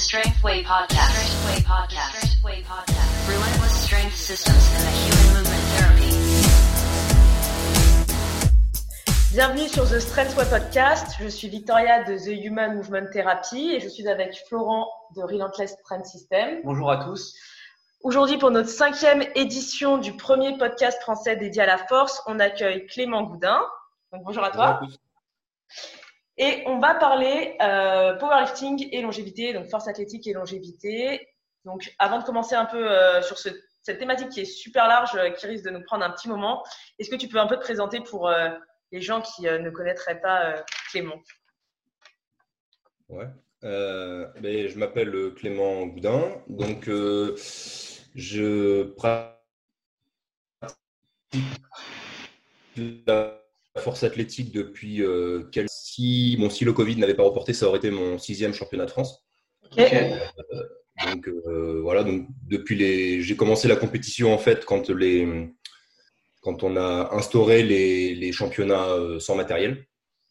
Strength Way Podcast. Strength Way Podcast. Strength Way Podcast. Relentless strength systems and a human movement therapy. Bienvenue sur The Strength Way Podcast. Je suis Victoria de The Human Movement Therapy et je suis avec Florent de Relentless Strength System. Bonjour à tous. Aujourd'hui, pour notre cinquième édition du premier podcast français dédié à la force, on accueille Clément Goudin. Donc, bonjour à toi. Bonjour à tous. Et on va parler euh, powerlifting et longévité, donc force athlétique et longévité. Donc, avant de commencer un peu euh, sur ce- cette thématique qui est super large, euh, qui risque de nous prendre un petit moment, est-ce que tu peux un peu te présenter pour les gens qui ne connaîtraient pas Clément? Ouais. Ben, je m'appelle Clément Goudin. Donc, je pratique force athlétique depuis euh, quel- si, bon, si le Covid n'avait pas reporté, ça aurait été mon sixième championnat de France. Ok. Donc euh, voilà, donc depuis les, j'ai commencé la compétition en fait quand les, quand on a instauré les, les championnats euh, sans matériel.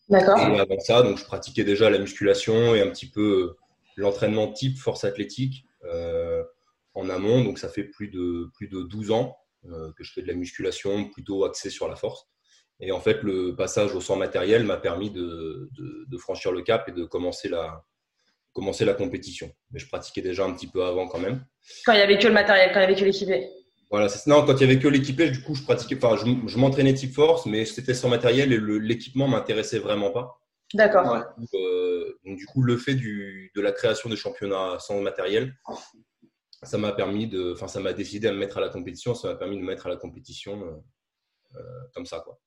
D'accord. Et avant ça, donc je pratiquais déjà la musculation et un petit peu euh, l'entraînement type force athlétique euh, en amont. Donc ça fait plus de, plus de 12 ans euh, que je fais de la musculation plutôt axée sur la force. Et en fait, le passage au sans matériel m'a permis de, de- de franchir le cap et de commencer la, commencer la compétition. Mais je pratiquais déjà un petit peu avant quand même. Quand il n'y avait que le matériel, quand il n'y avait que l'équipé. Voilà, c'est- non, quand il y avait que l'équipé, du coup, je pratiquais, enfin, je, je m'entraînais type force, mais c'était sans matériel et l'équipement m'intéressait vraiment pas. D'accord. Ouais. Euh, donc, du coup, le fait du, de la création des championnats sans matériel, ça m'a permis de, enfin, ça m'a décidé à me mettre à la compétition, ça m'a permis de me mettre à la compétition euh, euh, comme ça, quoi.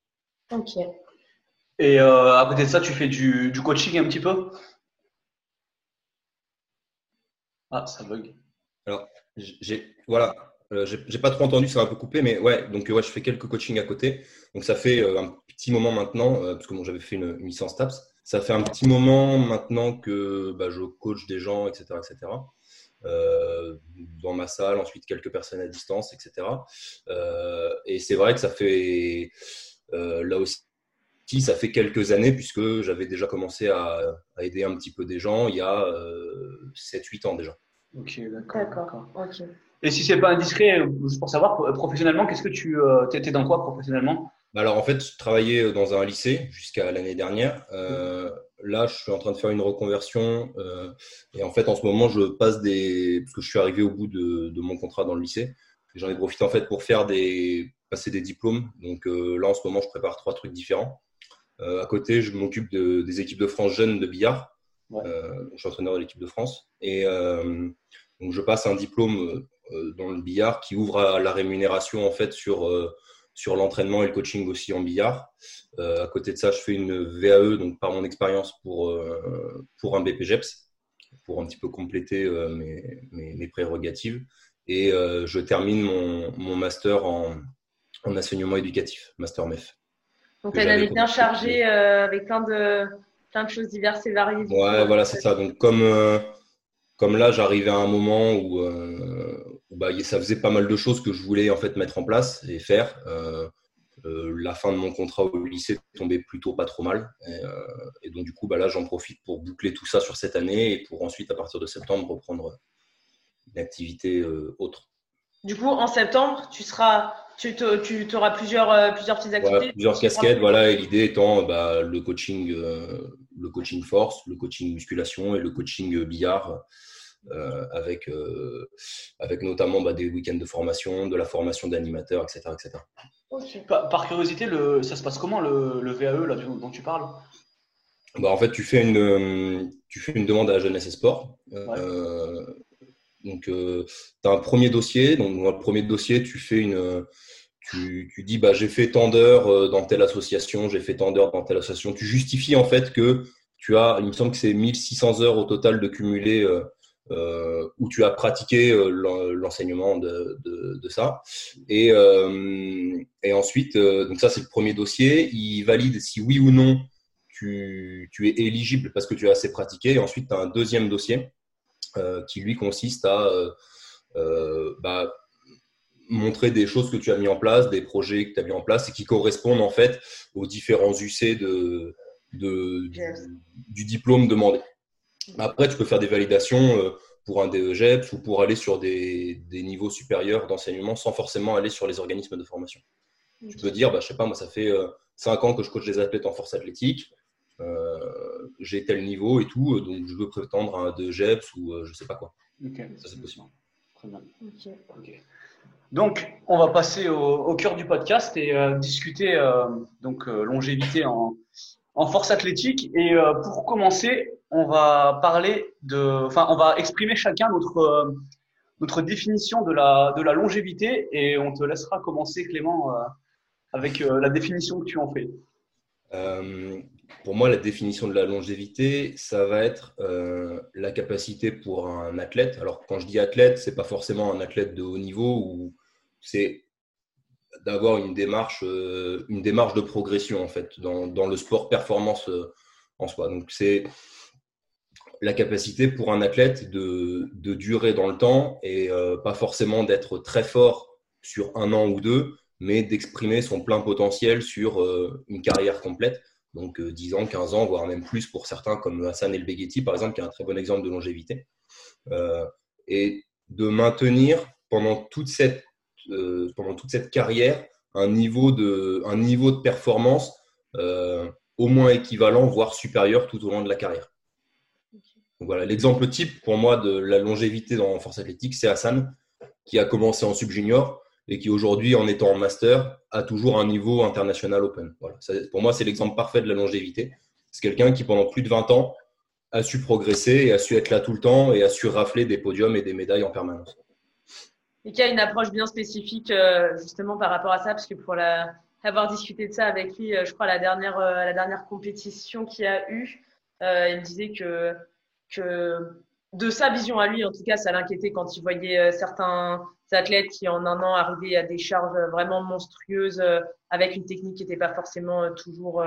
Ok. Et euh, à côté de ça, tu fais du, du coaching un petit peu? Ah, ça bug. J'ai, voilà, euh, j'ai pas trop entendu, ça va un peu coupé, mais ouais, donc euh, ouais, je fais quelques coachings à côté. Donc ça fait euh, un petit moment maintenant, euh, parce que bon, j'avais fait une, une licence TAPS, ça fait un petit moment maintenant que bah, je coach des gens, etc., etc. euh, dans ma salle, ensuite quelques personnes à distance, etc. Euh, et c'est vrai que ça fait là aussi, ça fait quelques années puisque j'avais déjà commencé à, à aider un petit peu des gens il y a euh, 7-8 ans déjà. Ok, d'accord. Et si c'est pas indiscret, euh, juste pour savoir, pro- professionnellement, qu'est-ce que tu euh, t'étais dans quoi professionnellement? Bah Alors en fait, je travaillais dans un lycée jusqu'à l'année dernière. Euh, là, je suis en train de faire une reconversion euh, et en fait, en ce moment, je passe des parce que je suis arrivé au bout de, de mon contrat dans le lycée. J'en ai profité en fait pour faire des passer des diplômes. Donc euh, là, en ce moment, je prépare trois trucs différents. Euh, à côté, je m'occupe de- des équipes de France jeunes de billard. Ouais. Euh, je suis entraîneur de l'équipe de France et donc je passe un diplôme dans le billard qui ouvre à la rémunération en fait sur sur l'entraînement et le coaching aussi en billard. Euh, à côté de ça, je fais une VAE, donc par mon expérience pour, euh, pour un BPGEPS, pour un petit peu compléter euh, mes, mes, mes prérogatives. Et je termine mon, mon master en, en enseignement éducatif, master MEF. Donc, j'avais année bien chargée euh, avec plein de, plein de choses diverses et variées. Ouais, voilà, c'est ça. Donc, comme, euh, comme là, j'arrivais à un moment où, euh, où, bah, ça faisait pas mal de choses que je voulais en fait mettre en place et faire. La fin de mon contrat au lycée tombait plutôt pas trop mal. Et, et donc, du coup, bah, là, j'en profite pour boucler tout ça sur cette année et pour ensuite, à partir de septembre, reprendre une activité autre. Du coup, en septembre, tu seras, tu, te- tu auras plusieurs, euh, plusieurs petites activités. Voilà, plusieurs casquettes, voilà, et l'idée étant bah, le coaching, euh, le coaching force, le coaching musculation et le coaching euh, billard, euh, avec, euh, avec notamment bah, des week-ends de formation, de la formation d'animateurs, etc., etc. Par, par curiosité, le, ça se passe comment le, le VAE là, dont tu parles? Bah, en fait, tu fais une, tu fais une demande à la jeunesse et sport. Euh, Donc, tu as un premier dossier. Donc, dans le premier dossier, tu fais une. Tu, tu dis, bah, j'ai fait tant d'heures euh, dans telle association, j'ai fait tant d'heures dans telle association. Tu justifies en fait que tu as, il me semble que c'est 1600 heures au total de cumulé euh, euh, où tu as pratiqué euh, l'en- l'enseignement de, ça. Et, euh, ensuite, euh, donc ça, c'est le premier dossier. Il valide si oui ou non tu, es éligible parce que tu as assez pratiqué. Et ensuite, tu as un deuxième dossier euh, qui lui consiste à euh, euh, bah, montrer des choses que tu as mis en place, des projets que tu as mis en place et qui correspondent en fait aux différents UC de, de, du, Yes. du diplôme demandé. Après, tu peux faire des validations euh, pour un DEGEPS ou pour aller sur des, des niveaux supérieurs d'enseignement sans forcément aller sur les organismes de formation. Je peux dire, bah, je sais pas, moi, ça fait 5 ans que je coach des athlètes en force athlétique. J'ai tel niveau et tout, donc je veux prétendre à un DEGEPS ou je sais pas quoi. Ça, c'est possible. Très bien. Donc, on va passer au, cœur du podcast et euh, discuter euh, donc euh, longévité en, force athlétique. Et pour commencer, on va parler de, enfin, on va exprimer chacun notre notre définition de la de la longévité et on te laissera commencer, Clément, avec la définition que tu en fais. Pour moi, la définition de la longévité, ça va être la capacité pour un athlète. Alors, quand je dis athlète, c'est pas forcément un athlète de haut niveau ou c'est d'avoir une démarche, euh, une démarche de progression en fait dans, dans le sport performance euh, en soi. Donc c'est la capacité pour un athlète de, de durer dans le temps et euh, pas forcément d'être très fort sur un an ou deux, mais d'exprimer son plein potentiel sur une carrière complète. Donc 10 ans, 15 ans, voire même plus pour certains comme Hassan El Beghetti par exemple, qui est un très bon exemple de longévité. et de maintenir pendant toute cette euh, pendant toute cette carrière un niveau de, un niveau de performance euh, au moins équivalent, voire supérieur tout au long de la carrière. voilà, l'exemple type pour moi de la longévité dans force athlétique, c'est Hassan, qui a commencé en sub-junior et qui aujourd'hui, en étant en master, a toujours un niveau international open. Pour moi, c'est l'exemple parfait de la longévité. C'est quelqu'un qui, pendant plus de 20 ans, a su progresser et a su être là tout le temps et a su rafler des podiums et des médailles en permanence et qui a une approche bien spécifique euh, justement par rapport à ça, parce que pour avoir discuté de ça avec lui, euh, je crois, à la dernière, euh, la dernière compétition qu'il a eu, il me disait que, que de sa vision à lui, en tout cas, ça l'inquiétait quand il voyait certains athlètes qui en un an arrivaient à des charges vraiment monstrueuses avec une technique qui n'était pas forcément toujours,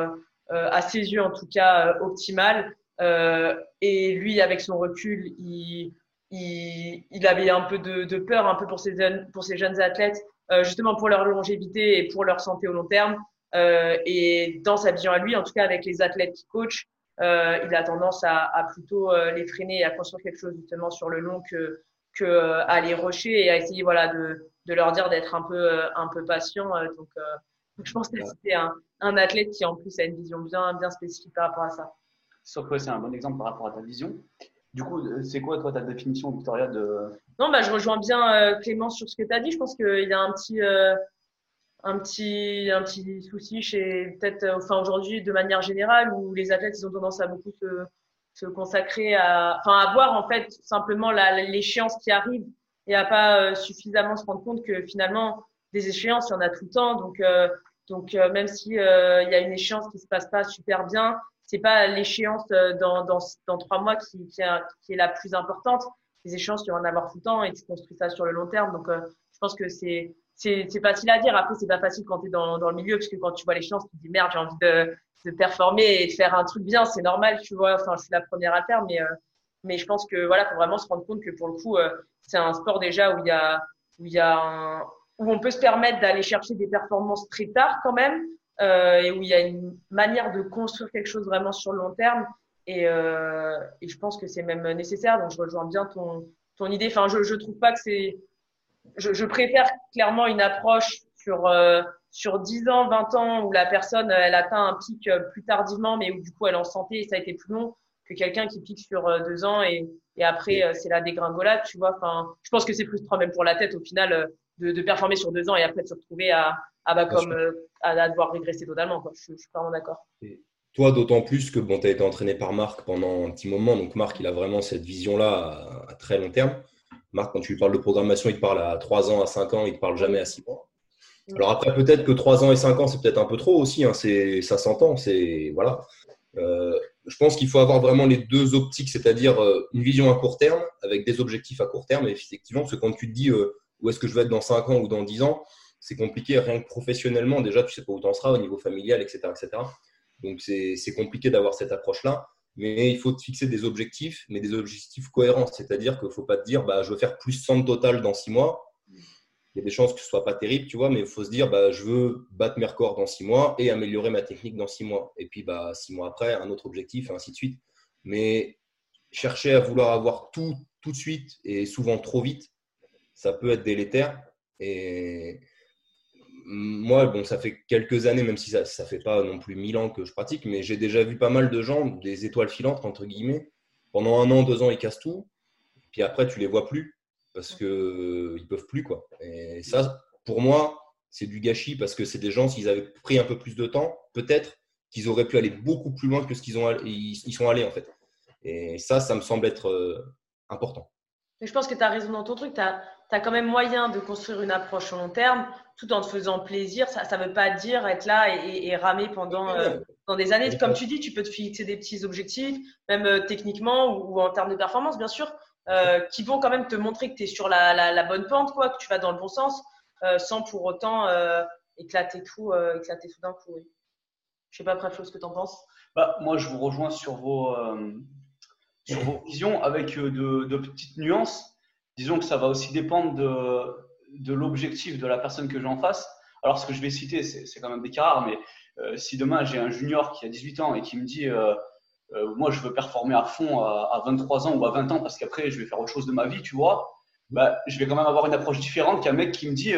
à ses yeux en tout cas, optimale. et lui, avec son recul, il il, avait un peu de, peur un peu pour ces, jeunes athlètes, euh, justement pour leur longévité et pour leur santé au long terme. Euh, et dans sa vision à lui, en tout cas avec les athlètes qui coach, euh, il a tendance à, plutôt les freiner et à construire quelque chose justement sur le long que, que à les rusher et à essayer voilà de, de leur dire d'être un peu un peu patient. donc, je pense que c'était un, un, athlète qui en plus a une vision bien bien spécifique par rapport à ça. Sauf que c'est un bon exemple par rapport à ta vision. Du coup, c'est quoi, toi, ta définition, Victoria, de. Non, bah, je rejoins bien euh, Clément sur ce que tu as dit. Je pense qu'il y a un petit, euh, un petit, un petit souci chez, peut-être, euh, enfin, aujourd'hui, de manière générale, où les athlètes, ils ont tendance à beaucoup se, se consacrer à, enfin, à voir, en fait, simplement l'échéance qui arrive et à pas suffisamment se rendre compte que finalement, des échéances, il y en a tout le temps. Donc, donc même si il y a une échéance qui se passe pas super bien, c'est pas l'échéance euh, dans, dans, dans, trois mois qui, qui, qui, est la plus importante. Les échéances, tu vas en avoir tout le temps et tu construis ça sur le long terme. Donc, euh, je pense que c'est c'est facile à dire. Après, c'est pas facile quand tu es dans, dans le milieu, parce que quand tu vois l'échéance, tu te dis merde, j'ai envie de, de performer et de faire un truc bien. C'est normal, tu vois. Enfin, je suis la première à faire, mais, euh, mais je pense que voilà, faut vraiment se rendre compte que pour le coup, c'est un sport déjà où il y a, où il y a un, où on peut se permettre d'aller chercher des performances très tard quand même, euh, et où il y a une manière de construire quelque chose vraiment sur le long terme. Et, euh, et je pense que c'est même nécessaire. Donc, je rejoins bien ton, ton idée. Enfin, je, je trouve pas que c'est. Je, je, préfère clairement une approche sur, euh, sur 10 ans, 20 ans, où la personne, elle atteint un pic euh, plus tardivement, mais où du coup, elle est en santé et ça a été plus long que quelqu'un qui pique sur euh, deux ans et, et après, c'est la dégringolade, tu vois. Enfin, je pense que c'est frustrant même pour la tête au final de, de performer sur deux ans et après de se retrouver à, ah bah comme euh, à, devoir régresser totalement. Quoi. Je, je suis vraiment d'accord. Toi, d'autant plus que bon, tu as été entraîné par Marc pendant un petit moment. Donc, Marc, il a vraiment cette vision-là à, très long terme. Marc, quand tu lui parles de programmation, il te parle à 3 ans, à 5 ans, il ne te parle jamais à 6 mois. Alors après, peut-être que 3 ans et 5 ans, c'est peut-être un peu trop aussi. Hein. Ça s'entend. Voilà. Euh, je pense qu'il faut avoir vraiment les deux optiques, c'est-à-dire euh, une vision à court terme avec des objectifs à court terme. Et effectivement, parce que quand tu te dis où est-ce que je vais être dans 5 ans ou dans 10 ans, c'est compliqué rien que professionnellement. Déjà, tu sais pas où tu en seras au niveau familial, etc. etc. Donc, c'est compliqué d'avoir cette approche-là. Mais il faut te fixer des objectifs, mais des objectifs cohérents. C'est-à-dire qu'il ne faut pas te dire, bah, je veux faire plus 100 total dans 6 mois. Il y a des chances que ce ne soit pas terrible, tu vois, mais il faut se dire, bah, je veux battre mes records dans 6 mois et améliorer ma technique dans 6 mois. Et puis, bah, 6 mois après, un autre objectif, et ainsi de suite. Mais chercher à vouloir avoir tout tout de suite et souvent trop vite, ça peut être délétère. Et moi, bon, ça fait quelques années, même si ça ne fait pas non plus mille ans que je pratique, mais j'ai déjà vu pas mal de gens, des étoiles filantes, entre guillemets. Pendant un an, deux ans, ils cassent tout. Puis après, tu les vois plus parce qu'ils ne peuvent plus. Quoi. Et ça, pour moi, c'est du gâchis parce que c'est des gens, s'ils avaient pris un peu plus de temps, peut-être qu'ils auraient pu aller beaucoup plus loin que ce qu'ils ont, ils sont allés en fait. Et ça, ça me semble être euh, important. je pense que tu as raison dans ton truc. Tu as, quand même moyen de construire une approche au long terme tout en te faisant plaisir. Ça ne veut pas dire être là et, ramer pendant, euh, des années. Comme tu dis, tu peux te fixer des petits objectifs, même euh, techniquement ou, en termes de performance, bien sûr, qui vont quand même te montrer que tu es sur la, bonne pente, quoi, que tu vas dans le bon sens, sans pour autant éclater tout, éclater tout d'un coup. Je sais pas, après, ce que tu en penses. Bah, moi, je vous rejoins sur vos, sur vos visions avec euh, de, petites nuances. Disons que ça va aussi dépendre de, de l'objectif de la personne que j'ai en face. Alors, ce que je vais citer, c'est quand même des cas rares, mais euh, si demain j'ai un junior qui a 18 ans et qui me dit euh, Moi, je veux performer à fond à, 23 ans ou à 20 ans parce qu'après, je vais faire autre chose de ma vie, tu vois, bah, je vais quand même avoir une approche différente qu'un mec qui me dit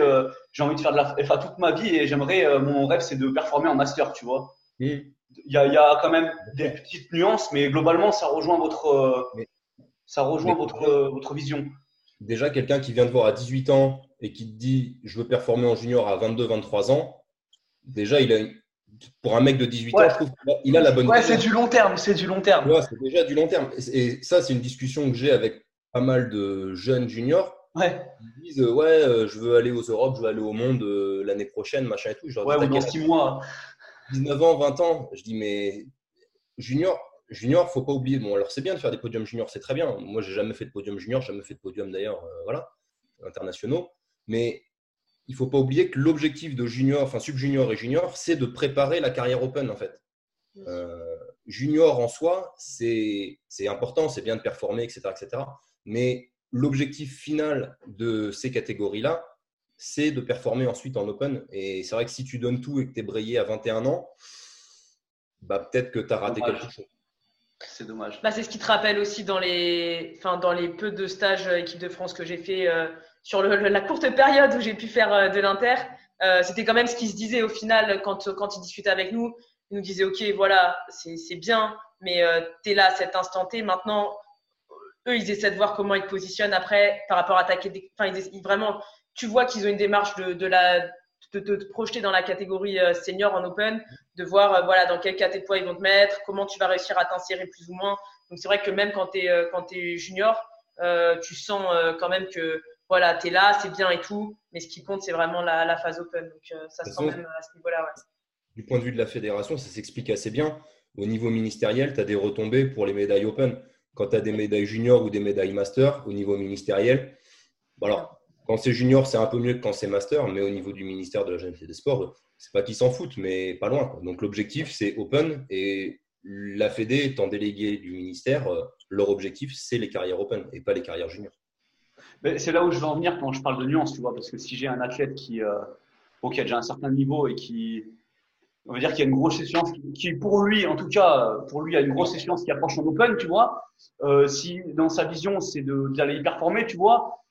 J'ai envie de faire de la FA toute ma vie et j'aimerais, mon rêve, c'est de performer en master, tu vois. Mmh il y, a, quand même des petites nuances, mais globalement, ça rejoint votre, ça rejoint votre, votre vision. Déjà, quelqu'un qui vient te voir à 18 ans et qui te dit je veux performer en junior à 22-23 ans, déjà, il a, pour un mec de 18 ans, je trouve qu'il a la bonne. Ouais, c'est du long terme, c'est du long terme. c'est déjà du long terme. Et ça, c'est une discussion que j'ai avec pas mal de jeunes juniors. Ouais. Ils disent ouais, euh, je veux aller aux Europes, je veux aller au monde euh, l'année prochaine, machin et tout. ouais, ou dans 6 mois. 19 ans, 20 ans, je dis, mais junior, junior, faut pas oublier. Bon, alors c'est bien de faire des podiums juniors, c'est très bien. Moi, j'ai jamais fait de podium junior, jamais fait de podium d'ailleurs, euh, voilà, internationaux. Mais il faut pas oublier que l'objectif de junior, enfin sub-junior et junior, c'est de préparer la carrière open en fait. Euh, junior en soi, c'est important, c'est bien de performer, etc. etc. mais l'objectif final de ces catégories-là, c'est de performer ensuite en open. Et c'est vrai que si tu donnes tout et que tu es brayé à 21 ans, bah, peut-être que tu as raté quelque chose. C'est dommage. Bah, c'est ce qui te rappelle aussi dans les, enfin, dans les peu de stages euh, équipe de France que j'ai fait euh, sur la courte période où j'ai pu faire euh, de l'inter. C'était quand même ce qui se disait au final quand, quand ils discutaient avec nous. Ils nous disaient Ok, voilà, c'est bien, mais tu es là à cet instant T. Maintenant, eux, ils essaient de voir comment ils te positionnent après par rapport à ta. Enfin, ils, vraiment, tu vois qu'ils ont une démarche de, de la de te projeter dans la catégorie euh, senior en open, de voir euh, voilà dans quel catégorie poids ils vont te mettre, comment tu vas réussir à t'insérer plus ou moins. Donc c'est vrai que même quand tu es euh, quand es junior, tu sens quand même que voilà, tu es là, c'est bien et tout, mais ce qui compte c'est vraiment la, la, phase open. Donc ça se sent même à ce niveau-là. Ouais. Du point de vue de la fédération, ça s'explique assez bien. Au niveau ministériel, tu as des retombées pour les médailles open. Quand tu as des médailles junior ou des médailles master au niveau ministériel, voilà, quand c'est junior, c'est un peu mieux que quand c'est master, mais au niveau du ministère de la Jeunesse et des Sports, c'est pas qu'ils s'en foutent, mais pas loin. Donc l'objectif, c'est open et la Fédé étant déléguée du ministère, euh, leur objectif, c'est les carrières open et pas les carrières juniors. C'est là où je veux en venir quand je parle de nuance, tu vois, parce que si j'ai un athlète qui, euh, a déjà un certain niveau et qui, on va dire qu'il y a une grosse échéance qui, pour lui, en tout cas, pour lui, a une grosse échéance qui approche en open, tu vois. Euh, si dans sa vision, c'est d'aller y performer, tu vois,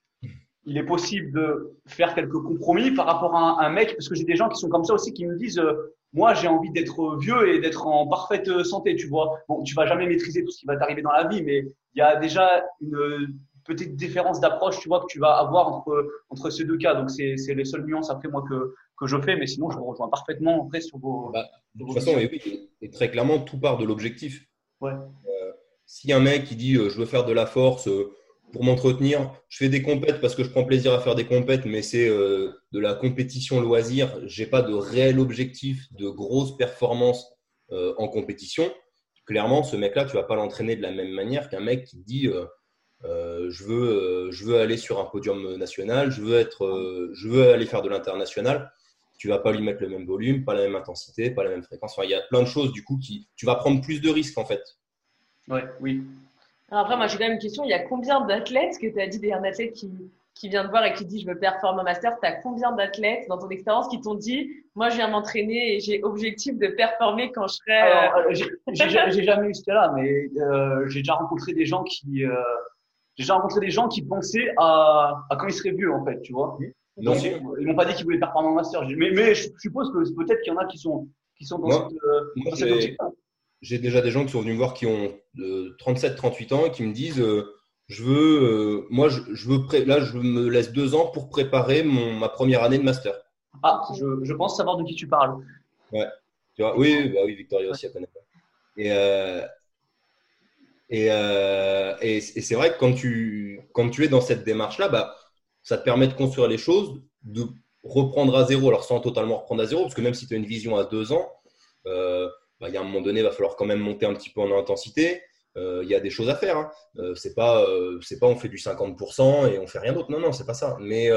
il est possible de faire quelques compromis par rapport à un, mec, parce que j'ai des gens qui sont comme ça aussi, qui me disent, euh, moi j'ai envie d'être vieux et d'être en parfaite santé, tu vois. Bon, tu vas jamais maîtriser tout ce qui va t'arriver dans la vie, mais il y a déjà une petite différence d'approche, tu vois, que tu vas avoir entre, entre ces deux cas. Donc c'est les seules nuances après moi que, que je fais, mais sinon je rejoins parfaitement après sur vos. Bah, de toute façon, oui, et très clairement, tout part de l'objectif. Ouais. Euh, si un mec qui dit euh, je veux faire de la force, pour m'entretenir. Je fais des compètes parce que je prends plaisir à faire des compètes, mais c'est euh, de la compétition loisir. J'ai pas de réel objectif de grosse performance euh, en compétition. Clairement, ce mec-là, tu vas pas l'entraîner de la même manière qu'un mec qui dit euh, je veux je veux aller sur un podium national, je veux être je veux aller faire de l'international. Tu vas pas lui mettre le même volume, pas la même intensité, pas la même fréquence. il y a plein de choses du coup qui tu vas prendre plus de risques en fait. Ouais, oui, alors après, moi, j'ai quand même une question. Il y a combien d'athlètes, que tu as dit, des athlète qui, qui vient te voir et qui dit je veux performer en master, tu as combien d'athlètes dans ton expérience qui t'ont dit moi je viens m'entraîner et j'ai objectif de performer quand je serai. Alors, euh, j'ai jamais eu ce cas-là, mais euh, j'ai déjà rencontré des gens qui, euh, j'ai déjà rencontré des gens qui pensaient à, à quand ils seraient vieux, en fait, tu vois. Donc, ils m'ont pas dit qu'ils voulaient faire pendant master. Mais, mais je suppose que peut-être qu'il y en a qui sont, qui sont dans Moi, cette, euh, dans cette j'ai- optique-là. J'ai déjà des gens qui sont venus me voir qui ont 37-38 ans et qui me disent euh, je veux, euh, moi, je, je veux pré- là, je me laisse deux ans pour préparer mon, ma première année de master. Ah, je, je pense savoir de qui tu parles. Tu vois oui, bah oui, Victoria aussi, elle connaît pas. Et, euh, et, euh, et, c'est vrai que quand tu, quand tu es dans cette démarche-là, bah, ça te permet de construire les choses, de reprendre à zéro, alors sans totalement reprendre à zéro, parce que même si tu as une vision à deux ans, euh, bah, il y a un moment donné, il va falloir quand même monter un petit peu en intensité. Euh, Il y a des choses à faire. Hein. Euh, c'est pas, euh, c'est pas on fait du 50% et on fait rien d'autre. Non, non, c'est pas ça. Mais,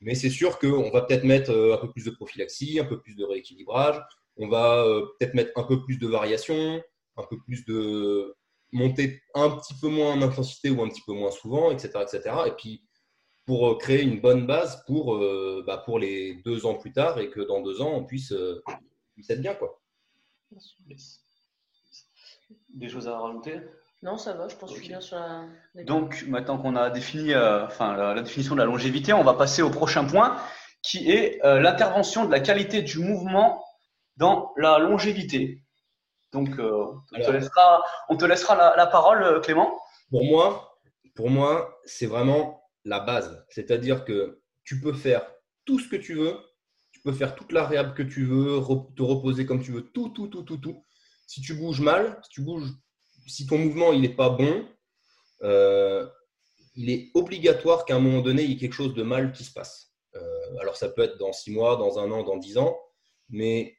mais c'est sûr qu'on va peut-être mettre un peu plus de prophylaxie, un peu plus de rééquilibrage. On va peut-être mettre un peu plus de variation, un peu plus de monter un petit peu moins en intensité ou un petit peu moins souvent, etc. etc. Et puis pour euh, créer une bonne base pour, euh, bah, pour les deux ans plus tard et que dans deux ans, on puisse, euh, puisse être bien. Quoi. Des choses à rajouter? Non, ça va, je pense que je suis Ok. bien sur la. Donc, maintenant qu'on a défini euh, enfin, la, la définition de la longévité, on va passer au prochain point qui est euh, l'intervention de la qualité du mouvement dans la longévité. Donc, euh, on, te laissera, on te laissera la, la parole, euh, Clément. Pour moi, pour moi, c'est vraiment la base. C'est-à-dire que tu peux faire tout ce que tu veux, tu peux faire toute la réhab que tu veux, te reposer comme tu veux, tout, tout, tout, tout, tout. Si tu bouges mal, si tu bouges, si ton mouvement il n'est pas bon, euh, il est obligatoire qu'à un moment donné il y ait quelque chose de mal qui se passe. Euh, alors ça peut être dans six mois, dans un an, dans dix ans, mais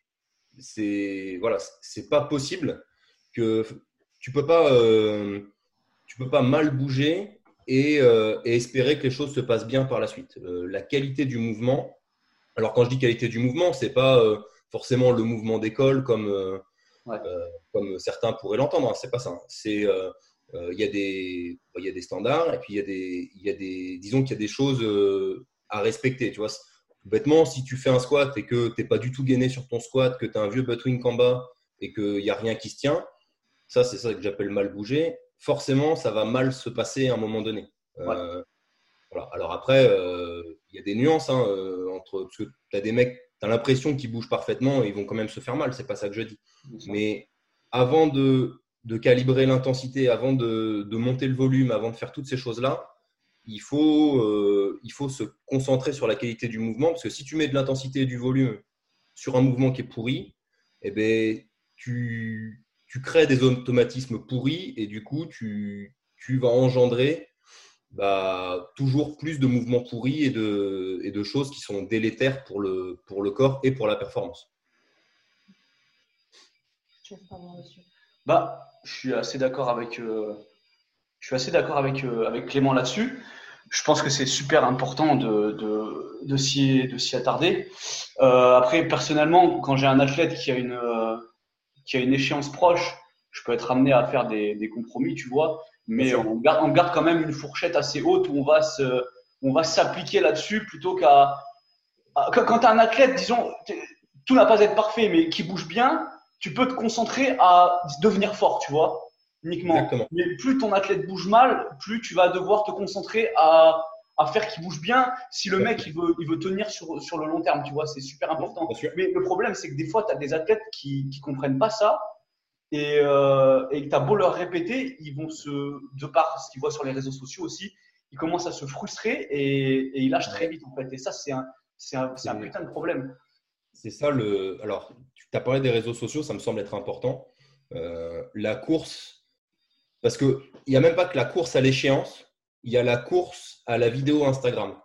c'est voilà, c'est pas possible que tu peux pas. euh, tu peux pas mal bouger et, euh, et espérer que les choses se passent bien par la suite. Euh, la qualité du mouvement, alors quand je dis qualité du mouvement, c'est pas forcément le mouvement d'école comme, Ouais. comme certains pourraient l'entendre, hein, c'est pas ça. C'est il y, a des- il y a des standards et puis il y a des, il y a des disons qu'il y a des choses à respecter. Tu vois, bêtement, si tu fais un squat et que tu n'es pas du tout gainé sur ton squat, que tu as un vieux butt wing en bas et qu'il n'y a rien qui se tient, ça c'est ça que j'appelle mal bouger forcément, ça va mal se passer à un moment donné. Euh, voilà. Alors après, euh, il y a des nuances hein, euh, entre parce que tu as des mecs, tu as l'impression qu'ils bougent parfaitement et ils vont quand même se faire mal. C'est pas ça que je dis. Mais avant de, de calibrer l'intensité, avant de, de monter le volume, avant de faire toutes ces choses-là, il faut, euh, il faut se concentrer sur la qualité du mouvement parce que si tu mets de l'intensité et du volume sur un mouvement qui est pourri, eh ben, tu, tu crées des automatismes pourris et du coup, tu, tu vas engendrer bah, toujours plus de mouvements pourris et de, et de choses qui sont délétères pour le, pour le corps et pour la performance. Bah, je suis assez d'accord avec, euh, je suis assez d'accord avec, euh, avec Clément là-dessus. Je pense que c'est super important de, de, de s'y de s'y attarder. Euh, après, personnellement, quand j'ai un athlète qui a une, euh, qui a une échéance proche, je peux être amené à faire des, des compromis, tu vois. Mais on garde, on garde quand même une fourchette assez haute où on va se, on va s'appliquer là-dessus plutôt qu'à. à- Quand, tu as un athlète, disons, tout n'a pas à être parfait, mais qui bouge bien, tu peux te concentrer à devenir fort, tu vois, uniquement. Exactement. Mais plus ton athlète bouge mal, plus tu vas devoir te concentrer à, à faire qu'il bouge bien si le mec il veut, il veut tenir sur, sur le long terme, tu vois, c'est super important. Mais le problème, c'est que des fois, tu as des athlètes qui ne comprennent pas ça et, euh, et que tu as beau leur répéter, ils vont se, de par ce qu'ils voient sur les réseaux sociaux aussi, ils commencent à se frustrer et, et ils lâchent très vite en fait. Et ça, c'est un, un, un putain de problème. C'est ça le. Alors, tu as parlé des réseaux sociaux, ça me semble être important. Euh, la course, parce qu'il n'y a même pas que la course à l'échéance, il y a la course à la vidéo Instagram.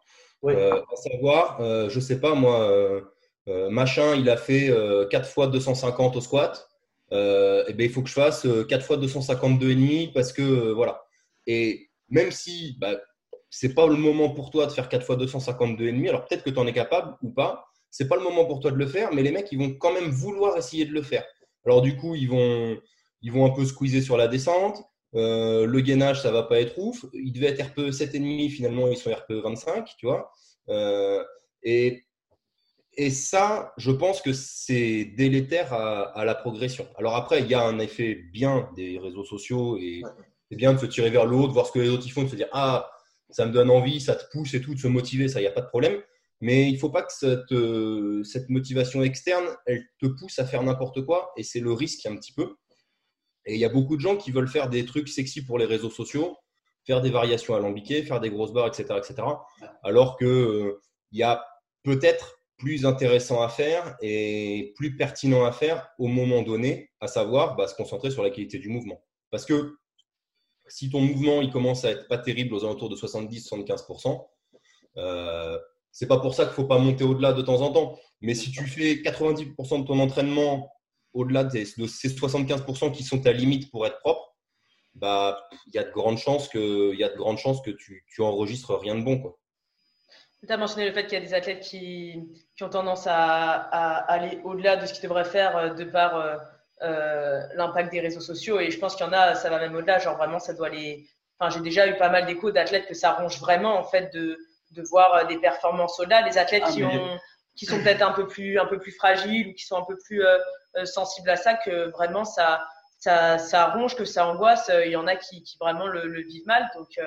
Ouais. Euh, à savoir, euh, je sais pas moi, euh, machin, il a fait euh, 4 fois 250 au squat. Et ben, il faut que je fasse euh, 4 fois 252,5 parce que voilà. Et même si bah, c'est pas le moment pour toi de faire 4 fois 252,5, alors peut-être que tu en es capable ou pas, c'est pas le moment pour toi de le faire, mais les mecs, ils vont quand même vouloir essayer de le faire. Alors du coup, ils vont, ils vont un peu squeezer sur la descente. Euh, le gainage, ça va pas être ouf. Il devait être RPE 7,5, finalement, ils sont RPE 25, tu vois. Euh, et, et ça, je pense que c'est délétère à, à la progression. Alors après, il y a un effet bien des réseaux sociaux et, c'est bien de se tirer vers le haut, de voir ce que les autres y font, de se dire Ah, ça me donne envie, ça te pousse et tout, de se motiver, ça, il n'y a pas de problème. Mais il ne faut pas que cette, euh, cette, motivation externe, elle te pousse à faire n'importe quoi. Et c'est le risque un petit peu. Et il y a beaucoup de gens qui veulent faire des trucs sexy pour les réseaux sociaux, faire des variations alambiquées, faire des grosses barres, etc. etc. alors qu'il euh, y a peut-être plus intéressant à faire et plus pertinent à faire au moment donné, à savoir bah, se concentrer sur la qualité du mouvement. Parce que si ton mouvement il commence à être pas terrible aux alentours de 70-75%, euh, c'est pas pour ça qu'il faut pas monter au-delà de temps en temps. Mais si tu fais 90% de ton entraînement au-delà de, ces 75% qui sont ta limite pour être propre, bah il y a de grandes chances que il y a de grandes chances que tu, tu enregistres rien de bon quoi. Tu as mentionné le fait qu'il y a des athlètes qui, qui ont tendance à, aller au-delà de ce qu'ils devraient faire euh, de par euh, euh, l'impact des réseaux sociaux. Et je pense qu'il y en a, ça va même au-delà. Genre vraiment, ça doit les. Enfin, j'ai déjà eu pas mal d'échos d'athlètes que ça ronge vraiment en fait de, de voir des performances au-delà. Les athlètes ah, qui, ont, qui sont peut-être un peu plus un peu plus fragiles ou qui sont un peu plus euh, sensibles à ça, que vraiment ça ça, ça ronge, que ça angoisse. Il y en a qui, qui vraiment le, le vivent mal. Donc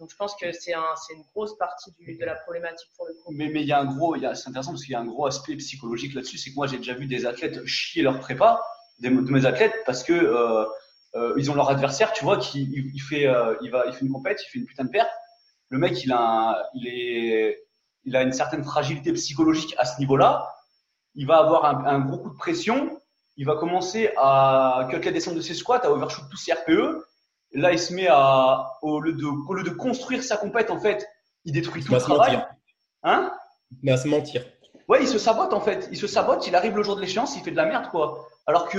donc je pense que c'est un, une grosse partie de la problématique pour le coup. Mais, mais il y a un gros, c'est intéressant parce qu'il y a un gros aspect psychologique là-dessus. C'est que moi j'ai déjà vu des athlètes chier leur prépa de mes athlètes parce que euh, euh, ils ont leur adversaire, tu vois, qui il, fait, euh, il va, il fait une compète, il fait une putain de perte. Le mec, il a, il est, il a une certaine fragilité psychologique à ce niveau-là. Il va avoir un, gros coup de pression. Il va commencer à quelques descendre de ses squats, à overshoot tous ses RPE. là, il se met à, au lieu de, au lieu de construire sa compète, en fait, il détruit tout le travail. Hein? Mais à se mentir. Ouais, il se sabote en fait. Il se sabote, il arrive le jour de l'échéance, il fait de la merde quoi. Alors que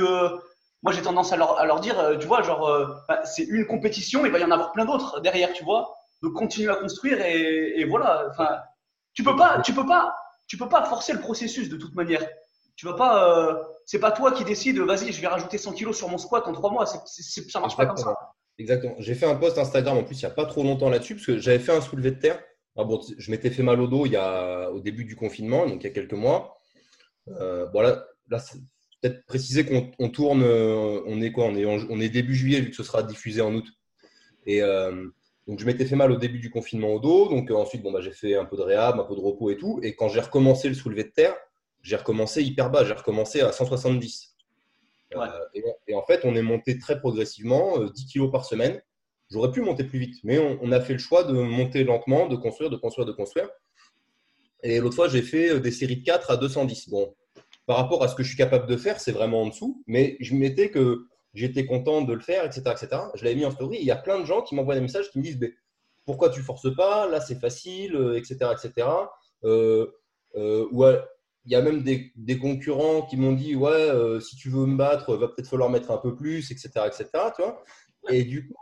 moi j'ai tendance à leur, à leur, dire, euh, tu vois, genre, euh, bah, c'est une compétition, il va y en avoir plein d'autres derrière, tu vois. Donc continue à construire et, et voilà. Enfin, tu peux pas, tu peux pas, tu peux pas forcer le processus de toute manière. Tu vas pas, euh, c'est pas toi qui décides, vas-y, je vais rajouter 100 kilos sur mon squat en trois mois. Ça marche pas comme ça. Exactement. J'ai fait un post Instagram en plus il y a pas trop longtemps là-dessus parce que j'avais fait un soulevé de terre ah bon, je m'étais fait mal au dos il y a, au début du confinement, donc il y a quelques mois. Euh, là, peut-être préciser qu'on tourne, euh, on est quoi on est, on est début juillet vu que ce sera diffusé en août. Et euh, donc je m'étais fait mal au début du confinement au dos. Donc ensuite, bon, bah, j'ai fait un peu de réhab, un peu de repos et tout. Et quand j'ai recommencé le soulevé de terre, j'ai recommencé hyper bas. J'ai recommencé à 170. Et, et, en fait, on est monté très progressivement, 10 kilos par semaine. J'aurais pu monter plus vite, mais on, a fait le choix de monter lentement, de construire, de construire, de construire. Et l'autre fois, j'ai fait euh, des séries de 4 à 210. Bon, par rapport à ce que je suis capable de faire, c'est vraiment en dessous, mais je mettais que j'étais content de le faire, etc. etc. Je l'avais mis en story. il y a plein de gens qui m'envoient des messages qui me disent Pourquoi tu forces pas? Là, c'est facile, etc. Euh, etc. Euh, euh, il y a même des, concurrents qui m'ont dit Ouais, si tu veux me battre, va peut-être falloir mettre un peu plus, etc. etc. Tu vois et du coup,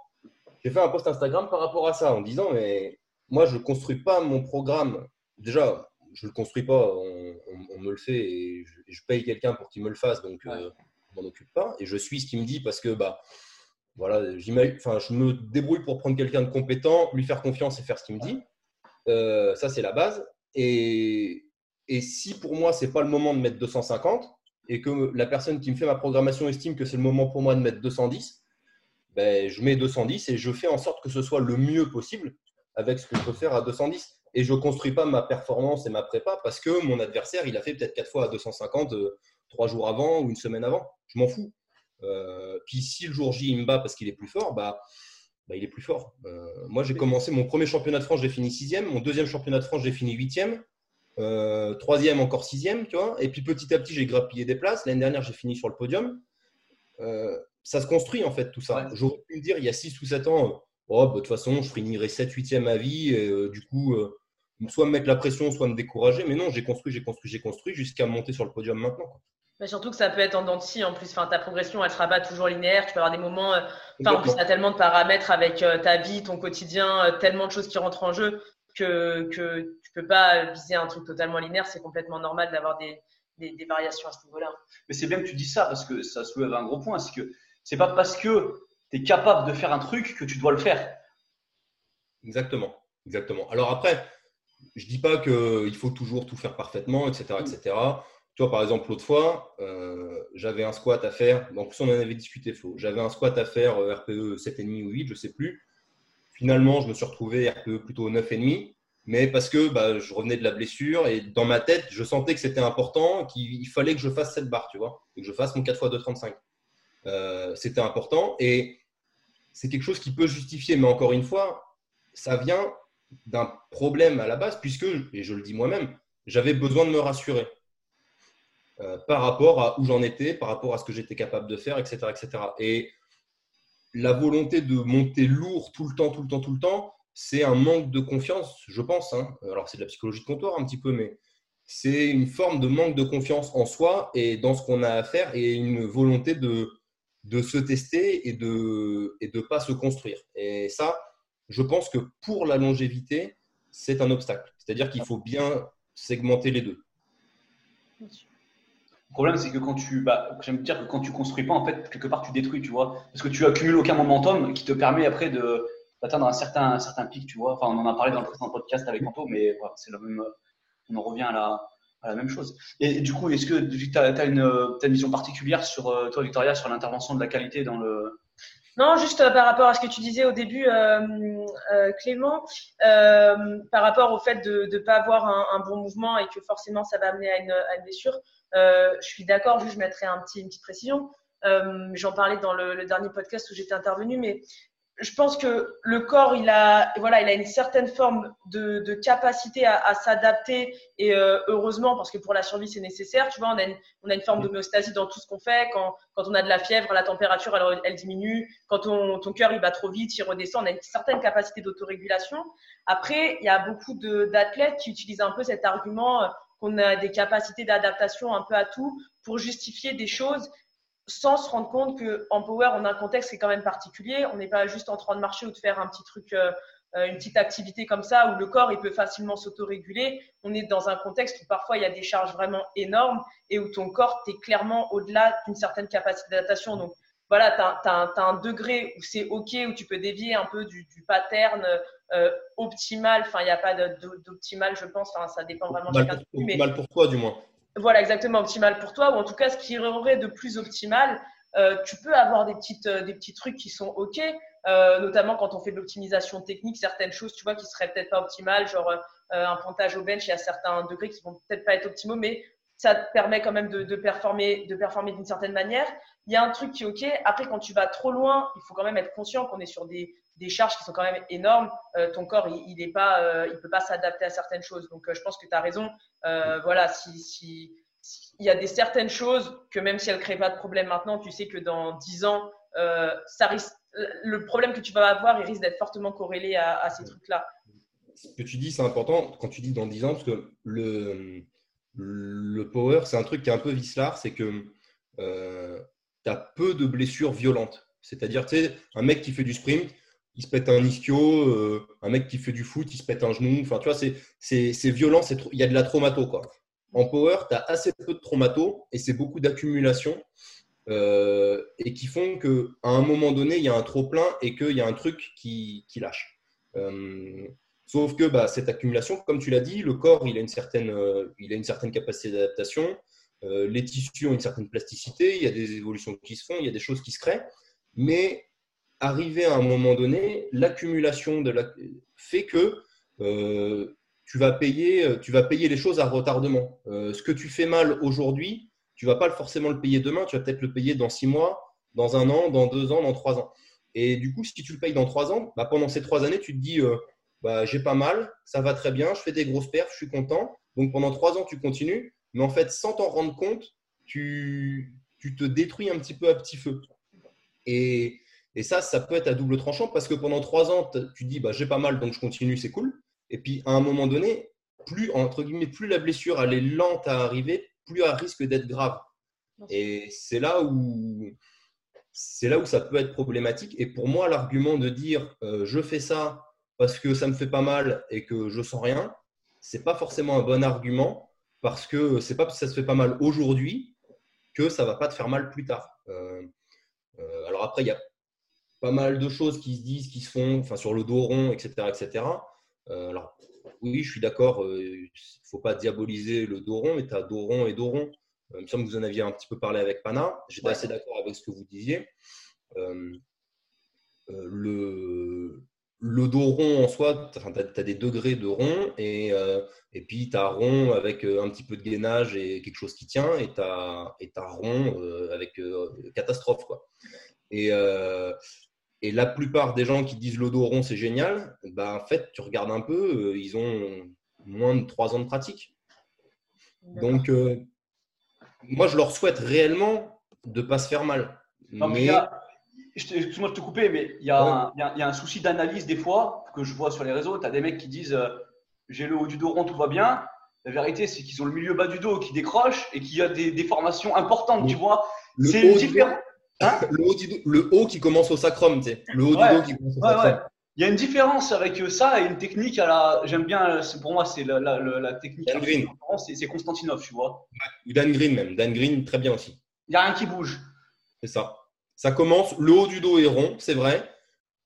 j'ai fait un post Instagram par rapport à ça en disant mais moi je ne construis pas mon programme. Déjà, je ne le construis pas, on, me le fait et je, paye quelqu'un pour qu'il me le fasse, donc euh, je m'en occupe pas. Et je suis ce qu'il me dit parce que bah voilà, enfin, je me débrouille pour prendre quelqu'un de compétent, lui faire confiance et faire ce qu'il me dit. Euh, ça c'est la base. Et, et si pour moi c'est pas le moment de mettre 250 et que la personne qui me fait ma programmation estime que c'est le moment pour moi de mettre 210, ben, je mets 210 et je fais en sorte que ce soit le mieux possible avec ce que je peux faire à 210. Et je ne construis pas ma performance et ma prépa parce que mon adversaire, il a fait peut-être quatre fois à 250 euh, trois jours avant ou une semaine avant. Je m'en fous. Euh, puis si le jour J, il me bat parce qu'il est plus fort, bah, bah il est plus fort. Euh, moi, j'ai commencé mon premier championnat de France, j'ai fini sixième. Mon deuxième championnat de France, j'ai fini huitième. troisième, encore sixième, tu vois. Et puis petit à petit, j'ai grappillé des places. L'année dernière, j'ai fini sur le podium ça se construit en fait tout ça. J'aurais pu me dire il y a 6 ou 7 ans, oh, bah, de toute façon, je finirai 7 8e à vie, et euh, du coup, euh, soit me mettre la pression, soit me décourager. Mais non, j'ai construit, j'ai construit, j'ai construit jusqu'à monter sur le podium maintenant. Mais surtout que ça peut être en dents en plus. Enfin, ta progression, elle ne sera pas toujours linéaire. Tu peux avoir des moments. Euh, enfin, en plus, tu as tellement de paramètres avec ta vie, ton quotidien, tellement de choses qui rentrent en jeu que, que tu ne peux pas viser un truc totalement linéaire. C'est complètement normal d'avoir des, des, des, variations à ce niveau-là. Mais c'est bien que tu dis ça parce que ça soulève un gros point. C'est que c'est pas parce que tu es capable de faire un truc que tu dois le faire. Exactement. Exactement. Alors après, je dis pas qu'il faut toujours tout faire parfaitement, etc., etc. tu vois, par exemple, l'autre fois, euh, j'avais un squat à faire. Donc, on en avait discuté, Flo. J'avais un squat à faire RPE 7,5 ou 8, je ne sais plus. Finalement, je me suis retrouvé RPE plutôt 9,5 mais parce que bah, je revenais de la blessure et dans ma tête, je sentais que c'était important, qu'il fallait que je fasse cette barre, tu vois, et que je fasse mon 4 x 2,35. Euh, c'était important et c'est quelque chose qui peut justifier, mais encore une fois, ça vient d'un problème à la base, puisque, et je le dis moi-même, j'avais besoin de me rassurer euh, par rapport à où j'en étais, par rapport à ce que j'étais capable de faire, etc., etc. Et la volonté de monter lourd tout le temps, tout le temps, tout le temps, c'est un manque de confiance, je pense. Hein. Alors, c'est de la psychologie de comptoir un petit peu, mais c'est une forme de manque de confiance en soi et dans ce qu'on a à faire et une volonté de, se tester et de ne et de pas se construire. Et ça, je pense que pour la longévité, c'est un obstacle. C'est-à-dire qu'il faut bien segmenter les deux. Le problème, c'est que quand tu, bah, j'aime dire que quand tu construis pas, en fait, quelque part, tu détruis, tu vois, parce que tu accumules aucun momentum qui te permet après d'atteindre un certain, un certain pic, tu vois. Enfin, on en a parlé dans le précédent podcast avec Anto, mais c'est le même, on en revient à la, même chose. Et, du coup, est-ce que tu as, une, vision particulière sur euh, toi, Victoria, sur l'intervention de la qualité dans le. Non, juste euh, par rapport à ce que tu disais au début, euh, Clément, par rapport au fait de ne pas avoir un, bon mouvement et que forcément ça va amener à une blessure, je suis d'accord, je mettrai un petit, une petite précision. J'en parlais dans le, le, dernier podcast où j'étais intervenu, mais je pense que le corps, il a, voilà, il a une certaine forme de, de capacité à, à s'adapter et euh, heureusement parce que pour la survie c'est nécessaire. Tu vois, on a une, on a une forme d'homéostasie dans tout ce qu'on fait. Quand, quand on a de la fièvre, la température elle, elle diminue. Quand on, ton cœur il bat trop vite, il redescend. On a une certaine capacité d'autorégulation. Après, il y a beaucoup d'athlètes qui utilisent un peu cet argument euh, qu'on a des capacités d'adaptation un peu à tout pour justifier des choses sans se rendre compte qu'en power, on a un contexte qui est quand même particulier. On n'est pas juste en train de marcher ou de faire un petit truc, euh, euh, une petite activité comme ça où le corps il peut facilement s'autoréguler. On est dans un contexte où parfois il y a des charges vraiment énormes et où ton corps est clairement au-delà d'une certaine capacité d'adaptation. Donc voilà, tu as, un degré où c'est OK, où tu peux dévier un peu du, du pattern euh, optimal. Enfin, il n'y a pas d'optimal, je pense. Enfin, ça dépend vraiment de chacun. Optimal pour toi, du moins. Voilà, exactement, optimal pour toi, ou en tout cas ce qui aurait de plus optimal. Euh, tu peux avoir des, petites, euh, des petits trucs qui sont OK, euh, notamment quand on fait de l'optimisation technique, certaines choses, tu vois, qui seraient peut-être pas optimales, genre un pontage au bench, il y a certains degrés qui vont peut-être pas être optimaux, mais ça te permet quand même de, de performer de performer d'une certaine manière. Il y a un truc qui est OK. Après, quand tu vas trop loin, il faut quand même être conscient qu'on est sur des, des charges qui sont quand même énormes. Euh, ton corps, il, il est pas, euh, il peut pas s'adapter à certaines choses. Donc, euh, je pense que tu as raison. voilà, si, si, il y a des certaines choses que même si elles ne créent pas de problème maintenant, tu sais que dans 10 ans, ça risque, le problème que tu vas avoir, il risque d'être fortement corrélé à, à ces trucs-là. Ce que tu dis, c'est important quand tu dis dans 10 ans, parce que le, le power, c'est un truc qui est un peu vicelard, c'est que euh, tu as peu de blessures violentes. C'est-à-dire, tu sais, un mec qui fait du sprint, il se pète un ischio, euh, un mec qui fait du foot, il se pète un genou. Enfin, tu vois, c'est violent, il y a de la traumato. En power, tu as assez peu de traumato et c'est beaucoup d'accumulation euh, et qui font qu'à un moment donné, il y a un trop-plein et qu'il y a un truc qui, qui lâche. Euh, sauf que bah, cette accumulation, comme tu l'as dit, le corps, il a une certaine, il a une certaine capacité d'adaptation. Les tissus ont une certaine plasticité, il y a des évolutions qui se font, il y a des choses qui se créent. Mais arrivé à un moment donné, l'accumulation fait que euh, tu, vas payer, tu vas payer les choses à retardement. Euh, ce que tu fais mal aujourd'hui, tu vas pas forcément le payer demain, tu vas peut-être le payer dans six mois, dans un an, dans deux ans, dans trois ans. Et du coup, si tu le payes dans trois ans, bah, pendant ces trois années, tu te dis, euh, bah, j'ai pas mal, ça va très bien, je fais des grosses perfs, je suis content. Donc pendant trois ans, tu continues. Mais en fait, sans t'en rendre compte, tu, tu te détruis un petit peu à petit feu. Et, et ça, ça peut être à double tranchant parce que pendant trois ans, tu dis bah, j'ai pas mal donc je continue, c'est cool. Et puis à un moment donné, plus entre guillemets, plus la blessure elle est lente à arriver, plus elle risque d'être grave. Et c'est là où c'est là où ça peut être problématique. Et pour moi, l'argument de dire euh, je fais ça parce que ça me fait pas mal et que je sens rien, c'est pas forcément un bon argument parce que c'est pas parce que ça se fait pas mal aujourd'hui que ça va pas te faire mal plus tard. Euh, euh, alors après, il y a pas mal de choses qui se disent, qui se font, enfin sur le dos rond, etc., etc. Euh, alors oui, je suis d'accord. Il euh, ne faut pas diaboliser le dos rond, mais tu as dos rond et dos rond. il me semble que vous en aviez un petit peu parlé avec Pana. J'étais assez d'accord avec ce que vous disiez. le, le dos rond en soi, tu as, des degrés de rond et, euh, et puis tu as rond avec euh, un petit peu de gainage et quelque chose qui tient et tu as, rond euh, avec catastrophe. Quoi. Et, et, la plupart des gens qui disent le dos rond c'est génial, bah, en fait, tu regardes un peu, ils ont moins de 3 ans de pratique. Donc, moi, je leur souhaite réellement de ne pas se faire mal. mais excuse-moi de te couper, mais il y, a un souci d'analyse des fois que je vois sur les réseaux. Tu as des mecs qui disent euh, j'ai le haut du dos rond, tout va bien. La vérité, c'est qu'ils ont le milieu bas du dos qui décroche et qu'il y a des déformations importantes, tu vois. C'est différent. Hein le, haut qui commence au sacrum, tu sais. Le haut du dos qui commence au sacrum. Il y a une différence avec ça et une technique à la. J'aime bien, pour moi, c'est la, la, technique. Dan Green. C'est Constantinov, tu vois. Dan Green, même. Dan Green, très bien aussi. Il n'y a rien qui bouge. C'est ça. Ça commence, le haut du dos est rond, c'est vrai.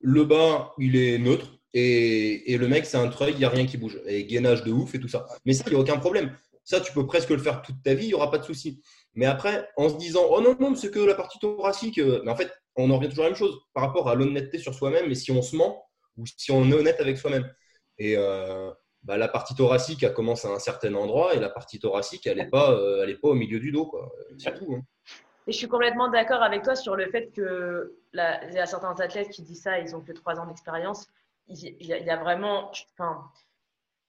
Le bas, il est neutre. Et, le mec, c'est un treuil, il n'y a rien qui bouge. Et gainage de ouf et tout ça. Mais ça, il n'y a aucun problème. Ça, tu peux presque le faire toute ta vie, il n'y aura pas de souci. Mais après, en se disant, oh non, non, c'est que la partie thoracique. Euh, mais en fait, on en revient toujours à la même chose par rapport à l'honnêteté sur soi-même et si on se ment ou si on est honnête avec soi-même. Et euh, bah, la partie thoracique, elle commence à un certain endroit et la partie thoracique, elle n'est pas, euh, pas au milieu du dos. C'est tout. Hein. Et je suis complètement d'accord avec toi sur le fait que il y a certains athlètes qui disent ça, ils ont que trois ans d'expérience. Il, y a vraiment, enfin,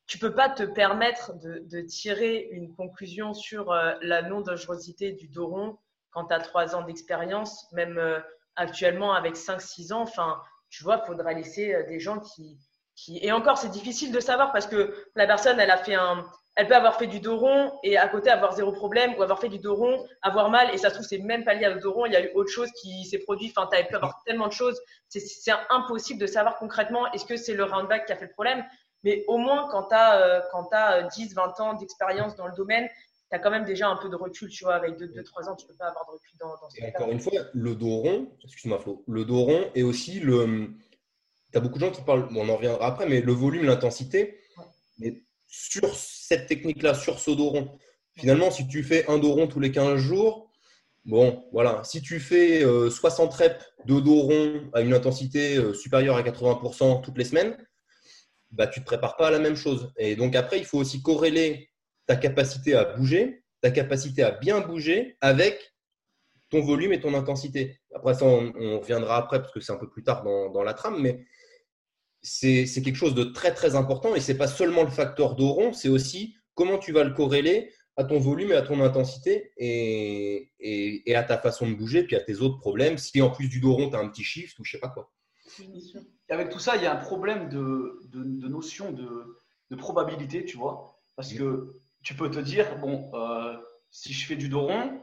tu peux pas te permettre de, tirer une conclusion sur euh, la non-dangerosité du dos rond quand tu as trois ans d'expérience, même euh, actuellement avec 5-6 ans. Enfin, tu vois, il faudra laisser euh, des gens qui. Et encore, c'est difficile de savoir parce que la personne, elle a fait un, elle peut avoir fait du dos rond et à côté avoir zéro problème ou avoir fait du dos rond, avoir mal et ça se trouve c'est même pas lié au dos rond, il y a eu autre chose qui s'est produit. Enfin, tu as pu avoir tellement de choses, c'est impossible de savoir concrètement est-ce que c'est le roundback qui a fait le problème? Mais au moins quand tu as, as 10, 20 ans d'expérience dans le domaine, tu as quand même déjà un peu de recul, tu vois, avec 2-3 ans, tu peux pas avoir de recul dans, dans ce et Encore une fois, le dos rond, excuse-moi Flo, le dos rond et aussi le. Tu as beaucoup de gens qui parlent, bon, on en reviendra après, mais le volume, l'intensité. Mais sur cette technique-là, sur ce dos rond. Finalement, si tu fais un dos rond tous les 15 jours, bon, voilà. Si tu fais 60 euh, reps de dos rond à une intensité euh, supérieure à 80% toutes les semaines, bah, tu ne te prépares pas à la même chose. Et donc après, il faut aussi corréler ta capacité à bouger, ta capacité à bien bouger avec ton volume et ton intensité. Après ça, on, reviendra après parce que c'est un peu plus tard dans, dans la trame, mais c'est quelque chose de très très important et c'est pas seulement le facteur d'oron, c'est aussi comment tu vas le corréler à ton volume et à ton intensité et, et, à ta façon de bouger, puis à tes autres problèmes. Si en plus du doron, tu as un petit shift ou je sais pas quoi. Avec tout ça, il y a un problème de, de, notion de, de, probabilité, tu vois. Parce que tu peux te dire, bon, euh, si je fais du doron,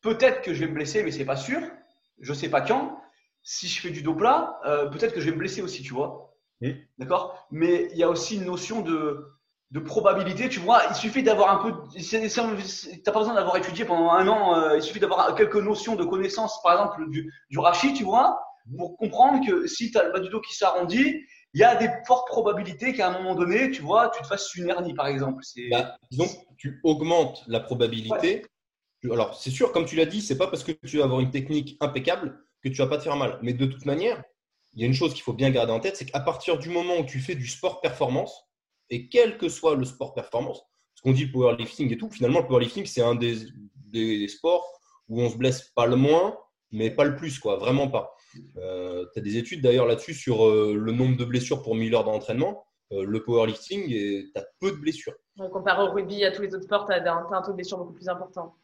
peut-être que je vais me blesser, mais c'est pas sûr. Je sais pas quand. Si je fais du dos plat, euh, peut-être que je vais me blesser aussi, tu vois. D'accord? Mais il y a aussi une notion de, de probabilité. Tu vois, il suffit d'avoir un peu. Tu n'as pas besoin d'avoir étudié pendant un an. Euh, il suffit d'avoir quelques notions de connaissance, par exemple, du, du rachis, tu vois, pour comprendre que si tu as le bas du dos qui s'arrondit, il y a des fortes probabilités qu'à un moment donné, tu vois, tu te fasses une hernie, par exemple. Bah, disons, tu augmentes la probabilité. Alors, c'est sûr, comme tu l'as dit, c'est pas parce que tu vas avoir une technique impeccable que tu vas pas te faire mal. Mais de toute manière, il y a une chose qu'il faut bien garder en tête, c'est qu'à partir du moment où tu fais du sport performance, et quel que soit le sport performance, ce qu'on dit powerlifting et tout, finalement, le powerlifting, c'est un des, des, sports où on se blesse pas le moins, mais pas le plus, quoi, vraiment pas. Euh, tu as des études d'ailleurs là-dessus sur euh, le nombre de blessures pour 1000 heures d'entraînement. Euh, le powerlifting, tu as peu de blessures. comparé au rugby à tous les autres sports, tu as, un taux de blessures beaucoup plus important.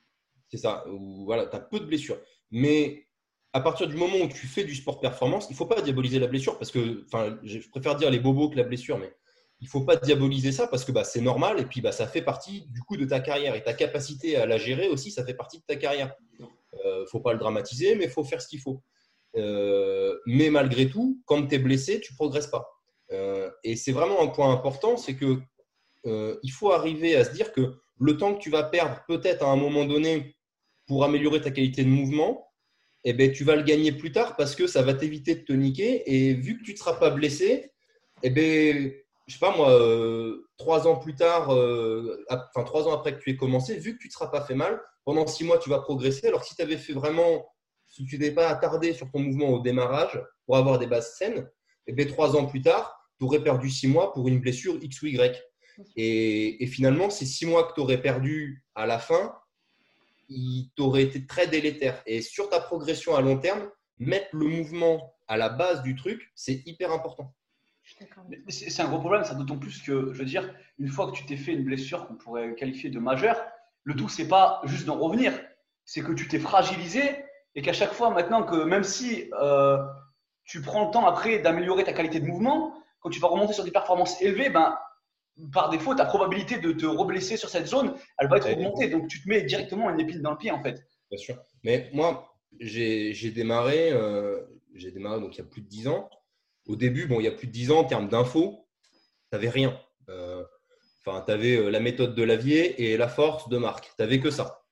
C'est ça, voilà, tu as peu de blessures. Mais à partir du moment où tu fais du sport performance, il ne faut pas diaboliser la blessure parce que, enfin, je préfère dire les bobos que la blessure, mais il ne faut pas diaboliser ça parce que bah, c'est normal et puis bah, ça fait partie du coup de ta carrière et ta capacité à la gérer aussi, ça fait partie de ta carrière. Il euh, ne faut pas le dramatiser, mais il faut faire ce qu'il faut. Euh, mais malgré tout, quand tu es blessé, tu ne progresses pas. Euh, et c'est vraiment un point important, c'est que il faut arriver à se dire que le temps que tu vas perdre peut-être à un moment donné pour améliorer ta qualité de mouvement, eh ben, tu vas le gagner plus tard parce que ça va t'éviter de te niquer. Et vu que tu ne seras pas blessé, eh ben, je sais pas moi, euh, trois ans plus tard, euh, enfin trois ans après que tu aies commencé, vu que tu ne seras pas fait mal, pendant six mois, tu vas progresser. Alors si tu avais fait vraiment, si tu n'étais pas attardé sur ton mouvement au démarrage pour avoir des bases saines, et eh bien trois ans plus tard, tu aurais perdu six mois pour une blessure X ou Y. Et, et finalement, ces six mois que tu aurais perdu à la fin, il t'aurait été très délétère. Et sur ta progression à long terme, mettre le mouvement à la base du truc, c'est hyper important. C'est un gros problème, ça d'autant plus que, je veux dire, une fois que tu t'es fait une blessure qu'on pourrait qualifier de majeure, le tout, c'est pas juste d'en revenir, c'est que tu t'es fragilisé et qu'à chaque fois, maintenant que même si euh, tu prends le temps après d'améliorer ta qualité de mouvement, quand tu vas remonter sur des performances élevées, ben, par défaut, ta probabilité de te reblesser sur cette zone, elle va être augmentée. Donc, tu te mets directement une épine dans le pied, en fait. Bien sûr. Mais moi, j'ai démarré, euh, j'ai démarré donc il y a plus de 10 ans. Au début, bon, il y a plus de 10 ans, en termes d'infos, tu n'avais rien. Euh, enfin, tu avais la méthode de Lavier et la force de Marc. Tu n'avais que ça.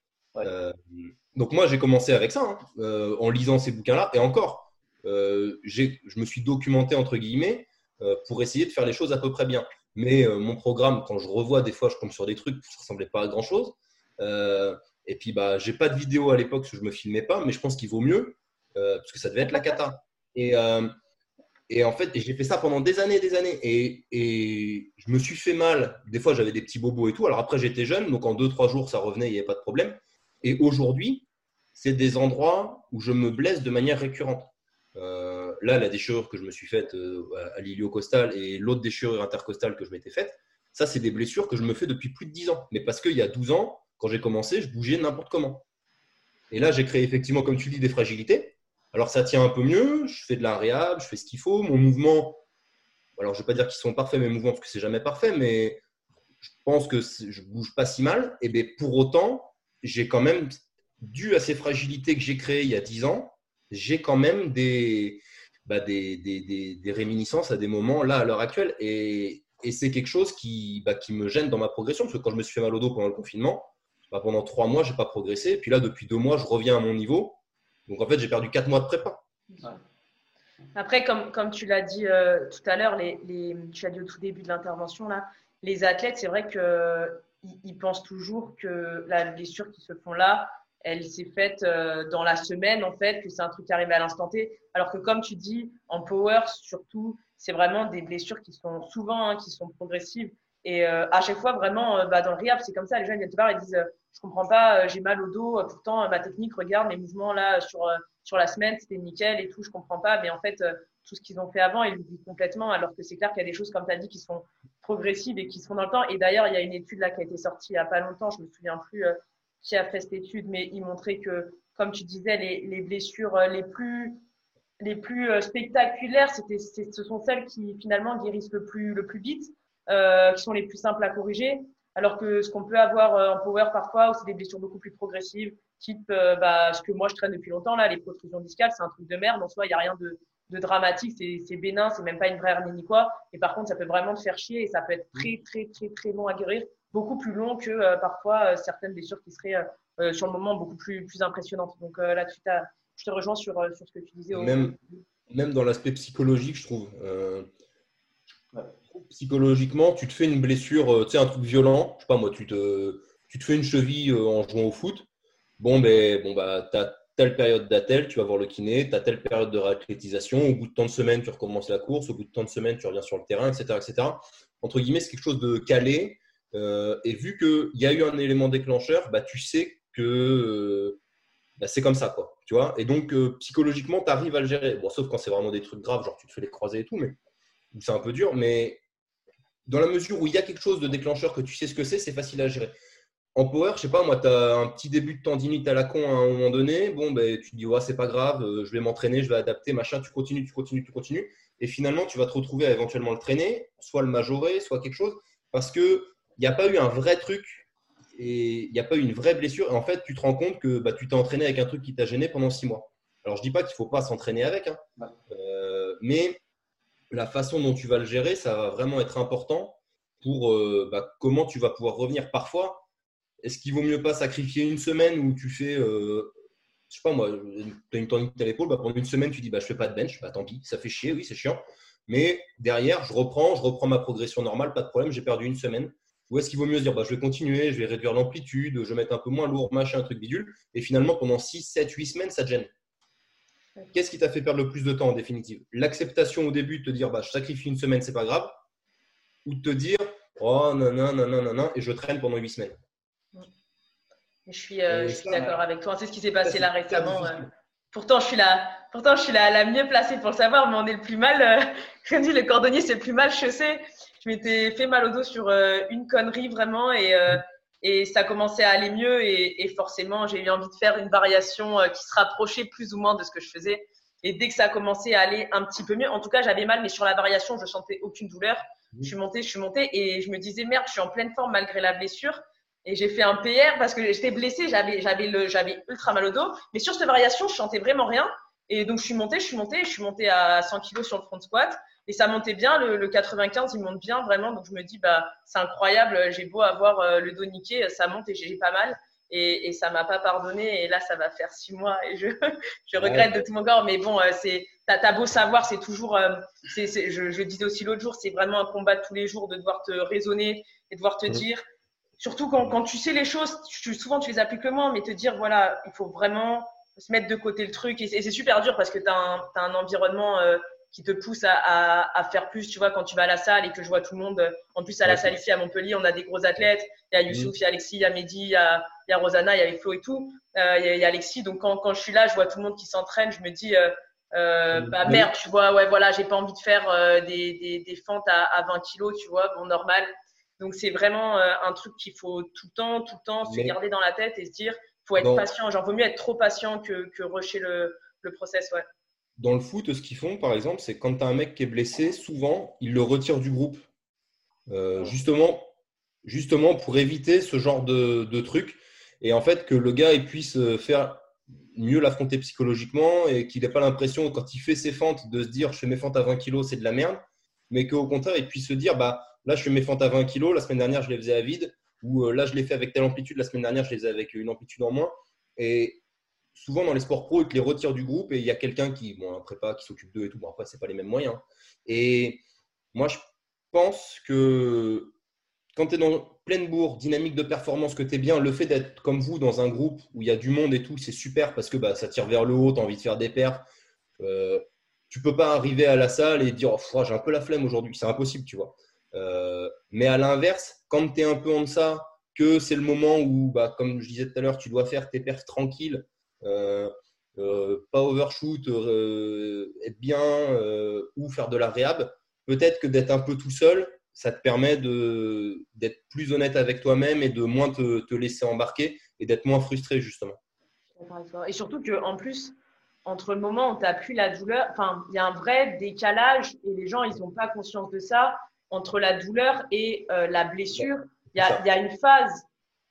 Donc, moi, j'ai commencé avec ça, hein, en lisant ces bouquins-là. Et encore, je me suis documenté, entre guillemets, pour essayer de faire les choses à peu près bien. Mais euh, mon programme, quand je revois des fois, je tombe sur des trucs, ça ne ressemblait pas à grand chose. Euh, et puis, bah, j'ai pas de vidéo à l'époque parce que je me filmais pas, mais je pense qu'il vaut mieux euh, parce que ça devait être la cata. Et, et en fait, j'ai fait ça pendant des années et des années. Et, et je me suis fait mal. Des fois, j'avais des petits bobos et tout. Alors après, j'étais jeune, donc en deux, trois jours, ça revenait, il n'y avait pas de problème. Et aujourd'hui, c'est des endroits où je me blesse de manière récurrente. Euh, là, la déchirure que je me suis faite euh, à l'iliocostal et l'autre déchirure intercostale que je m'étais faite, ça, c'est des blessures que je me fais depuis plus de 10 ans. Mais parce qu'il y a 12 ans, quand j'ai commencé, je bougeais n'importe comment. Et là, j'ai créé effectivement, comme tu dis, des fragilités. Alors, ça tient un peu mieux. Je fais de la je fais ce qu'il faut. Mon mouvement, alors je ne vais pas dire qu'ils sont parfaits, mes mouvements, parce que c'est jamais parfait, mais je pense que je bouge pas si mal. Et bien, pour autant, j'ai quand même, dû à ces fragilités que j'ai créées il y a 10 ans, j'ai quand même des, bah, des, des, des, réminiscences à des moments là à l'heure actuelle. Et, et c'est quelque chose qui, bah, qui me gêne dans ma progression. Parce que quand je me suis fait mal au dos pendant le confinement, bah, pendant trois mois, je n'ai pas progressé. Et puis là, depuis deux mois, je reviens à mon niveau. Donc en fait, j'ai perdu quatre mois de prépa. Après, comme, comme tu l'as dit euh, tout à l'heure, les, tu as dit au tout début de l'intervention, là, les athlètes, c'est vrai qu'ils ils pensent toujours que la blessure qui se font là, elle s'est faite euh, dans la semaine, en fait, que c'est un truc qui arrive à l'instant T. Alors que, comme tu dis, en power, surtout, c'est vraiment des blessures qui sont souvent, hein, qui sont progressives. Et euh, à chaque fois, vraiment, euh, bah, dans le rehab, c'est comme ça. Les gens viennent te voir et disent Je comprends pas, j'ai mal au dos, pourtant ma technique, regarde mes mouvements là sur, sur la semaine, c'était nickel et tout, je comprends pas. Mais en fait, tout ce qu'ils ont fait avant, ils l'oublient complètement. Alors que c'est clair qu'il y a des choses, comme tu as dit, qui sont progressives et qui se font dans le temps. Et d'ailleurs, il y a une étude là qui a été sortie il y a pas longtemps, je me souviens plus qui a fait cette étude, mais il montrait que, comme tu disais, les, les blessures euh, les plus, les plus euh, spectaculaires, c'était, ce sont celles qui finalement guérissent le plus, le plus vite, euh, qui sont les plus simples à corriger. Alors que ce qu'on peut avoir euh, en power parfois, c'est des blessures beaucoup plus progressives, type bah, ce que moi je traîne depuis longtemps là, les protrusions discales, c'est un truc de merde. En soi, il n'y a rien de, de dramatique, c'est, c'est bénin, c'est même pas une vraie hernie ni quoi. Et par contre, ça peut vraiment te faire chier et ça peut être très très très très long à guérir beaucoup plus long que euh, parfois euh, certaines blessures qui seraient euh, sur le moment beaucoup plus, plus impressionnantes. Donc là-dessus, je te rejoins sur, sur ce que tu disais. Même, même dans l'aspect psychologique, je trouve. Psychologiquement, tu te fais une blessure, tu sais, un truc violent. Je sais pas moi, tu te, tu te fais une cheville en jouant au foot. Bon, ben, bon, bah, tu as telle période d'attel, tu vas voir le kiné, tu telle période de réathlétisation, au bout de tant de semaines, tu recommences la course, au bout de tant de semaines, tu reviens sur le terrain, etc. etc. Entre guillemets, c'est quelque chose de calé euh, et vu qu'il y a eu un élément déclencheur, bah, tu sais que euh, bah, c'est comme ça. Quoi, tu vois et donc, euh, psychologiquement, tu arrives à le gérer. Bon, sauf quand c'est vraiment des trucs graves, genre tu te fais les croiser et tout, mais c'est un peu dur. Mais dans la mesure où il y a quelque chose de déclencheur que tu sais ce que c'est, c'est facile à gérer. En power, je sais pas, moi, tu as un petit début de tendinite à la con à un moment donné. Bon, ben, tu te dis, ouais, c'est pas grave, je vais m'entraîner, je vais adapter, machin. Tu continues, tu continues, tu continues. Et finalement, tu vas te retrouver à éventuellement le traîner, soit le majorer, soit quelque chose. Parce que il n'y a pas eu un vrai truc et il n'y a pas eu une vraie blessure. Et en fait, tu te rends compte que bah, tu t'es entraîné avec un truc qui t'a gêné pendant six mois. Alors, je ne dis pas qu'il ne faut pas s'entraîner avec, hein. euh, mais la façon dont tu vas le gérer, ça va vraiment être important pour euh, bah, comment tu vas pouvoir revenir. Parfois, est-ce qu'il vaut mieux pas sacrifier une semaine où tu fais, euh, je sais pas moi, tu as une tendinite à l'épaule, bah, pendant une semaine, tu dis bah, je fais pas de bench, bah, tant pis, ça fait chier, oui, c'est chiant. Mais derrière, je reprends, je reprends ma progression normale, pas de problème, j'ai perdu une semaine Ou est-ce qu'il vaut mieux se dire, bah, je vais continuer, je vais réduire l'amplitude, je vais mettre un peu moins lourd, machin, un truc bidule, et finalement, pendant 6, 7, 8 semaines, ça te gêne. Qu'est-ce qui t'a fait perdre le plus de temps en définitive? L'acceptation au début de te dire, bah, je sacrifie une semaine, c'est pas grave, ou de te dire, oh non, non, non, non, non, et je traîne pendant 8 semaines? Je suis, euh, suis d'accord avec toi. C'est ce qui s'est passé là récemment. Euh. Pourtant, je suis la, pourtant, je suis la, la, mieux placée pour le savoir, mais on est le plus mal. Euh, dit, le cordonnier, c'est le plus mal chaussé. Je m'étais fait mal au dos sur euh, une connerie vraiment et, euh, et ça commençait à aller mieux et, et forcément, j'ai eu envie de faire une variation qui se rapprochait plus ou moins de ce que je faisais. Et dès que ça a commencé à aller un petit peu mieux, en tout cas, j'avais mal, mais sur la variation, je sentais aucune douleur. Je suis montée, je suis montée et je me disais merde, je suis en pleine forme malgré la blessure. Et j'ai fait un PR parce que j'étais blessée, j'avais, j'avais, le, j'avais ultra mal au dos. Mais sur cette variation, je sentais vraiment rien. Et donc, je suis montée, je suis montée, je suis montée à 100 kilos sur le front squat. Et ça montait bien, le, le 95, il monte bien vraiment. Donc, je me dis, bah, c'est incroyable. J'ai beau avoir euh, le dos niqué, ça monte et j'ai pas mal. Et, et ça m'a pas pardonné. Et là, ça va faire six mois et je, je regrette de tout mon corps. Mais bon, euh, c'est, t'as, t'as beau savoir, c'est toujours, euh, c'est, c'est, je, je disais aussi l'autre jour, c'est vraiment un combat de tous les jours de devoir te raisonner et devoir te dire, surtout quand, quand, tu sais les choses, tu, souvent tu les appliques le moins, mais te dire, voilà, il faut vraiment se mettre de côté le truc. Et c'est super dur parce que tu as, as, un environnement euh, qui te pousse à, à, à, faire plus, tu vois, quand tu vas à la salle et que je vois tout le monde. En plus, à la salle ici à Montpellier, on a des gros athlètes. Il y a Youssouf, il y a Alexis, il y a Mehdi, il y a, il y a Rosanna, il y a Flo et tout. Euh, il, y a, il, y a, Alexis. Donc quand, quand je suis là, je vois tout le monde qui s'entraîne. Je me dis, euh, euh bah merde, tu vois, ouais, voilà, j'ai pas envie de faire euh, des, des, des, fentes à, à 20 kilos, tu vois, bon, normal. Donc c'est vraiment euh, un truc qu'il faut tout le temps, tout le temps se garder dans la tête et se dire, faut être patient. Genre, vaut mieux être trop patient que, que rusher le, le process, ouais. Dans le foot, ce qu'ils font, par exemple, c'est quand tu as un mec qui est blessé, souvent, ils le retirent du groupe. Euh, justement, justement pour éviter ce genre de, de truc. Et en fait, que le gars il puisse faire mieux l'affronter psychologiquement et qu'il n'ait pas l'impression, quand il fait ses fentes, de se dire je fais mes fentes à 20 kg, c'est de la merde. Mais qu'au contraire, il puisse se dire bah, Là, je fais mes fentes à 20 kg. La semaine dernière, je les faisais à vide. Ou euh, là, je les fais avec telle amplitude. La semaine dernière, je les faisais avec une amplitude en moins. Et souvent, dans les sports pro, ils te les retirent du groupe et il y a quelqu'un qui, un prépa qui s'occupe d'eux et tout. Bon, après, ce pas les mêmes moyens. Et moi, je pense que quand tu es dans pleine bourre, dynamique de performance, que tu es bien, le fait d'être comme vous dans un groupe où il y a du monde et tout, c'est super parce que bah, ça tire vers le haut, tu as envie de faire des perfs. Euh, tu peux pas arriver à la salle et dire oh, j'ai un peu la flemme aujourd'hui. C'est impossible, tu vois. Euh, mais à l'inverse, quand tu es un peu en deçà, que c'est le moment où, bah, comme je disais tout à l'heure, tu dois faire tes perfs tranquilles, euh, euh, pas overshoot, être bien ou faire de la réhab, peut-être que d'être un peu tout seul, ça te permet d'être plus honnête avec toi-même et de moins te, te laisser embarquer et d'être moins frustré justement. Et surtout qu'en plus, entre le moment où tu n'as plus la douleur, il y a un vrai décalage et les gens, ils n'ont pas conscience de ça entre la douleur et euh, la blessure. Il y, a, il y, a, une phase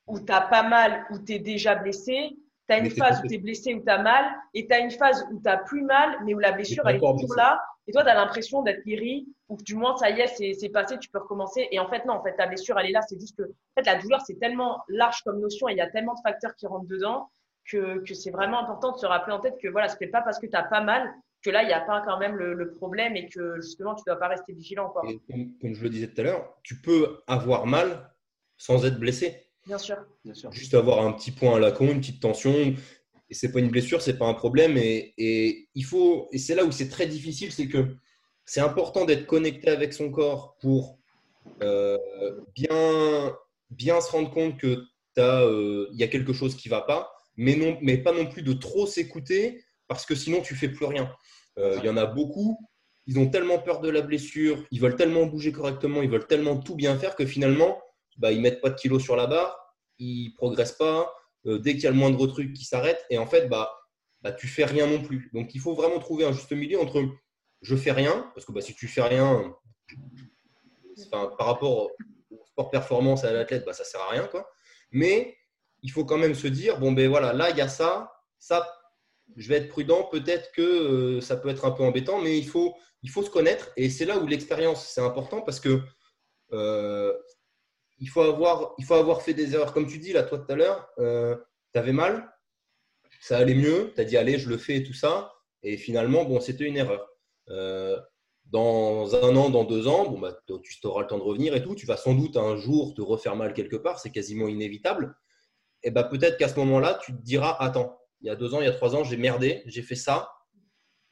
où tu as pas mal, où tu es déjà blessé. Tu as une phase où tu es blessé, où tu as mal. Et tu as une phase où tu as plus mal, mais où la blessure, elle est toujours là. Et toi, tu as l'impression d'être guéri, ou que du moins, ça y est, c'est passé, tu peux recommencer. Et en fait, non, en fait, ta blessure, elle est là. C'est juste que en fait, la douleur, c'est tellement large comme notion et il y a tellement de facteurs qui rentrent dedans que, que c'est vraiment important de se rappeler en tête que voilà, ce n'est pas parce que tu n'as pas mal que là, il n'y a pas quand même le, le, problème et que justement, tu ne dois pas rester vigilant. Quoi. comme, comme, je le disais tout à l'heure, tu peux avoir mal sans être blessé. Bien sûr. Bien sûr. Juste avoir un petit point à la con, une petite tension. Et c'est pas une blessure, c'est pas un problème. Et, et il faut, et c'est là où c'est très difficile, c'est que c'est important d'être connecté avec son corps pour euh, bien, bien se rendre compte que il euh, y a quelque chose qui va pas, mais, non, mais pas non plus de trop s'écouter parce que sinon tu fais plus rien. Euh, il y en a beaucoup, ils ont tellement peur de la blessure, ils veulent tellement bouger correctement, ils veulent tellement tout bien faire que finalement, bah, ils mettent pas de kilos sur la barre, ils progressent pas. Euh, dès qu'il y a le moindre truc qui s'arrête, et en fait, bah, bah, tu fais rien non plus. Donc, il faut vraiment trouver un juste milieu entre je fais rien, parce que bah, si tu fais rien, par rapport au sport performance à l'athlète, bah, ça sert à rien. Quoi. Mais il faut quand même se dire bon, ben voilà, là, il y a ça, ça, je vais être prudent. Peut-être que euh, ça peut être un peu embêtant, mais il faut, se connaître. Et c'est là où l'expérience, c'est important parce que euh, il, faut avoir, il fait des erreurs. Comme tu dis là, toi tout à l'heure, euh, tu avais mal, ça allait mieux, tu as dit allez, je le fais et tout ça. Et finalement, bon, c'était une erreur. dans dans un an, dans deux ans, bon, bah, tu auras le temps de revenir et tout. Tu vas sans doute un jour te refaire mal quelque part, c'est quasiment inévitable. Et bah, peut-être qu'à ce moment-là, tu te diras Attends, il y a deux ans, il y a trois ans, j'ai merdé, j'ai fait ça,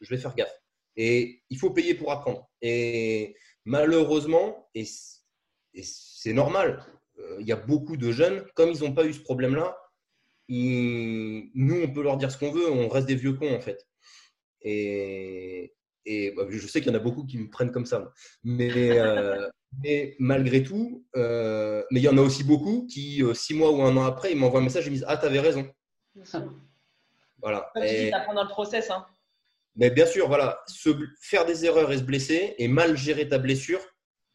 je vais faire gaffe. Et il faut payer pour apprendre. Et malheureusement, et c'est normal, euh, il y a beaucoup de jeunes, comme ils n'ont pas eu ce problème-là, nous, on peut leur dire ce qu'on veut, on reste des vieux cons en fait. Et, bah, je sais qu'il y en a beaucoup qui me prennent comme ça. Mais, euh, mais malgré tout, euh, mais il y en a aussi beaucoup qui, six mois ou un an après, ils m'envoient un message et me disent Ah, t'avais raison. Voilà. et... dans le process. Hein. Mais bien sûr, voilà, se, faire des erreurs et se blesser et mal gérer ta blessure,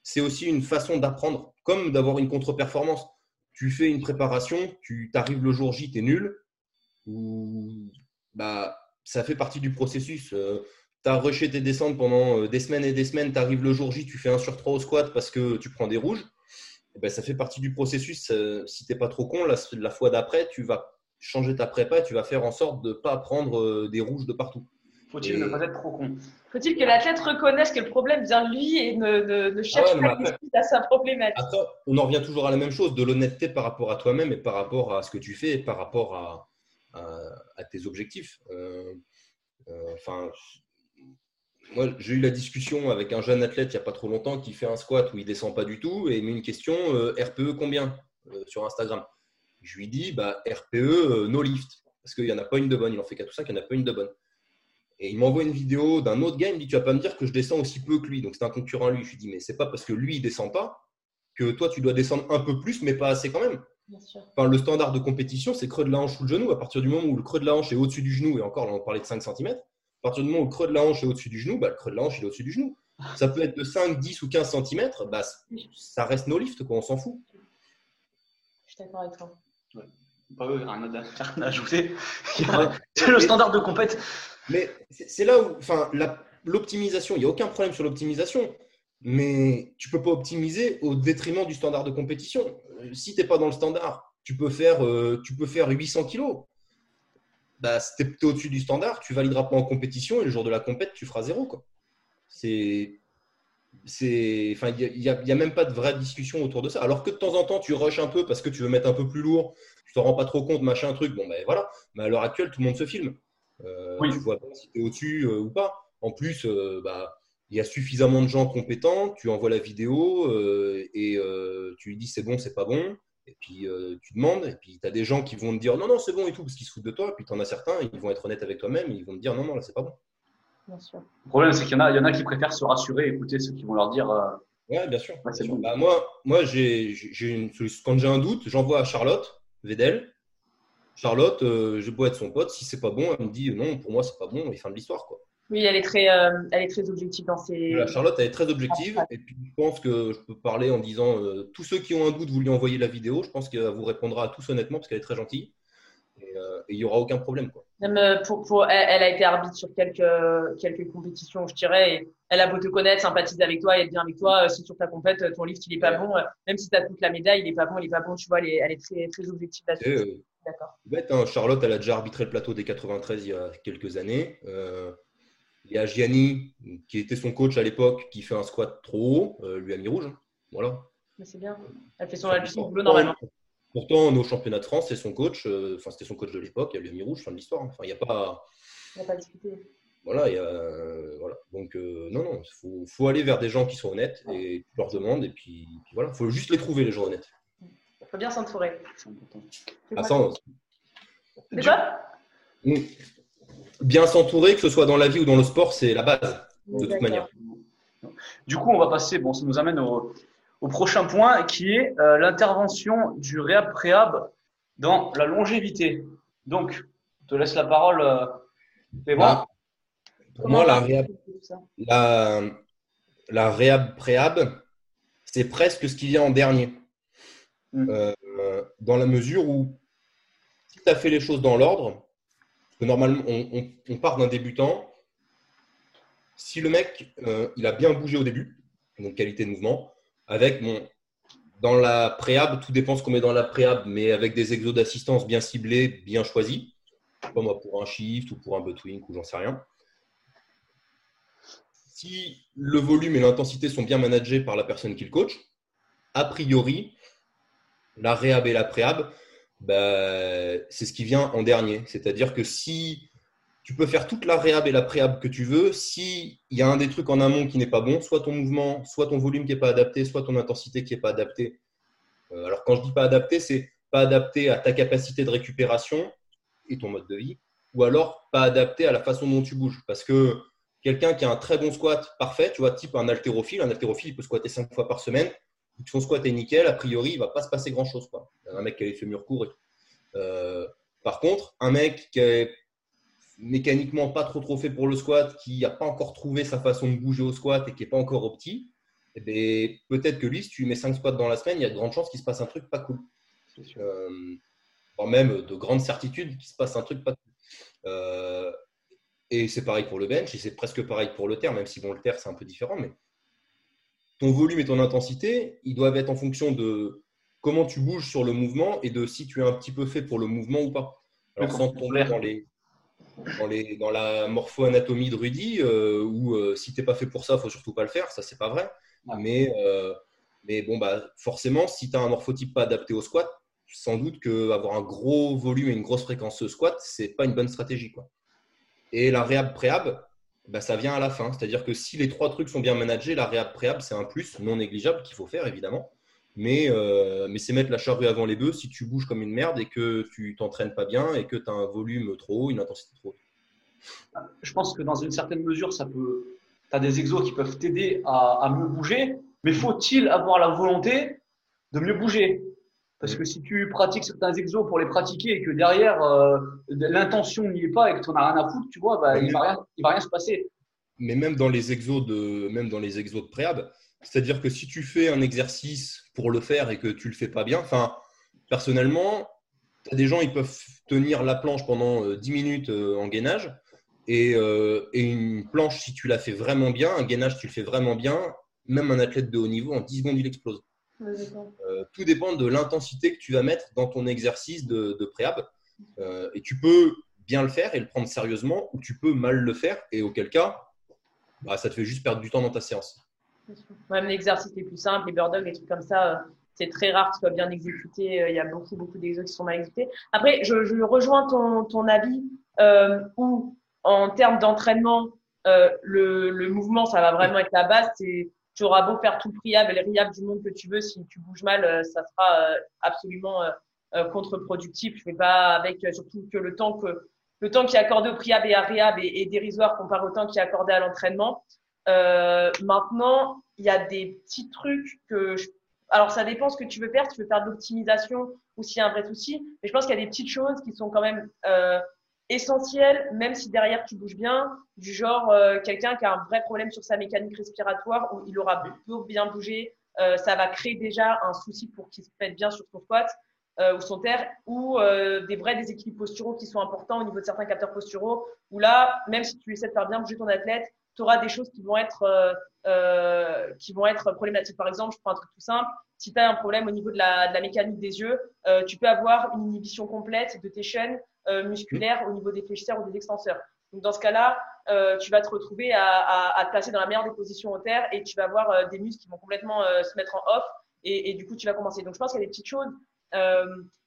c'est aussi une façon d'apprendre, comme d'avoir une contre-performance. Tu fais une préparation, tu arrives le jour J, tu es nul, ou bah, ça fait partie du processus. Euh, tu as rushé tes descentes pendant euh, des semaines et des semaines, tu arrives le jour J, tu fais un sur 3 au squat parce que tu prends des rouges. Et eh ben, ça fait partie du processus. Euh, si tu n'es pas trop con, la, la fois d'après, tu vas changer ta prépa et tu vas faire en sorte de ne pas prendre des rouges de partout. Faut-il ne pas être trop con Faut-il que l'athlète reconnaisse que le problème vient de lui et ne, ne, cherche ah pas à sa problématique? On en revient toujours à la même chose, de l'honnêteté par rapport à toi-même et par rapport à ce que tu fais et par rapport à, à, tes objectifs. Euh, euh, enfin, moi, j'ai eu la discussion avec un jeune athlète il n'y a pas trop longtemps qui fait un squat où il descend pas du tout et il met une question euh, RPE combien sur Instagram? Je lui dis bah, RPE no lift parce qu'il n'y en a pas une de bonne. Il en fait 4 ou 5, il n'y en a pas une de bonne. Et il m'envoie une vidéo d'un autre gars, il me dit Tu vas pas me dire que je descends aussi peu que lui. Donc c'est un concurrent à lui. Je lui dis Mais c'est pas parce que lui, il descend pas que toi, tu dois descendre un peu plus, mais pas assez quand même. Enfin, le standard de compétition, c'est creux de la hanche ou le genou. À partir du moment où le creux de la hanche est au-dessus du genou, et encore là, on parlait de 5 cm, à partir du moment où le creux de la hanche est au-dessus du genou, bah, le creux de la hanche est au-dessus du genou. Ça peut être de 5, 10 ou 15 cm, bah, ça reste no lift, quoi, on s'en fout. Je suis d'accord avec toi. Pas eux, rien à ajouter. c'est le standard de compétition. Mais c'est là où, enfin, l'optimisation, il n'y a aucun problème sur l'optimisation, mais tu peux pas optimiser au détriment du standard de compétition. Euh, si tu n'es pas dans le standard, tu peux faire, euh, tu peux faire 800 kilos. Bah, si tu es, au-dessus du standard, tu valideras pas en compétition et le jour de la compète, tu feras zéro. Quoi. C'est, c'est, enfin, il n'y a, a, même pas de vraie discussion autour de ça. Alors que de temps en temps, tu rushes un peu parce que tu veux mettre un peu plus lourd, tu te rends pas trop compte, machin, truc. Bon, ben voilà. Mais à l'heure actuelle, tout le monde se filme. Euh, oui. Tu vois pas si tu es au-dessus euh, ou pas. En plus, euh, bah, il y a suffisamment de gens compétents, tu envoies la vidéo et tu lui dis c'est bon, c'est pas bon. Et puis tu demandes, et puis tu as des gens qui vont te dire non, non, c'est bon et tout, parce qu'ils se foutent de toi. Et puis tu en as certains, ils vont être honnêtes avec toi-même, ils vont te dire non, non, là, c'est pas bon. Bien sûr. Le problème, c'est qu'il y, en a, il y en a qui préfèrent se rassurer, écouter ceux qui vont leur dire. Oui, bien sûr. Bah, moi, moi j'ai, une, quand j'ai un doute, j'envoie à Charlotte Vedel. Charlotte, euh, je peux être son pote. Si c'est pas bon, elle me dit non, pour moi, c'est pas bon, et fin de l'histoire. quoi. Oui, elle est très, euh, elle est très objective dans ses. Charlotte, elle est très objective. Et puis, je pense que je peux parler en disant euh, tous ceux qui ont un doute, vous lui envoyez la vidéo. Je pense qu'elle vous répondra à tous honnêtement parce qu'elle est très gentille. Et il n'y aura aucun problème. Quoi. Même pour, pour, elle, a été arbitre sur quelques, quelques compétitions, je dirais. Et elle a beau te connaître, sympathise avec toi, être bien avec toi. Si sur ta compète, ton lift, il n'est pas bon. Même si tu as toute la médaille, il n'est pas bon, il n'est pas bon. Tu vois, elle est, elle est très, très objective là-dessus. D'accord. Hein, Charlotte, elle a déjà arbitré le plateau des 93 il y a quelques années. Euh, il y a Gianni, qui était son coach à l'époque, qui fait un squat trop haut, euh, lui a mis rouge. Voilà. c'est bien. Elle fait son, son boulot normalement. Pourtant, nos championnats de France, c'est son coach. Euh, enfin, c'était son coach de l'époque. Elle lui a mis rouge. Fin de l'histoire. Enfin, il n'y a pas. Il n'y a pas discuté. Voilà, y a, voilà. Donc, non, non, il faut, faut, aller vers des gens qui sont honnêtes et tu leur demandes. Et puis, puis voilà, il faut juste les trouver, les gens honnêtes. Il faut bien s'entourer. Bien s'entourer, que ce soit dans la vie ou dans le sport, c'est la base, de toute manière. Du coup, on va passer, bon, ça nous amène au, prochain point qui est euh, l'intervention du réhab préhab dans la longévité. Donc, je te laisse la parole. Euh, ah, pour moi, la réhab, la, la réhab préhab, c'est presque ce qui vient en dernier. Mm. Euh, dans la mesure où si tu as fait les choses dans l'ordre, que normalement on, part d'un débutant, si le mec euh, il a bien bougé au début, donc qualité de mouvement, avec mon dans la préhab, tout dépend ce qu'on met dans la préhab, mais avec des exos d'assistance bien ciblés, bien choisis, pas moi pour un shift ou pour un butt ou j'en sais rien. si le volume et l'intensité sont bien managés par la personne qui le coach, a priori, la réhab et la préhab, bah, c'est ce qui vient en dernier. C'est-à-dire que si tu peux faire toute la réhab et la préhab que tu veux, s'il y a un des trucs en amont qui n'est pas bon, soit ton mouvement, soit ton volume qui n'est pas adapté, soit ton intensité qui n'est pas adaptée. Euh, alors quand je dis pas adapté, c'est pas adapté à ta capacité de récupération et ton mode de vie, ou alors pas adapté à la façon dont tu bouges. Parce que quelqu'un qui a un très bon squat parfait, tu vois, type un haltérophile, un haltérophile, il peut squatter cinq fois par semaine, son squat est nickel, a priori, il va pas se passer grand-chose. Un mec qui a les fémurs courts et tout. Euh, par contre, un mec qui est mécaniquement pas trop trop fait pour le squat, qui n'a pas encore trouvé sa façon de bouger au squat et qui n'est pas encore opti, eh ben, peut-être que lui, si tu mets 5 squats dans la semaine, il y a de grandes chances qu'il se passe un truc pas cool. Euh, même de grandes certitudes qu'il se passe un truc pas cool. Euh, et c'est pareil pour le bench, et c'est presque pareil pour le terre, même si bon, le terre c'est un peu différent, mais ton volume et ton intensité, ils doivent être en fonction de comment tu bouges sur le mouvement et de si tu es un petit peu fait pour le mouvement ou pas. Alors sans tomber dans, les, dans, les, dans la morpho-anatomie de Rudy, euh, où euh, si tu n'es pas fait pour ça, il faut surtout pas le faire, ça c'est pas vrai. Mais, euh, mais bon, bah, forcément, si tu as un morphotype pas adapté au squat, sans doute qu'avoir un gros volume et une grosse fréquence squat, c'est pas une bonne stratégie. Quoi. Et la réhab préhab, bah, ça vient à la fin. C'est-à-dire que si les trois trucs sont bien managés, la réhab préhab, c'est un plus non négligeable qu'il faut faire, évidemment. Mais, euh, mais c'est mettre la charrue avant les bœufs si tu bouges comme une merde et que tu t'entraînes pas bien et que tu as un volume trop haut, une intensité trop haute. Je pense que dans une certaine mesure, ça peut. Tu as des exos qui peuvent t'aider à, à, mieux bouger, mais faut-il avoir la volonté de mieux bouger? Parce que si tu pratiques certains exos pour les pratiquer et que derrière euh, l'intention n'y est pas et que tu n'en as rien à foutre, tu vois, bah, il ne va, rien, va rien se passer. Mais même dans les exos de, même dans les exos de préhab, c'est-à-dire que si tu fais un exercice pour le faire et que tu le fais pas bien, enfin, personnellement, tu as des gens, ils peuvent tenir la planche pendant 10 euh, minutes euh, en gainage. Euh, et, une planche, si tu la fais vraiment bien, un gainage, tu le fais vraiment bien, même un athlète de haut niveau, en 10 secondes, il explose. tout dépend de l'intensité que tu vas mettre dans ton exercice de, de préhab. et tu peux bien le faire et le prendre sérieusement, ou tu peux mal le faire, et auquel cas, bah, ça te fait juste perdre du temps dans ta séance. Même l'exercice les plus simples, les bird dogs, les trucs comme ça, euh, c'est très rare qu'ils soient bien exécutés. Euh, il y a beaucoup, beaucoup d'exos qui sont mal exécutés. Après, je, je rejoins ton, ton avis euh, où, en termes d'entraînement, euh, le, le, mouvement, ça va vraiment être la base. C'est, tu auras beau faire tout le priable et le riable du monde que tu veux, si tu bouges mal, ça sera absolument contre-productif. Je ne vais pas avec, surtout que le temps que le temps qui est accordé au priable et à riable est, est dérisoire comparé au temps qui est accordé à l'entraînement. Euh, maintenant, il y a des petits trucs que je... Alors, ça dépend ce que tu veux faire. Si tu veux faire de l'optimisation ou s'il y a un vrai souci. Mais je pense qu'il y a des petites choses qui sont quand même euh, essentielles, même si derrière tu bouges bien. Du genre, euh, quelqu'un qui a un vrai problème sur sa mécanique respiratoire, où il aura plutôt bien bougé, euh, ça va créer déjà un souci pour qu'il se mette bien sur son squat. Euh, ou son terre, ou euh, des vrais déséquilibres posturaux qui sont importants au niveau de certains capteurs posturaux, où là, même si tu essaies de faire bien bouger ton athlète, tu auras des choses qui vont être euh, euh, qui vont être problématiques. Par exemple, je prends un truc tout simple. Si tu as un problème au niveau de la, de la mécanique des yeux, euh, tu peux avoir une inhibition complète de tes chaînes euh, musculaires au niveau des fléchisseurs ou des extenseurs. Donc dans ce cas-là, euh, tu vas te retrouver à, à, à, te placer dans la meilleure des positions au terre et tu vas avoir euh, des muscles qui vont complètement se mettre en off et, et, du coup tu vas commencer. Donc je pense qu'il y a des petites choses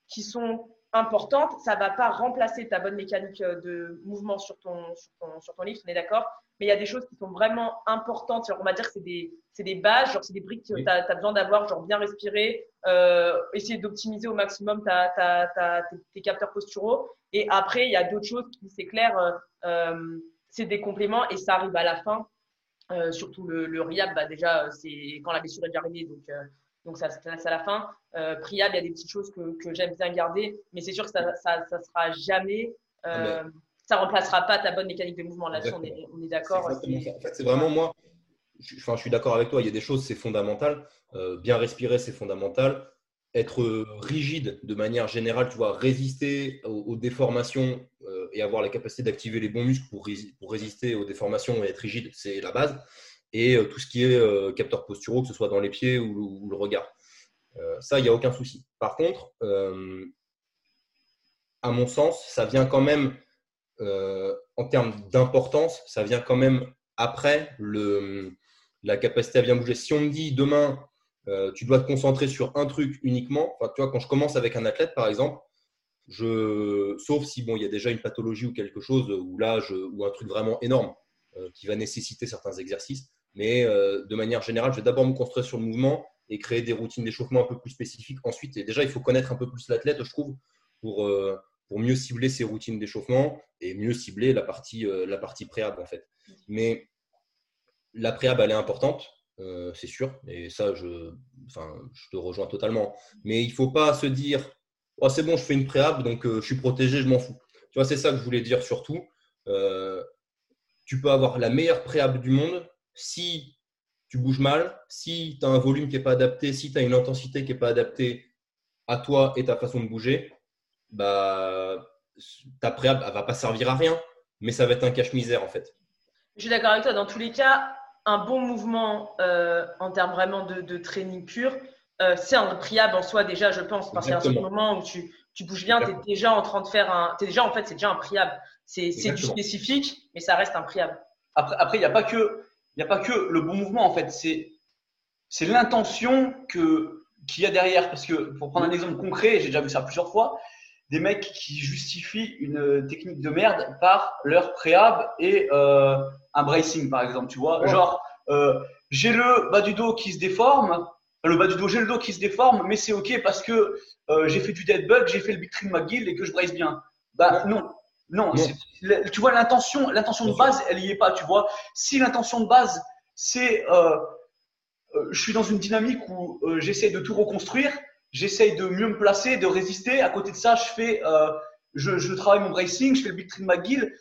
qui sont importante. Ça va pas remplacer ta bonne mécanique euh, de mouvement sur ton, sur ton, sur ton livre, on est d'accord. Mais il y a des choses qui sont vraiment importantes. on va dire que c'est des, des bases, genre c'est des briques que tu as, besoin d'avoir, genre bien respirer, euh, essayer d'optimiser au maximum ta, ta, ta, tes, capteurs posturaux. Et après, il y a d'autres choses qui, c'est clair, euh, c'est des compléments et ça arrive à la fin. Euh, surtout le, le RIAB, bah déjà, c'est quand la blessure est déjà arrivée. Donc, donc ça passe à la fin. Euh, Priable, il y a des petites choses que, que j'aime bien garder, mais c'est sûr que ça, ça, ça sera jamais. Euh, ah, ça remplacera pas ta bonne mécanique de mouvement. Là-dessus, on est, on est d'accord. En fait, c'est vraiment moi. Je, enfin, je suis d'accord avec toi. Il y a des choses, c'est fondamental. Euh, bien respirer, c'est fondamental. Être rigide de manière générale, tu vois, résister aux, déformations euh, et avoir la capacité d'activer les bons muscles pour, pour résister aux déformations et être rigide, c'est la base et euh, tout ce qui est euh, capteur posturaux, que ce soit dans les pieds ou, le regard. Euh, ça, il n'y a aucun souci. Par contre, à mon sens, ça vient quand même, en termes d'importance, ça vient quand même après le, la capacité à bien bouger. Si on me dit demain, tu dois te concentrer sur un truc uniquement, enfin, tu vois, quand je commence avec un athlète, par exemple, je, sauf si bon, il y a déjà une pathologie ou quelque chose, ou là, ou un truc vraiment énorme qui va nécessiter certains exercices. Mais euh, de manière générale, je vais d'abord me construire sur le mouvement et créer des routines d'échauffement un peu plus spécifiques ensuite. Et déjà, il faut connaître un peu plus l'athlète, je trouve, pour, pour mieux cibler ses routines d'échauffement et mieux cibler la partie, la partie préhab, en fait. Mais la préhab, elle est importante, euh, c'est sûr. Et ça, je, je te rejoins totalement. Mais il ne faut pas se dire oh, c'est bon, je fais une préhab, donc euh, je suis protégé, je m'en fous. Tu vois, c'est ça que je voulais dire surtout. Euh, tu peux avoir la meilleure préhab du monde si tu bouges mal, si tu as un volume qui n'est pas adapté, si tu as une intensité qui n'est pas adaptée à toi et ta façon de bouger, bah, ta préhab ne va pas servir à rien, mais ça va être un cache-misère en fait. Je suis d'accord avec toi. Dans tous les cas, un bon mouvement euh, en termes vraiment de, training pur, euh, c'est un priable en soi déjà, je pense, parce qu'à ce moment où tu, bouges bien, tu es déjà en train de faire un. Es déjà, en fait, c'est déjà un priable. C'est du spécifique, mais ça reste un priable. Après, il n'y a, pas que, a pas que le bon mouvement, en fait. C'est l'intention qu'il y a derrière. Parce que, pour prendre un exemple concret, j'ai déjà vu ça plusieurs fois, des mecs qui justifient une technique de merde par leur préhab et euh, un bracing, par exemple, tu vois. Genre, euh, j'ai le bas du dos qui se déforme, le bas du dos, j'ai le dos qui se déforme, mais c'est OK parce que euh, j'ai fait du dead bug, j'ai fait le big trim McGill et que je brace bien. Bah non, non. Tu vois, l'intention, l'intention de base, elle y est pas, tu vois. Si l'intention de base, c'est je suis dans une dynamique où j'essaie de tout reconstruire, j'essaye de mieux me placer, de résister. À côté de ça, je fais, euh, je, je, travaille mon bracing, je fais le big trim McGill.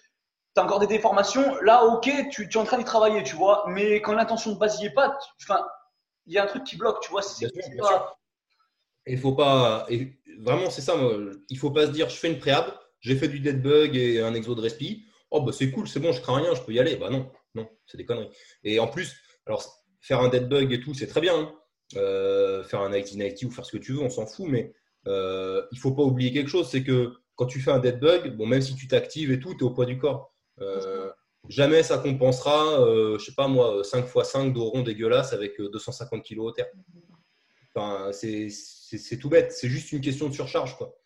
Tu as encore des déformations. Là, ok, tu, tu es en train d'y travailler, tu vois. Mais quand l'intention de base n'y est pas, enfin, il y a un truc qui bloque, tu vois. C'est Il faut pas, et vraiment, c'est ça. il faut pas se dire, je fais une préhab, j'ai fait du dead bug et un exo de respi. Oh, bah, c'est cool, c'est bon, je crains rien, je peux y aller. Bah non, non, c'est des conneries. Et en plus, alors, faire un dead bug et tout, c'est très bien. Hein. Euh, faire un 90-90 ou faire ce que tu veux, on s'en fout, mais euh, il faut pas oublier quelque chose, c'est que quand tu fais un dead bug, bon, même si tu t'actives et tout, tu es au poids du corps. Euh, jamais ça compensera, je sais pas moi, 5 x 5 dos rond dégueulasse avec 250 kg au terre. Enfin, c'est tout bête, c'est juste une question de surcharge. Quoi.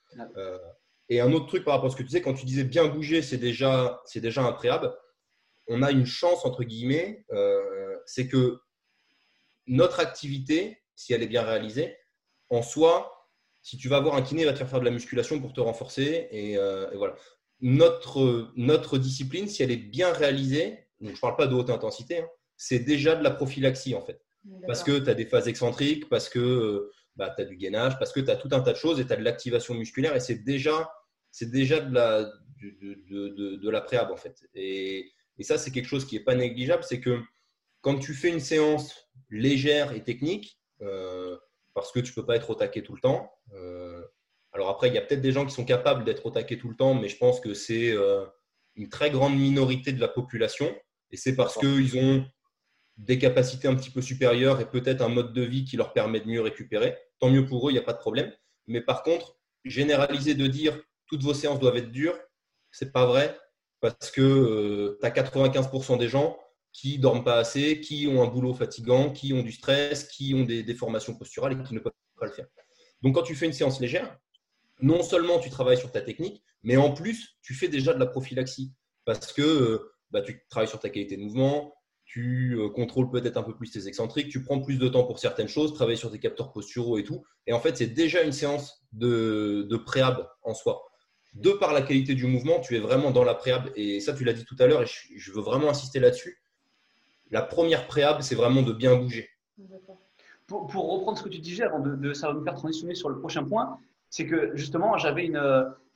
Et un autre truc par rapport à ce que tu disais, quand tu disais bien bouger, c'est déjà, déjà un préhab. On a une chance, entre guillemets, c'est que notre activité, si elle est bien réalisée, en soi, si tu vas voir un kiné, il va te faire faire de la musculation pour te renforcer. Et, euh, voilà. Notre, notre discipline, si elle est bien réalisée, je ne parle pas de haute intensité, hein, c'est déjà de la prophylaxie en fait. Parce que tu as des phases excentriques, parce que euh, bah, tu as du gainage, parce que tu as tout un tas de choses et tu as de l'activation musculaire et c'est déjà, déjà de la, de, de, la préhab en fait. Et, et ça, c'est quelque chose qui n'est pas négligeable, c'est que quand tu fais une séance légère et technique, euh, parce que tu ne peux pas être au taquet tout le temps. Euh, alors après, il y a peut-être des gens qui sont capables d'être au taquet tout le temps, mais je pense que c'est euh, une très grande minorité de la population. Et c'est parce qu'ils ont des capacités un petit peu supérieures et peut-être un mode de vie qui leur permet de mieux récupérer. Tant mieux pour eux, il n'y a pas de problème. Mais par contre, généraliser de dire toutes vos séances doivent être dures, c'est pas vrai parce que tu as 95% des gens qui dorment pas assez, qui ont un boulot fatigant, qui ont du stress, qui ont des déformations posturales et qui ne peuvent pas le faire. Donc, quand tu fais une séance légère, non seulement tu travailles sur ta technique, mais en plus, tu fais déjà de la prophylaxie parce que euh, bah, tu travailles sur ta qualité de mouvement, tu euh, contrôles peut-être un peu plus tes excentriques, tu prends plus de temps pour certaines choses, travailler sur tes capteurs posturaux et tout. Et en fait, c'est déjà une séance de, de préhab en soi. De par la qualité du mouvement, tu es vraiment dans la préhab. Et ça, tu l'as dit tout à l'heure, et je veux vraiment insister là-dessus la première préhab, c'est vraiment de bien bouger. Pour, reprendre ce que tu disais avant de, ça va me faire transitionner sur le prochain point, c'est que justement, j'avais une,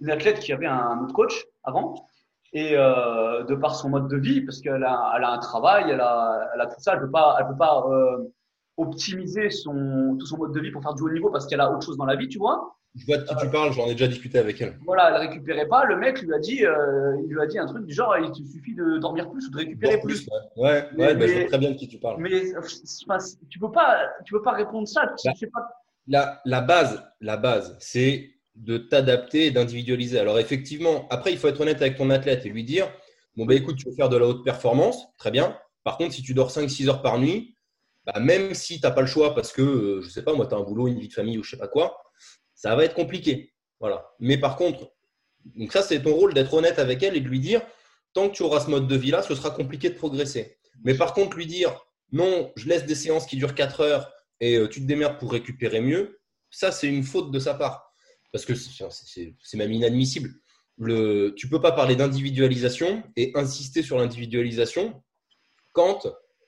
athlète qui avait un autre coach avant. Et euh, de par son mode de vie, parce qu'elle a, elle a un travail, elle a, elle a tout ça, elle ne peut pas, elle peut pas euh, optimiser son, tout son mode de vie pour faire du haut niveau parce qu'elle a autre chose dans la vie, tu vois. Je vois de qui tu parles, j'en ai déjà discuté avec elle. Voilà, elle récupérait pas. Le mec lui a dit, euh, il lui a dit un truc du genre, il te suffit de dormir plus ou de récupérer plus. Ouais, ouais, bah, je vois très bien de qui tu parles. Mais tu peux pas, tu peux pas répondre ça. Bah, pas... la, la base, la base, c'est de t'adapter et d'individualiser. Alors effectivement, après, il faut être honnête avec ton athlète et lui dire, bon ben écoute, tu veux faire de la haute performance, très bien. Par contre, si tu dors 5-6 heures par nuit, bah, même si tu n'as pas le choix parce que, euh, je sais pas, moi, tu as un boulot, une vie de famille ou je sais pas quoi, ça va être compliqué. Voilà. Mais par contre, donc ça, c'est ton rôle d'être honnête avec elle et de lui dire, tant que tu auras ce mode de vie-là, ce sera compliqué de progresser. Mais par contre, lui dire, non, je laisse des séances qui durent 4 heures et euh, tu te démerdes pour récupérer mieux, ça, c'est une faute de sa part. Parce que c'est même inadmissible. Le, tu peux pas parler d'individualisation et insister sur l'individualisation quand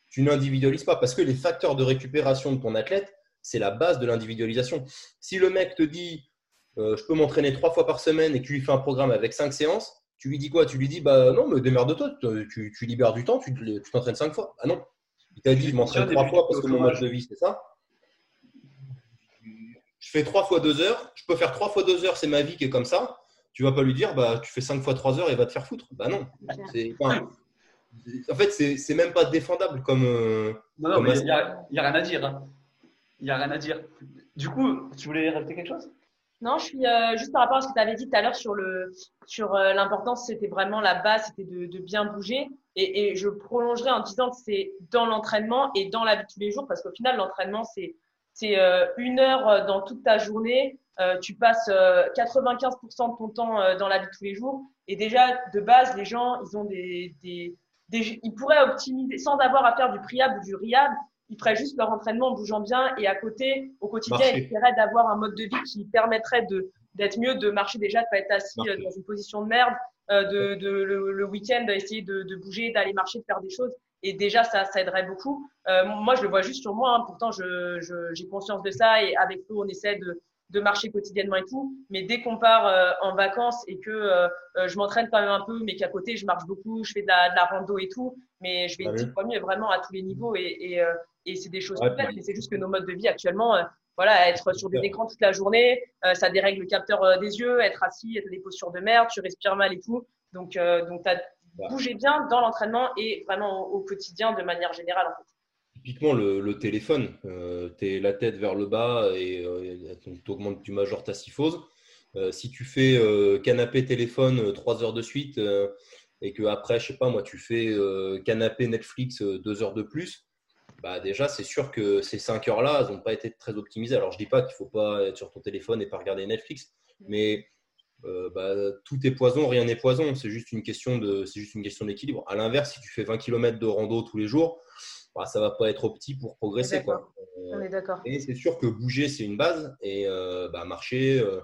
tu n'individualises pas. Parce que les facteurs de récupération de ton athlète, c'est la base de l'individualisation. Si le mec te dit euh, je peux m'entraîner trois fois par semaine et que tu lui fais un programme avec cinq séances, tu lui dis quoi? Tu lui dis bah non, mais démerde-toi, tu, tu, libères du temps, tu t'entraînes cinq fois. Ah non, il t'a dit je m'entraîne trois fois parce que mon mode de vie, c'est ça. Je fais trois fois deux heures, je peux faire trois fois deux heures, c'est ma vie qui est comme ça. Tu vas pas lui dire bah tu fais cinq fois trois heures et va te faire foutre. Bah non. en fait, c'est même pas défendable comme. Euh, non, non, il n'y a, rien à dire. Hein. Il n'y a rien à dire. Du coup, tu voulais rajouter quelque chose? Non, je suis euh, juste par rapport à ce que tu avais dit tout à l'heure sur le sur euh, l'importance, c'était vraiment la base, c'était de, bien bouger. Et, je prolongerai en disant que c'est dans l'entraînement et dans la vie de tous les jours, parce qu'au final, l'entraînement, c'est c'est euh, une heure dans toute ta journée. tu passes 95% de ton temps dans la vie de tous les jours. Et déjà, de base, les gens, ils ont des, des ils pourraient optimiser sans avoir à faire du priable ou du riable ils feraient juste leur entraînement en bougeant bien et à côté, au quotidien, ils essaieraient d'avoir un mode de vie qui permettrait de d'être mieux, de marcher déjà, de pas être assis euh, dans une position de merde, euh, de, de le, week-end d'essayer de, de bouger, d'aller marcher, de faire des choses. Et déjà, ça, ça aiderait beaucoup. Euh, moi, je le vois juste sur moi. Hein. Pourtant, je, j'ai conscience de ça et avec eux, on essaie de, de marcher quotidiennement et tout. Mais dès qu'on part euh, en vacances et que euh, euh, je m'entraîne quand même un peu, mais qu'à côté je marche beaucoup, je fais de la, de la rando et tout, mais je vais ah fois mieux vraiment à tous les niveaux et, et, et c'est des choses ouais, mais c'est juste que nos modes de vie actuellement, voilà, être sur des écrans toute la journée, ça dérègle le capteur des yeux, être assis, être des postures de merde, tu respires mal et tout. Donc, donc tu as bougé bien dans l'entraînement et vraiment au, au, quotidien de manière générale en fait. Typiquement, le, téléphone, euh, tu es la tête vers le bas et euh, tu augmentes, tu majores ta syphose. Euh, si tu fais canapé téléphone trois heures de suite et que après, je sais pas, moi, tu fais canapé Netflix deux heures de plus, bah déjà, c'est sûr que ces cinq heures-là, elles n'ont pas été très optimisées. Alors, je dis pas qu'il faut pas être sur ton téléphone et pas regarder Netflix, mais bah, tout est poison, rien n'est poison. C'est juste une question de, c'est juste une question d'équilibre. À l'inverse, si tu fais 20 km de rando tous les jours, bah, ça va pas être petit pour progresser. Quoi. On est d'accord. Et c'est sûr que bouger, c'est une base. Et euh, bah, marcher, euh,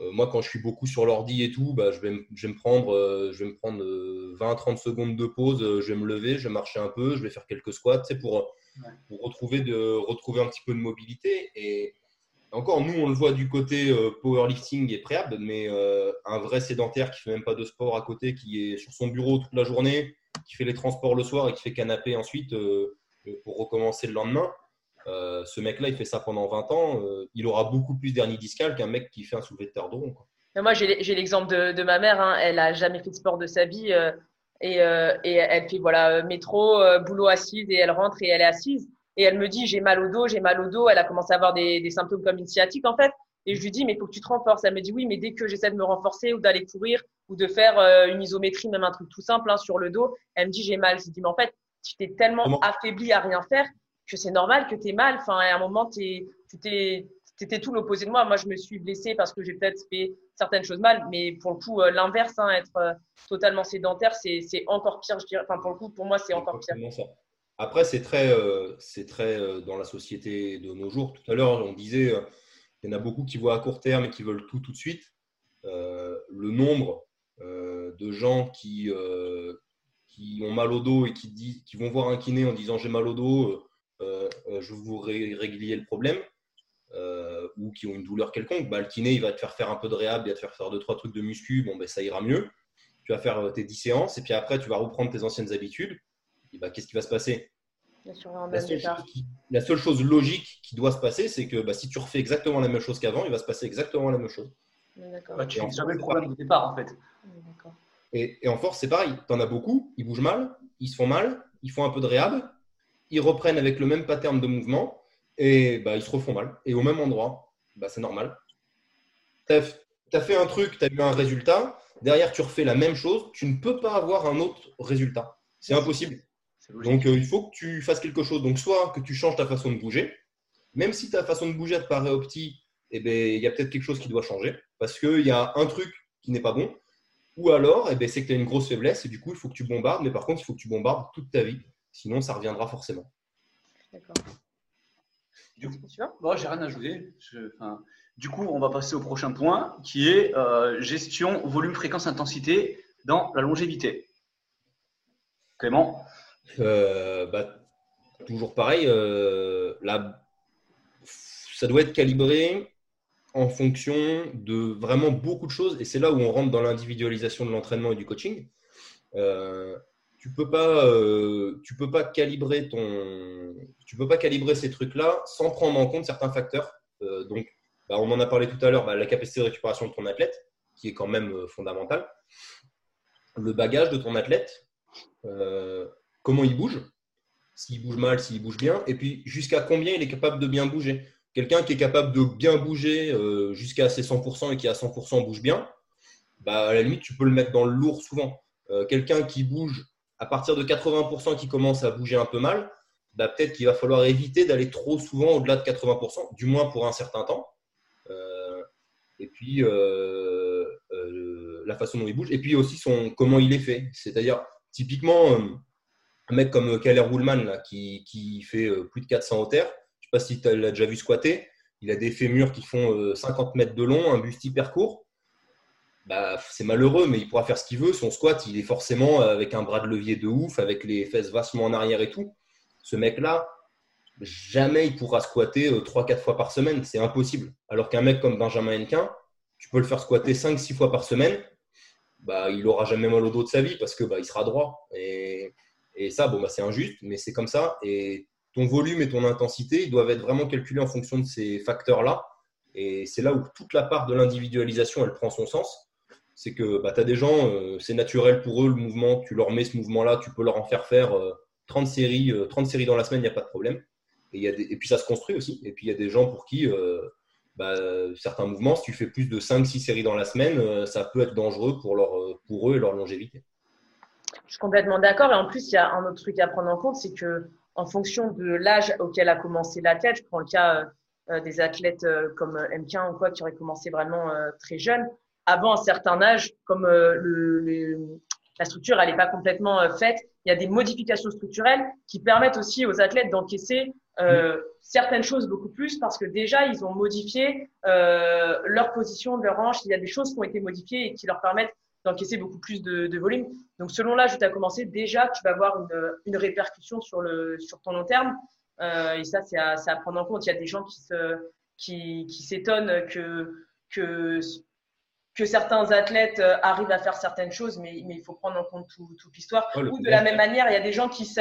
euh, moi, quand je suis beaucoup sur l'ordi et tout, bah, je, vais, je vais me prendre, je vais me prendre 20-30 secondes de pause. je vais me lever, je vais marcher un peu, je vais faire quelques squats pour, pour retrouver, de, retrouver un petit peu de mobilité. Et encore, nous, on le voit du côté powerlifting et préable, mais un vrai sédentaire qui fait même pas de sport à côté, qui est sur son bureau toute la journée, qui fait les transports le soir et qui fait canapé ensuite, pour recommencer le lendemain. Euh, ce mec-là, il fait ça pendant 20 ans. Euh, il aura beaucoup plus d'hernie discale qu'un mec qui fait un soulevé de terre de rond. Moi, j'ai l'exemple de, ma mère. Hein. Elle a jamais fait de sport de sa vie euh, et, et, elle fait voilà métro, boulot assise et elle rentre et elle est assise. Et elle me dit j'ai mal au dos, j'ai mal au dos. Elle a commencé à avoir des, des, symptômes comme une sciatique en fait. Et je lui dis mais il faut que tu te renforces. Elle me dit oui mais dès que j'essaie de me renforcer ou d'aller courir ou de faire une isométrie, même un truc tout simple hein, sur le dos, elle me dit j'ai mal. Je lui dis mais en fait tu t'es tellement affaibli à rien faire que c'est normal que tu aies mal. Enfin, à un moment, tu étais tout l'opposé de moi. Moi, je me suis blessée parce que j'ai peut-être fait certaines choses mal, mais pour le coup, euh, l'inverse, hein, être euh, totalement sédentaire, c'est encore pire, je dirais. Enfin, pour le coup, pour moi, c'est encore pire. Après, c'est très, euh, très dans la société de nos jours. Tout à l'heure, on disait, il y en a beaucoup qui voient à court terme et qui veulent tout tout de suite. le nombre de gens qui, qui ont mal au dos et qui, dit, qui vont voir un kiné en disant j'ai mal au dos, euh, euh, je vous régler le problème, euh, ou qui ont une douleur quelconque, bah, le kiné il va te faire faire un peu de réhab, il va te faire faire deux trois trucs de muscu, bon ben ça ira mieux. Tu vas faire tes 10 séances et puis après tu vas reprendre tes anciennes habitudes. Et bah, qu'est-ce qui va se passer? La seule, la seule, chose logique qui doit se passer, c'est que bah, si tu refais exactement la même chose qu'avant, il va se passer exactement la même chose. Bah, tu fais jamais le problème de départ en fait. Et, en force, c'est pareil. Tu en as beaucoup, ils bougent mal, ils se font mal, ils font un peu de réhab, ils reprennent avec le même pattern de mouvement et bah, ils se refont mal. Et au même endroit, bah, c'est normal. Tu as, fait un truc, tu as eu un résultat, derrière tu refais la même chose, tu ne peux pas avoir un autre résultat. C'est impossible. Donc, il faut que tu fasses quelque chose. Donc, soit que tu changes ta façon de bouger, même si ta façon de bouger te paraît opti, eh ben, il y a peut-être quelque chose qui doit changer parce qu'il y a un truc qui n'est pas bon. Ou alors, eh ben, c'est que tu as une grosse faiblesse et du coup, il faut que tu bombardes. Mais par contre, il faut que tu bombardes toute ta vie. Sinon, ça reviendra forcément. D'accord. Du coup, tu vois j'ai rien à ajouter. du coup, on va passer au prochain point qui est euh, gestion volume, fréquence, intensité dans la longévité. Clément? Euh, bah, Toujours pareil. Euh, ça doit être calibré en fonction de vraiment beaucoup de choses. Et c'est là où on rentre dans l'individualisation de l'entraînement et du coaching. Euh, tu peux pas, euh, tu peux pas calibrer ton, tu peux pas calibrer ces trucs-là sans prendre en compte certains facteurs. Euh, donc, bah, on en a parlé tout à l'heure, bah, la capacité de récupération de ton athlète, qui est quand même euh, fondamentale. Le bagage de ton athlète, comment il bouge, s'il bouge mal, s'il bouge bien, et puis jusqu'à combien il est capable de bien bouger. Quelqu'un qui est capable de bien bouger jusqu'à ses 100% et qui à 100% bouge bien, bah, à la limite, tu peux le mettre dans le lourd souvent. Quelqu'un qui bouge à partir de 80% qui commence à bouger un peu mal, bah, peut-être qu'il va falloir éviter d'aller trop souvent au-delà de 80%, du moins pour un certain temps. Euh, et puis, la façon dont il bouge. Et puis aussi son, comment il est fait. C'est-à-dire, typiquement, un mec comme Keller Woolman, là, qui, qui, fait plus de 400 hauteurs, sais pas si tu l'as déjà vu squatter. Il a des fémurs qui font 50 euh, mètres de long, un buste hyper court. Bah, c'est malheureux, mais il pourra faire ce qu'il veut. Son squat, il est forcément avec un bras de levier de ouf, avec les fesses vachement en arrière et tout. Ce mec-là, jamais il pourra squatter 3-4 euh, fois par semaine. C'est impossible. Alors qu'un mec comme Benjamin Henkin, tu peux le faire squatter 5-6 fois par semaine. Bah, il aura jamais mal au dos de sa vie parce que bah, il sera droit. Et, et ça, bon, bah, c'est injuste, mais c'est comme ça. Et ton volume et ton intensité, ils doivent être vraiment calculés en fonction de ces facteurs-là. Et c'est là où toute la part de l'individualisation, elle prend son sens. C'est que bah, tu as des gens, euh, c'est naturel pour eux le mouvement, tu leur mets ce mouvement-là, tu peux leur en faire faire 30, euh, séries, 30 euh, séries dans la semaine, il n'y a pas de problème. Et, y a et, puis ça se construit aussi. Et puis il y a des gens pour qui bah, certains mouvements, si tu fais plus de 5-6 séries dans la semaine, ça peut être dangereux pour, leur, pour eux et leur longévité. Je suis complètement d'accord. Et en plus, il y a un autre truc à prendre en compte, c'est que en fonction de l'âge auquel a commencé l'athlète. Je prends le cas des athlètes euh, comme M15 ou quoi qui auraient commencé vraiment très jeune. Avant un certain âge, comme le, la structure elle n'est pas complètement faite, il y a des modifications structurelles qui permettent aussi aux athlètes d'encaisser euh, certaines choses beaucoup plus parce que déjà ils ont modifié euh, leur position, leur hanche. Il y a des choses qui ont été modifiées et qui leur permettent d'encaisser beaucoup plus de, de, volume. Donc, selon l'âge où tu as commencé, déjà, tu vas avoir une, une répercussion sur, le, sur ton long terme. Euh, et ça, c'est à, à, prendre en compte. Il y a des gens qui se, qui, qui s'étonnent que, que, que certains athlètes euh, arrivent à faire certaines choses, mais, mais il faut prendre en compte toute l'histoire. Oh, Ou de la même manière, il y a des gens qui se,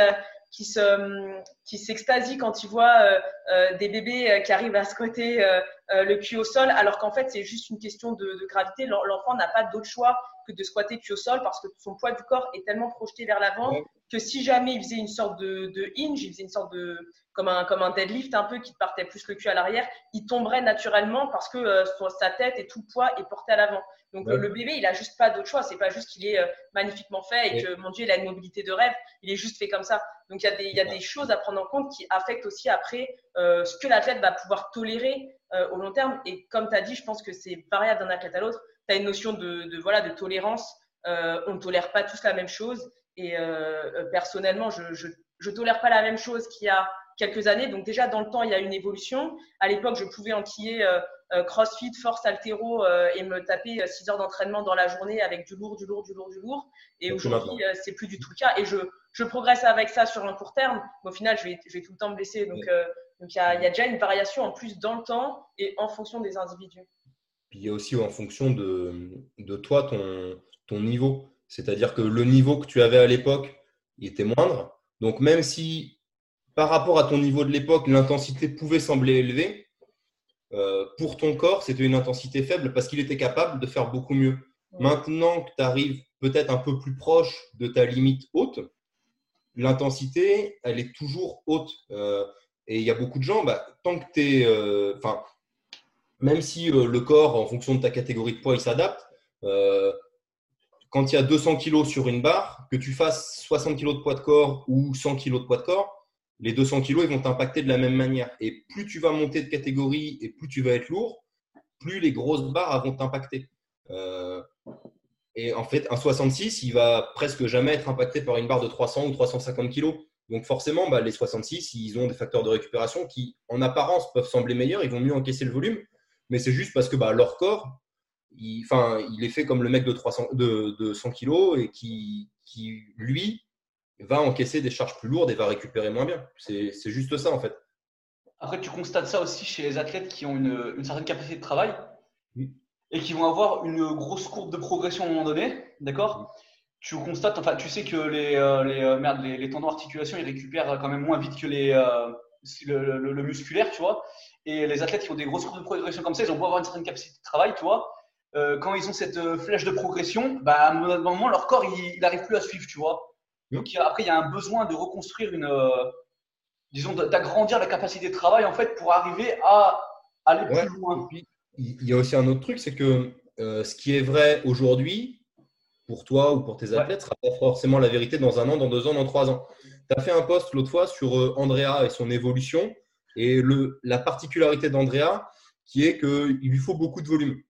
qui se qui s'extasient quand ils voient euh, euh des bébés euh, qui arrivent à squatter euh, le cul au sol, alors qu'en fait c'est juste une question de, de gravité. L'enfant n'a pas d'autre choix que de squatter cul au sol parce que son poids du corps est tellement projeté vers l'avant que si jamais il faisait une sorte de, de hinge, il faisait une sorte de comme un comme un deadlift un peu qui partait plus le cul à l'arrière, il tomberait naturellement parce que sa tête et tout le poids est porté à l'avant. Donc le bébé, il a juste pas d'autre choix. C'est pas juste qu'il est euh, magnifiquement fait et que mon Dieu, il a une mobilité de rêve. Il est juste fait comme ça. Donc il y a des il y a des choses à prendre en compte qui affectent aussi après euh, ce que l'athlète va pouvoir tolérer euh, au long terme. Et comme tu as dit, je pense que c'est variable d'un athlète à l'autre tu as une notion de, de, voilà, de tolérance. Euh, on ne tolère pas tous la même chose. Et euh, euh, personnellement, je, je, je tolère pas la même chose qu'il y a quelques années. Donc déjà, dans le temps, il y a une évolution. À l'époque, je pouvais enquiller euh, euh CrossFit, force altéro euh, et me taper 6 heures d'entraînement dans la journée avec du lourd, du lourd, du lourd, du lourd. Et aujourd'hui, c'est plus du tout le cas. Et je, je progresse avec ça sur un court terme. Mais au final, je vais, je vais tout le temps me blesser. Donc, donc il y, a, il y a déjà une variation en plus dans le temps et en fonction des individus il y a aussi en fonction de, de toi, ton, ton niveau. C'est-à-dire que le niveau que tu avais à l'époque, il était moindre. Donc même si par rapport à ton niveau de l'époque, l'intensité pouvait sembler élevée, euh, pour ton corps, c'était une intensité faible parce qu'il était capable de faire beaucoup mieux. Maintenant que tu arrives peut-être un peu plus proche de ta limite haute, l'intensité, elle est toujours haute. Euh, et il y a beaucoup de gens, bah, tant que tu es. Euh, même si le corps, en fonction de ta catégorie de poids, il s'adapte, quand il y a 200 kg sur une barre, que tu fasses 60 kg de poids de corps ou 100 kg de poids de corps, les 200 kg ils vont t'impacter de la même manière. Et plus tu vas monter de catégorie et plus tu vas être lourd, plus les grosses barres vont t'impacter. Euh, et en fait, un 66, il va presque jamais être impacté par une barre de 300 ou 350 kg. Donc forcément, bah, les 66, ils ont des facteurs de récupération qui, en apparence, peuvent sembler meilleurs. Ils vont mieux encaisser le volume. Mais c'est juste parce que bah, leur corps, il, il est fait comme le mec de, 300, de, 100 kg et qui, qui, lui, va encaisser des charges plus lourdes et va récupérer moins bien. C'est juste ça, en fait. Après, tu constates ça aussi chez les athlètes qui ont une, une certaine capacité de travail et qui vont avoir une grosse courbe de progression à un moment donné, d'accord Tu constates, enfin, tu sais que les, euh, les, euh, merde, les, les, tendons articulation, ils récupèrent quand même moins vite que les, euh, le, le, musculaire, tu vois. Et les athlètes qui ont des grosses courbes de progression comme ça, ils ont beau avoir une certaine capacité de travail, tu vois. quand ils ont cette flèche de progression, bah, à un moment, leur corps, il n'arrive plus à suivre, tu vois. Donc après, il y a un besoin de reconstruire une, disons, d'agrandir la capacité de travail en fait pour arriver à aller plus loin il y a aussi un autre truc, c'est que euh, ce qui est vrai aujourd'hui, pour toi ou pour tes athlètes, ne sera pas forcément la vérité dans un an, dans deux ans, dans trois ans. Tu as fait un post l'autre fois sur euh, Andrea et son évolution et le, la particularité d'Andrea qui est qu'il lui faut beaucoup de volume.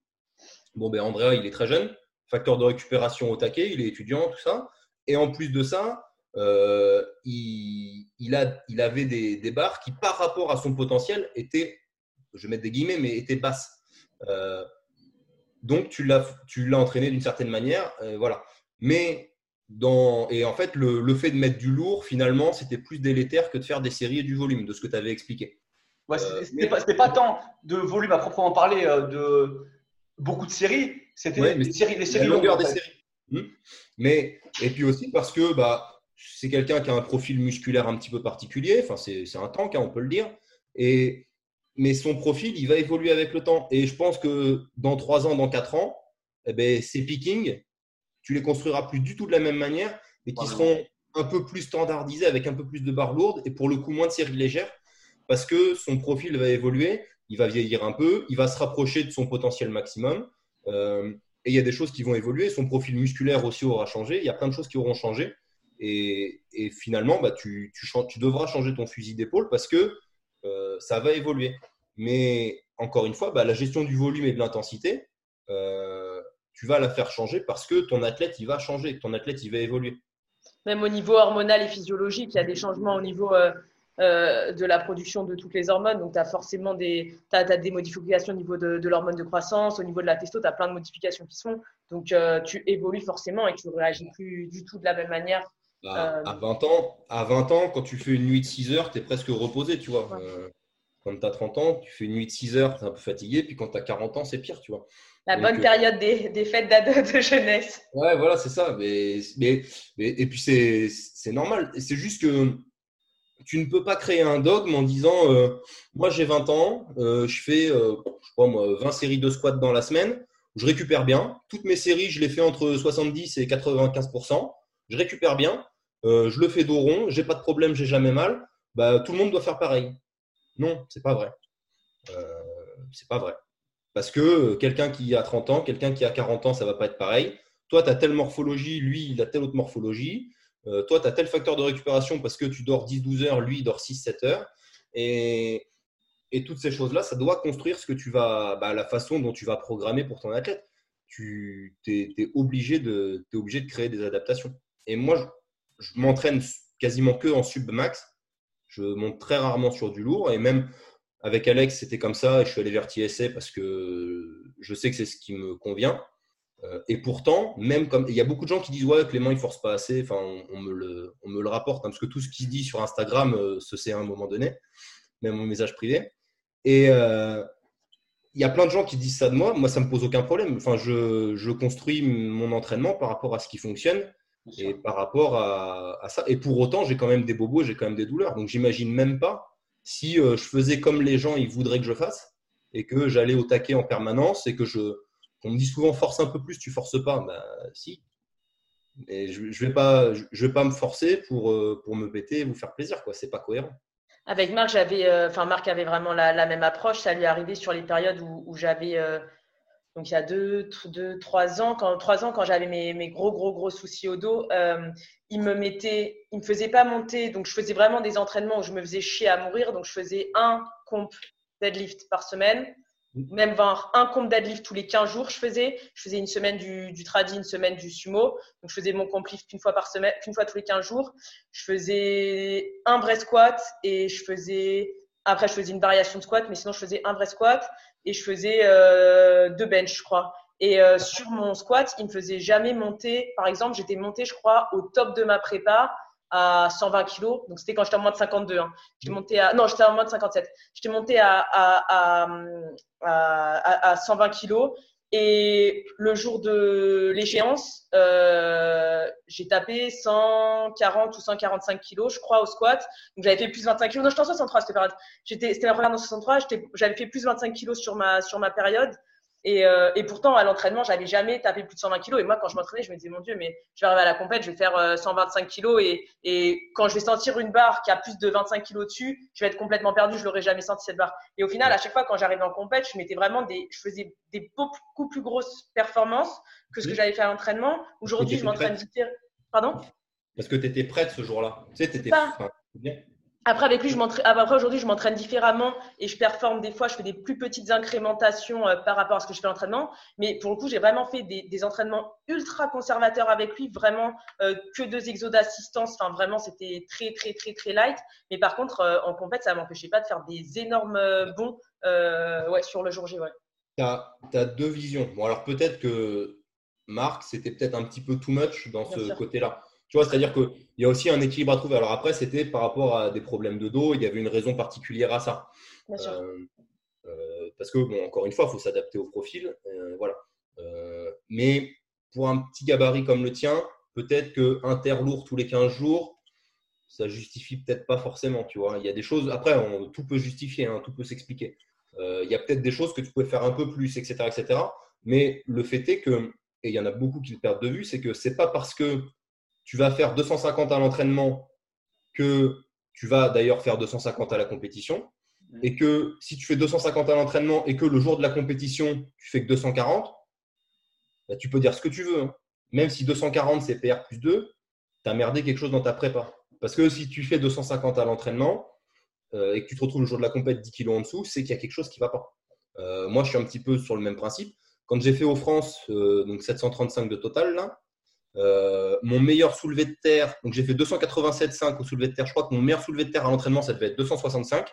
Bon, ben Andrea, il est très jeune, facteur de récupération au taquet, il est étudiant, tout ça. Et en plus de ça, euh, il, il, a, il avait des, des barres qui, par rapport à son potentiel, étaient, je vais mettre des guillemets, mais étaient basses. Euh, donc, tu l'as, entraîné d'une certaine manière. Euh, voilà. Mais dans, et en fait, le, fait de mettre du lourd, finalement, c'était plus délétère que de faire des séries et du volume, de ce que tu avais expliqué. Ouais, c'était, pas, tant de volume à proprement parler de beaucoup de séries, c'était les séries, les séries longues, des séries. Hmm? Mais, et puis aussi parce que bah, c'est quelqu'un qui a un profil musculaire un petit peu particulier, enfin, c'est, c'est un tank, hein, on peut le dire. Et mais son profil, il va évoluer avec le temps. Et je pense que dans trois ans, dans quatre ans, eh ben, ces pickings, tu les construiras plus du tout de la même manière, mais qui seront un peu plus standardisés avec un peu plus de barres lourdes et pour le coup moins de séries légères, parce que son profil va évoluer, il va vieillir un peu, il va se rapprocher de son potentiel maximum. Euh, et il y a des choses qui vont évoluer. Son profil musculaire aussi aura changé. Il y a plein de choses qui auront changé. Et, finalement, bah, tu, devras changer ton fusil d'épaule parce que euh, ça va évoluer. Mais encore une fois, bah, la gestion du volume et de l'intensité, euh, tu vas la faire changer parce que ton athlète, il va changer, ton athlète, il va évoluer. Même au niveau hormonal et physiologique, il y a des changements au niveau euh, de la production de toutes les hormones. Donc, tu as forcément des, as, des modifications au niveau de, l'hormone de croissance, au niveau de la testo, tu as plein de modifications qui sont. Donc, tu évolues forcément et tu ne réagis plus du tout de la même manière bah, à, 20 ans, à 20 ans, quand tu fais une nuit de 6 heures, tu es presque reposé, tu vois. Euh, quand tu as 30 ans, tu fais une nuit de 6 heures, tu es un peu fatigué. Puis quand tu as 40 ans, c'est pire, tu vois. La bonne euh, période des, des fêtes de, de, jeunesse. Ouais, voilà, c'est ça. Mais, mais, et puis, c'est normal. C'est juste que tu ne peux pas créer un dogme en disant euh, Moi, j'ai 20 ans, je fais, je moi, 20 séries de squats dans la semaine, je récupère bien. Toutes mes séries, je les fais entre 70 et 95% je récupère bien. Euh, je le fais dos rond, j'ai pas de problème, j'ai jamais mal, bah, tout le monde doit faire pareil. Non, c'est pas vrai. Euh, c'est pas vrai. Parce que quelqu'un qui a 30 ans, quelqu'un qui a 40 ans, ça va pas être pareil. Toi, tu as telle morphologie, lui, il a telle autre morphologie. Euh, toi, tu as tel facteur de récupération parce que tu dors 10-12 heures, lui, il dort 6-7 heures. Et, toutes ces choses-là, ça doit construire ce que tu vas, bah, la façon dont tu vas programmer pour ton athlète. Tu es, obligé, de, créer des adaptations. Et moi, je m'entraîne quasiment que en submax. Je monte très rarement sur du lourd. Et même avec Alex, c'était comme ça. Je suis allé vers TSA parce que je sais que c'est ce qui me convient. Euh, et pourtant, même comme il y a beaucoup de gens qui disent ouais Clément il force pas assez. Enfin, on, me le on me le rapporte hein, parce que tout ce qu'il dit sur Instagram euh, se sait à un moment donné, même mon message privé. Et euh, il y a plein de gens qui disent ça de moi. Moi, ça me pose aucun problème. Enfin, je, je construis mon entraînement par rapport à ce qui fonctionne et par rapport à, ça. Et pour autant, j'ai quand même des bobos, j'ai quand même des douleurs. Donc, j'imagine même pas si euh, je faisais comme les gens ils voudraient que je fasse et que j'allais au taquet en permanence et que je. On me dit souvent force un peu plus, tu forces pas. Ben, si. Mais je, je vais pas, je vais pas me forcer pour, euh, pour me péter et vous faire plaisir. quoi. C'est pas cohérent. Avec Marc, j'avais, euh, Marc avait vraiment la, même approche. Ça lui est arrivé sur les périodes où, j'avais donc il y a deux, deux trois ans, quand, trois ans, quand j'avais mes, mes, gros, gros, gros soucis au dos, euh, il me mettait, il me faisait pas monter. Donc je faisais vraiment des entraînements où je me faisais chier à mourir. Donc je faisais un comp deadlift par semaine, même un comp deadlift tous les 15 jours. Je faisais, je faisais une semaine du, du tradi, une semaine du sumo. Donc je faisais mon comp lift une fois par semaine, fois tous les 15 jours. Je faisais un vrai squat et je faisais après, je faisais une variation de squat, mais sinon, je faisais un vrai squat et je faisais euh, deux bench, je crois. Et euh, sur mon squat, il me faisait jamais monter. Par exemple, j'étais monté, je crois, au top de ma prépa à 120 kg. Donc, c'était quand j'étais en moins de 52. Hein. J'étais monté à, non, j'étais en moins de 57. J'étais monté à, à, à, à, 120 kg. Et le jour de l'échéance, euh, j'ai tapé 140 ou 145 kilos, je crois, au squat. Donc j'avais fait plus de 25 kilos. Non, j'étais en 63 cette période. C'était la première dans 63. J'avais fait plus de 25 kilos sur ma, sur ma période. Et, euh, et, pourtant, à l'entraînement, j'avais jamais tapé plus de 120 kilos. Et moi, quand je m'entraînais, je me disais, mon Dieu, mais je vais arriver à la compète, je vais faire 125 euh, kilos. Et, et, quand je vais sentir une barre qui a plus de 25 kilos dessus, je vais être complètement perdu. Je l'aurais jamais senti cette barre. Et au final, à chaque fois, quand j'arrivais en compète, je mettais vraiment des, je faisais des beaucoup plus grosses performances que ce que j'avais fait à l'entraînement. Aujourd'hui, je m'entraîne. Pardon? Parce que tu étais prête ce jour-là. Tu sais, tu étais. Après, avec lui, je m'entraîne. Ah, bah, après, aujourd'hui, je m'entraîne différemment et je performe des fois. Je fais des plus petites incrémentations euh, par rapport à ce que je fais l'entraînement. Mais pour le coup, j'ai vraiment fait des, des, entraînements ultra conservateurs avec lui. Vraiment, euh, que deux exos d'assistance. Enfin, vraiment, c'était très, très, très, très light. Mais par contre, euh, en compète, ça m'empêchait pas de faire des énormes bons ouais, sur le jour J. Ouais. Tu as, as, deux visions. Bon, alors peut-être que Marc, c'était peut-être un petit peu too much dans ce côté-là. Tu vois, c'est-à-dire qu'il y a aussi un équilibre à trouver. Alors après, c'était par rapport à des problèmes de dos, il y avait une raison particulière à ça. Bien sûr. Euh, euh, parce que, bon, encore une fois, il faut s'adapter au profil. Euh, voilà. mais pour un petit gabarit comme le tien, peut-être qu'un terre lourd tous les 15 jours, ça justifie peut-être pas forcément. Tu vois, il y a des choses. Après, on, tout peut justifier, hein, tout peut s'expliquer. il y a peut-être des choses que tu pouvais faire un peu plus, etc., etc. Mais le fait est que, et il y en a beaucoup qui le perdent de vue, c'est que c'est pas parce que tu vas faire 250 à l'entraînement, que tu vas d'ailleurs faire 250 à la compétition, et que si tu fais 250 à l'entraînement et que le jour de la compétition, tu fais que 240, bah, tu peux dire ce que tu veux. Hein. Même si 240, c'est PR plus 2, tu as merdé quelque chose dans ta prépa. Parce que si tu fais 250 à l'entraînement euh, et que tu te retrouves le jour de la compétition 10 kg en dessous, c'est qu'il y a quelque chose qui ne va pas. Euh, moi, je suis un petit peu sur le même principe. Quand j'ai fait aux France, euh, donc 735 de total, là, euh, mon meilleur soulevé de terre, donc j'ai fait 287,5 au soulevé de terre. Je crois que mon meilleur soulevé de terre à l'entraînement, ça devait être 265.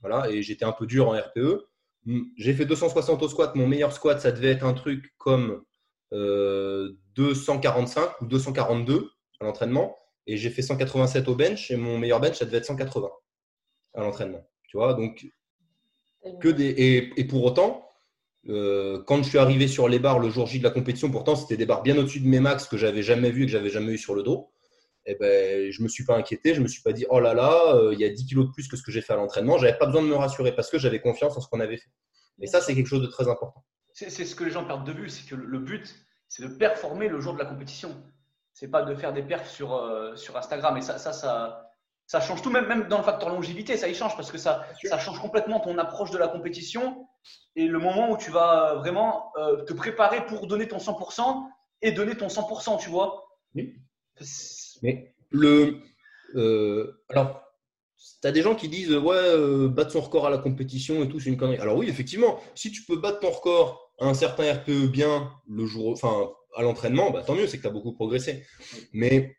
Voilà, et j'étais un peu dur en RPE. Hmm, j'ai fait 260 au squat. Mon meilleur squat, ça devait être un truc comme 245 euh, ou 242 à l'entraînement. Et j'ai fait 187 au bench et mon meilleur bench, ça devait être 180 à l'entraînement. Tu vois, donc que des. et pour autant, euh, quand je suis arrivé sur les barres le jour J de la compétition, pourtant c'était des barres bien au-dessus de mes max que j'avais jamais vu et que j'avais jamais eu sur le dos. Et eh ben, je me suis pas inquiété, je me suis pas dit oh là là, euh, il y a 10 kilos de plus que ce que j'ai fait à l'entraînement. J'avais pas besoin de me rassurer parce que j'avais confiance en ce qu'on avait fait. Et ça, c'est quelque chose de très important. C'est ce que les gens perdent de vue, c'est que le but, c'est de performer le jour de la compétition. C'est pas de faire des perfs sur, euh, sur Instagram. Et ça, ça, ça, ça change tout, même, même dans le facteur longévité, ça y change parce que ça, ça change complètement ton approche de la compétition et le moment où tu vas vraiment euh, te préparer pour donner ton 100% et donner ton 100%, tu vois. Mais le. Euh, alors, tu as des gens qui disent Ouais, euh, battre son record à la compétition et tout, c'est une connerie. Alors, oui, effectivement, si tu peux battre ton record à un certain RPE bien le jour, enfin, à l'entraînement, bah, tant mieux, c'est que tu as beaucoup progressé. Mais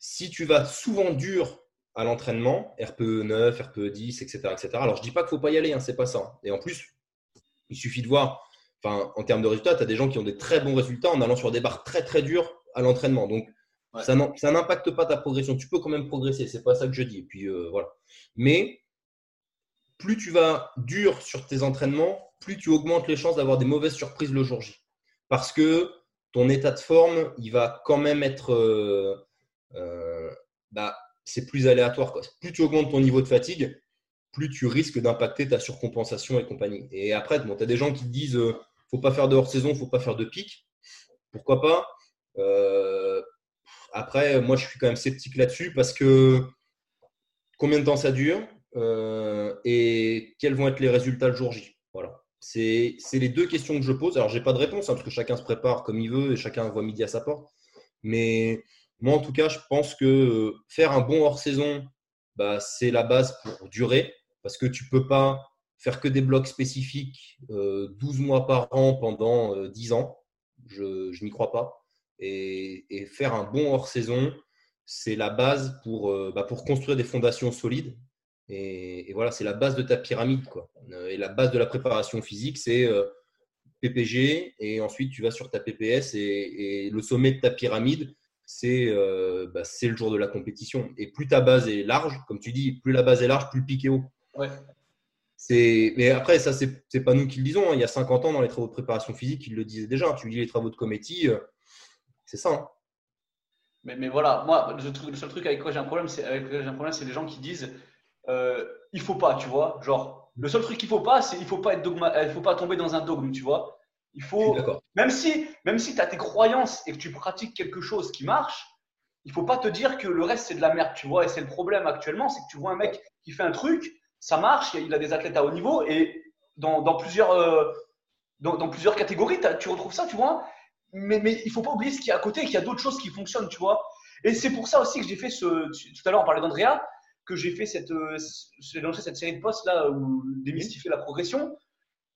si tu vas souvent dur à l'entraînement, RPE 9, RPE 10, etc., etc. Alors, je ne dis pas qu'il ne faut pas y aller, hein, c'est pas ça. Et en plus, il suffit de voir, enfin, en termes de résultats, tu as des gens qui ont des très bons résultats en allant sur des barres très, très dures à l'entraînement. Donc, ça n'impacte pas ta progression. Tu peux quand même progresser, c'est pas ça que je dis. Et puis, euh, voilà. Mais, plus tu vas dur sur tes entraînements, plus tu augmentes les chances d'avoir des mauvaises surprises le jour J. Parce que ton état de forme, il va quand même être. Euh, euh, bah, c'est plus aléatoire. Plus tu augmentes ton niveau de fatigue, plus tu risques d'impacter ta surcompensation et compagnie. Et après, bon, tu as des gens qui te disent euh, faut pas faire de hors-saison, faut pas faire de pic. Pourquoi pas? Euh, Après, moi, je suis quand même sceptique là-dessus parce que combien de temps ça dure et quels vont être les résultats le jour J? Voilà. c'est les deux questions que je pose. Alors, j'ai pas de réponse hein, parce que chacun se prépare comme il veut et chacun voit midi à sa porte. Mais moi, en tout cas, je pense que euh, faire un bon hors-saison, bah, c'est la base pour durer parce que tu peux pas faire que des blocs spécifiques 12 euh, mois par an pendant 10 ans. Je, je n'y crois pas. Et, faire un bon hors-saison, c'est la base pour, bah, pour construire des fondations solides et, voilà, c'est la base de ta pyramide. Quoi. Et la base de la préparation physique, c'est euh, PPG. Et ensuite, tu vas sur ta PPS. Et, le sommet de ta pyramide, euh, bah, c'est le jour de la compétition. Et plus ta base est large, comme tu dis, plus la base est large, plus le pic est haut. Ouais. Mais après, ça, c'est pas nous qui le disons. Hein. Il y a 50 ans, dans les travaux de préparation physique, ils le disaient déjà. Tu lis les travaux de Cometti, euh, c'est ça. Hein. Mais, mais, voilà, moi, le, seul truc avec quoi j'ai un problème, c'est les gens qui disent euh, il faut pas, tu vois. Genre, le seul truc qu'il faut pas, c'est il faut pas être dogma, euh, il faut pas tomber dans un dogme, tu vois. Il faut, même si, même si tu as tes croyances et que tu pratiques quelque chose qui marche, il faut pas te dire que le reste c'est de la merde, tu vois. Et c'est le problème actuellement, c'est que tu vois un mec qui fait un truc, ça marche, il a des athlètes à haut niveau et dans, dans plusieurs, euh, dans, dans, plusieurs catégories, tu retrouves ça, tu vois. Mais, mais il faut pas oublier ce qu'il y a à côté, qu'il y a d'autres choses qui fonctionnent, tu vois. Et c'est pour ça aussi que j'ai fait ce. Tout à l'heure, on parlait d'Andrea que j'ai fait cette, euh, j'ai lancé cette série de posts là où démystifier la progression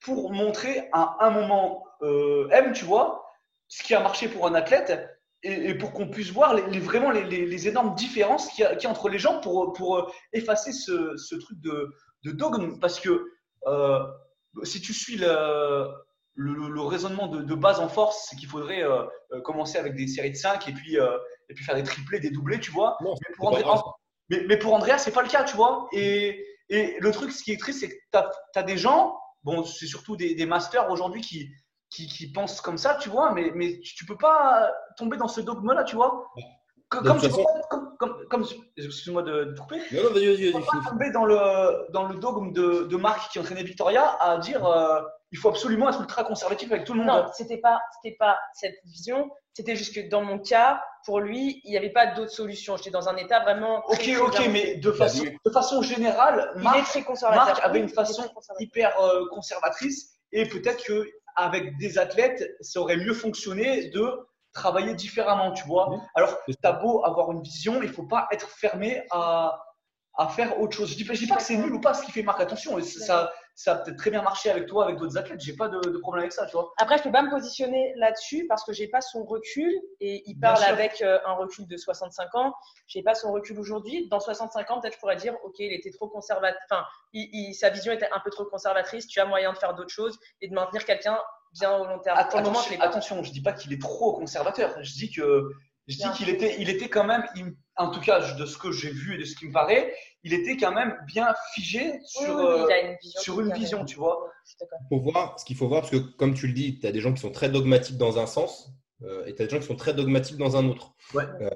pour montrer à un moment euh, M, tu vois, ce qui a marché pour un athlète et, pour qu'on puisse voir les, vraiment les, les, énormes différences qu'il y, a, entre les gens pour, pour euh, effacer ce, ce truc de, de, dogme. Parce que euh, si tu suis le, le, le raisonnement de, de, base en force, c'est qu'il faudrait euh, commencer avec des séries de 5 et puis, et puis faire des triplés, des doublés, tu vois. Non, Mais pour rendre, mais, mais pour Andrea, c'est pas le cas, tu vois. Et, et le truc, ce qui est triste, c'est que tu as, des gens, bon, c'est surtout des, masters aujourd'hui qui, pensent comme ça, tu vois, mais, mais tu peux pas tomber dans ce dogme-là, tu vois. Comme, comme, comme, comme, excuse-moi de, de couper. Non, non, vas-y, vas-y, vas-y. pas tomber dans le, dans le dogme de, de Marc qui entraînait Victoria à dire euh, il faut absolument être ultra conservatif avec tout le monde. Non, c'était pas, c'était pas cette vision. C'était juste que dans mon cas, pour lui, il n'y avait pas d'autre solution. J'étais dans un état vraiment. Ok, ok, mais de façon, de façon générale, Marc, il est très conservateur. Marc avait une façon hyper euh, conservatrice et peut-être que avec des athlètes, ça aurait mieux fonctionné de travailler différemment, tu vois. Alors, tu as beau avoir une vision, il faut pas être fermé à, à faire autre chose. Je dis, dis pas que c'est nul ou pas ce qui fait Marc. Attention, ça, ça a peut-être très bien marché avec toi, avec d'autres athlètes. J'ai pas de, de, problème avec ça, tu vois. Après, je peux pas me positionner là-dessus parce que j'ai pas son recul et il parle avec euh, un recul de 65 ans. J'ai pas son recul aujourd'hui. Dans 65 ans, peut-être je pourrais dire, ok, il était trop conservateur. Enfin, il, sa vision était un peu trop conservatrice. Tu as moyen de faire d'autres choses et de maintenir quelqu'un bien au long terme. attention, moment, attention, je dis pas qu'il est trop conservateur. Je dis que je dis qu'il était, il était quand même, en tout cas de ce que j'ai vu et de ce qui me paraît, il était quand même bien figé sur, euh, une vision, sur une vision, tu vois. Faut voir, ce qu'il faut voir, parce que comme tu le dis, tu as des gens qui sont très dogmatiques dans un sens euh, et tu as des gens qui sont très dogmatiques dans un autre. Ouais. Euh,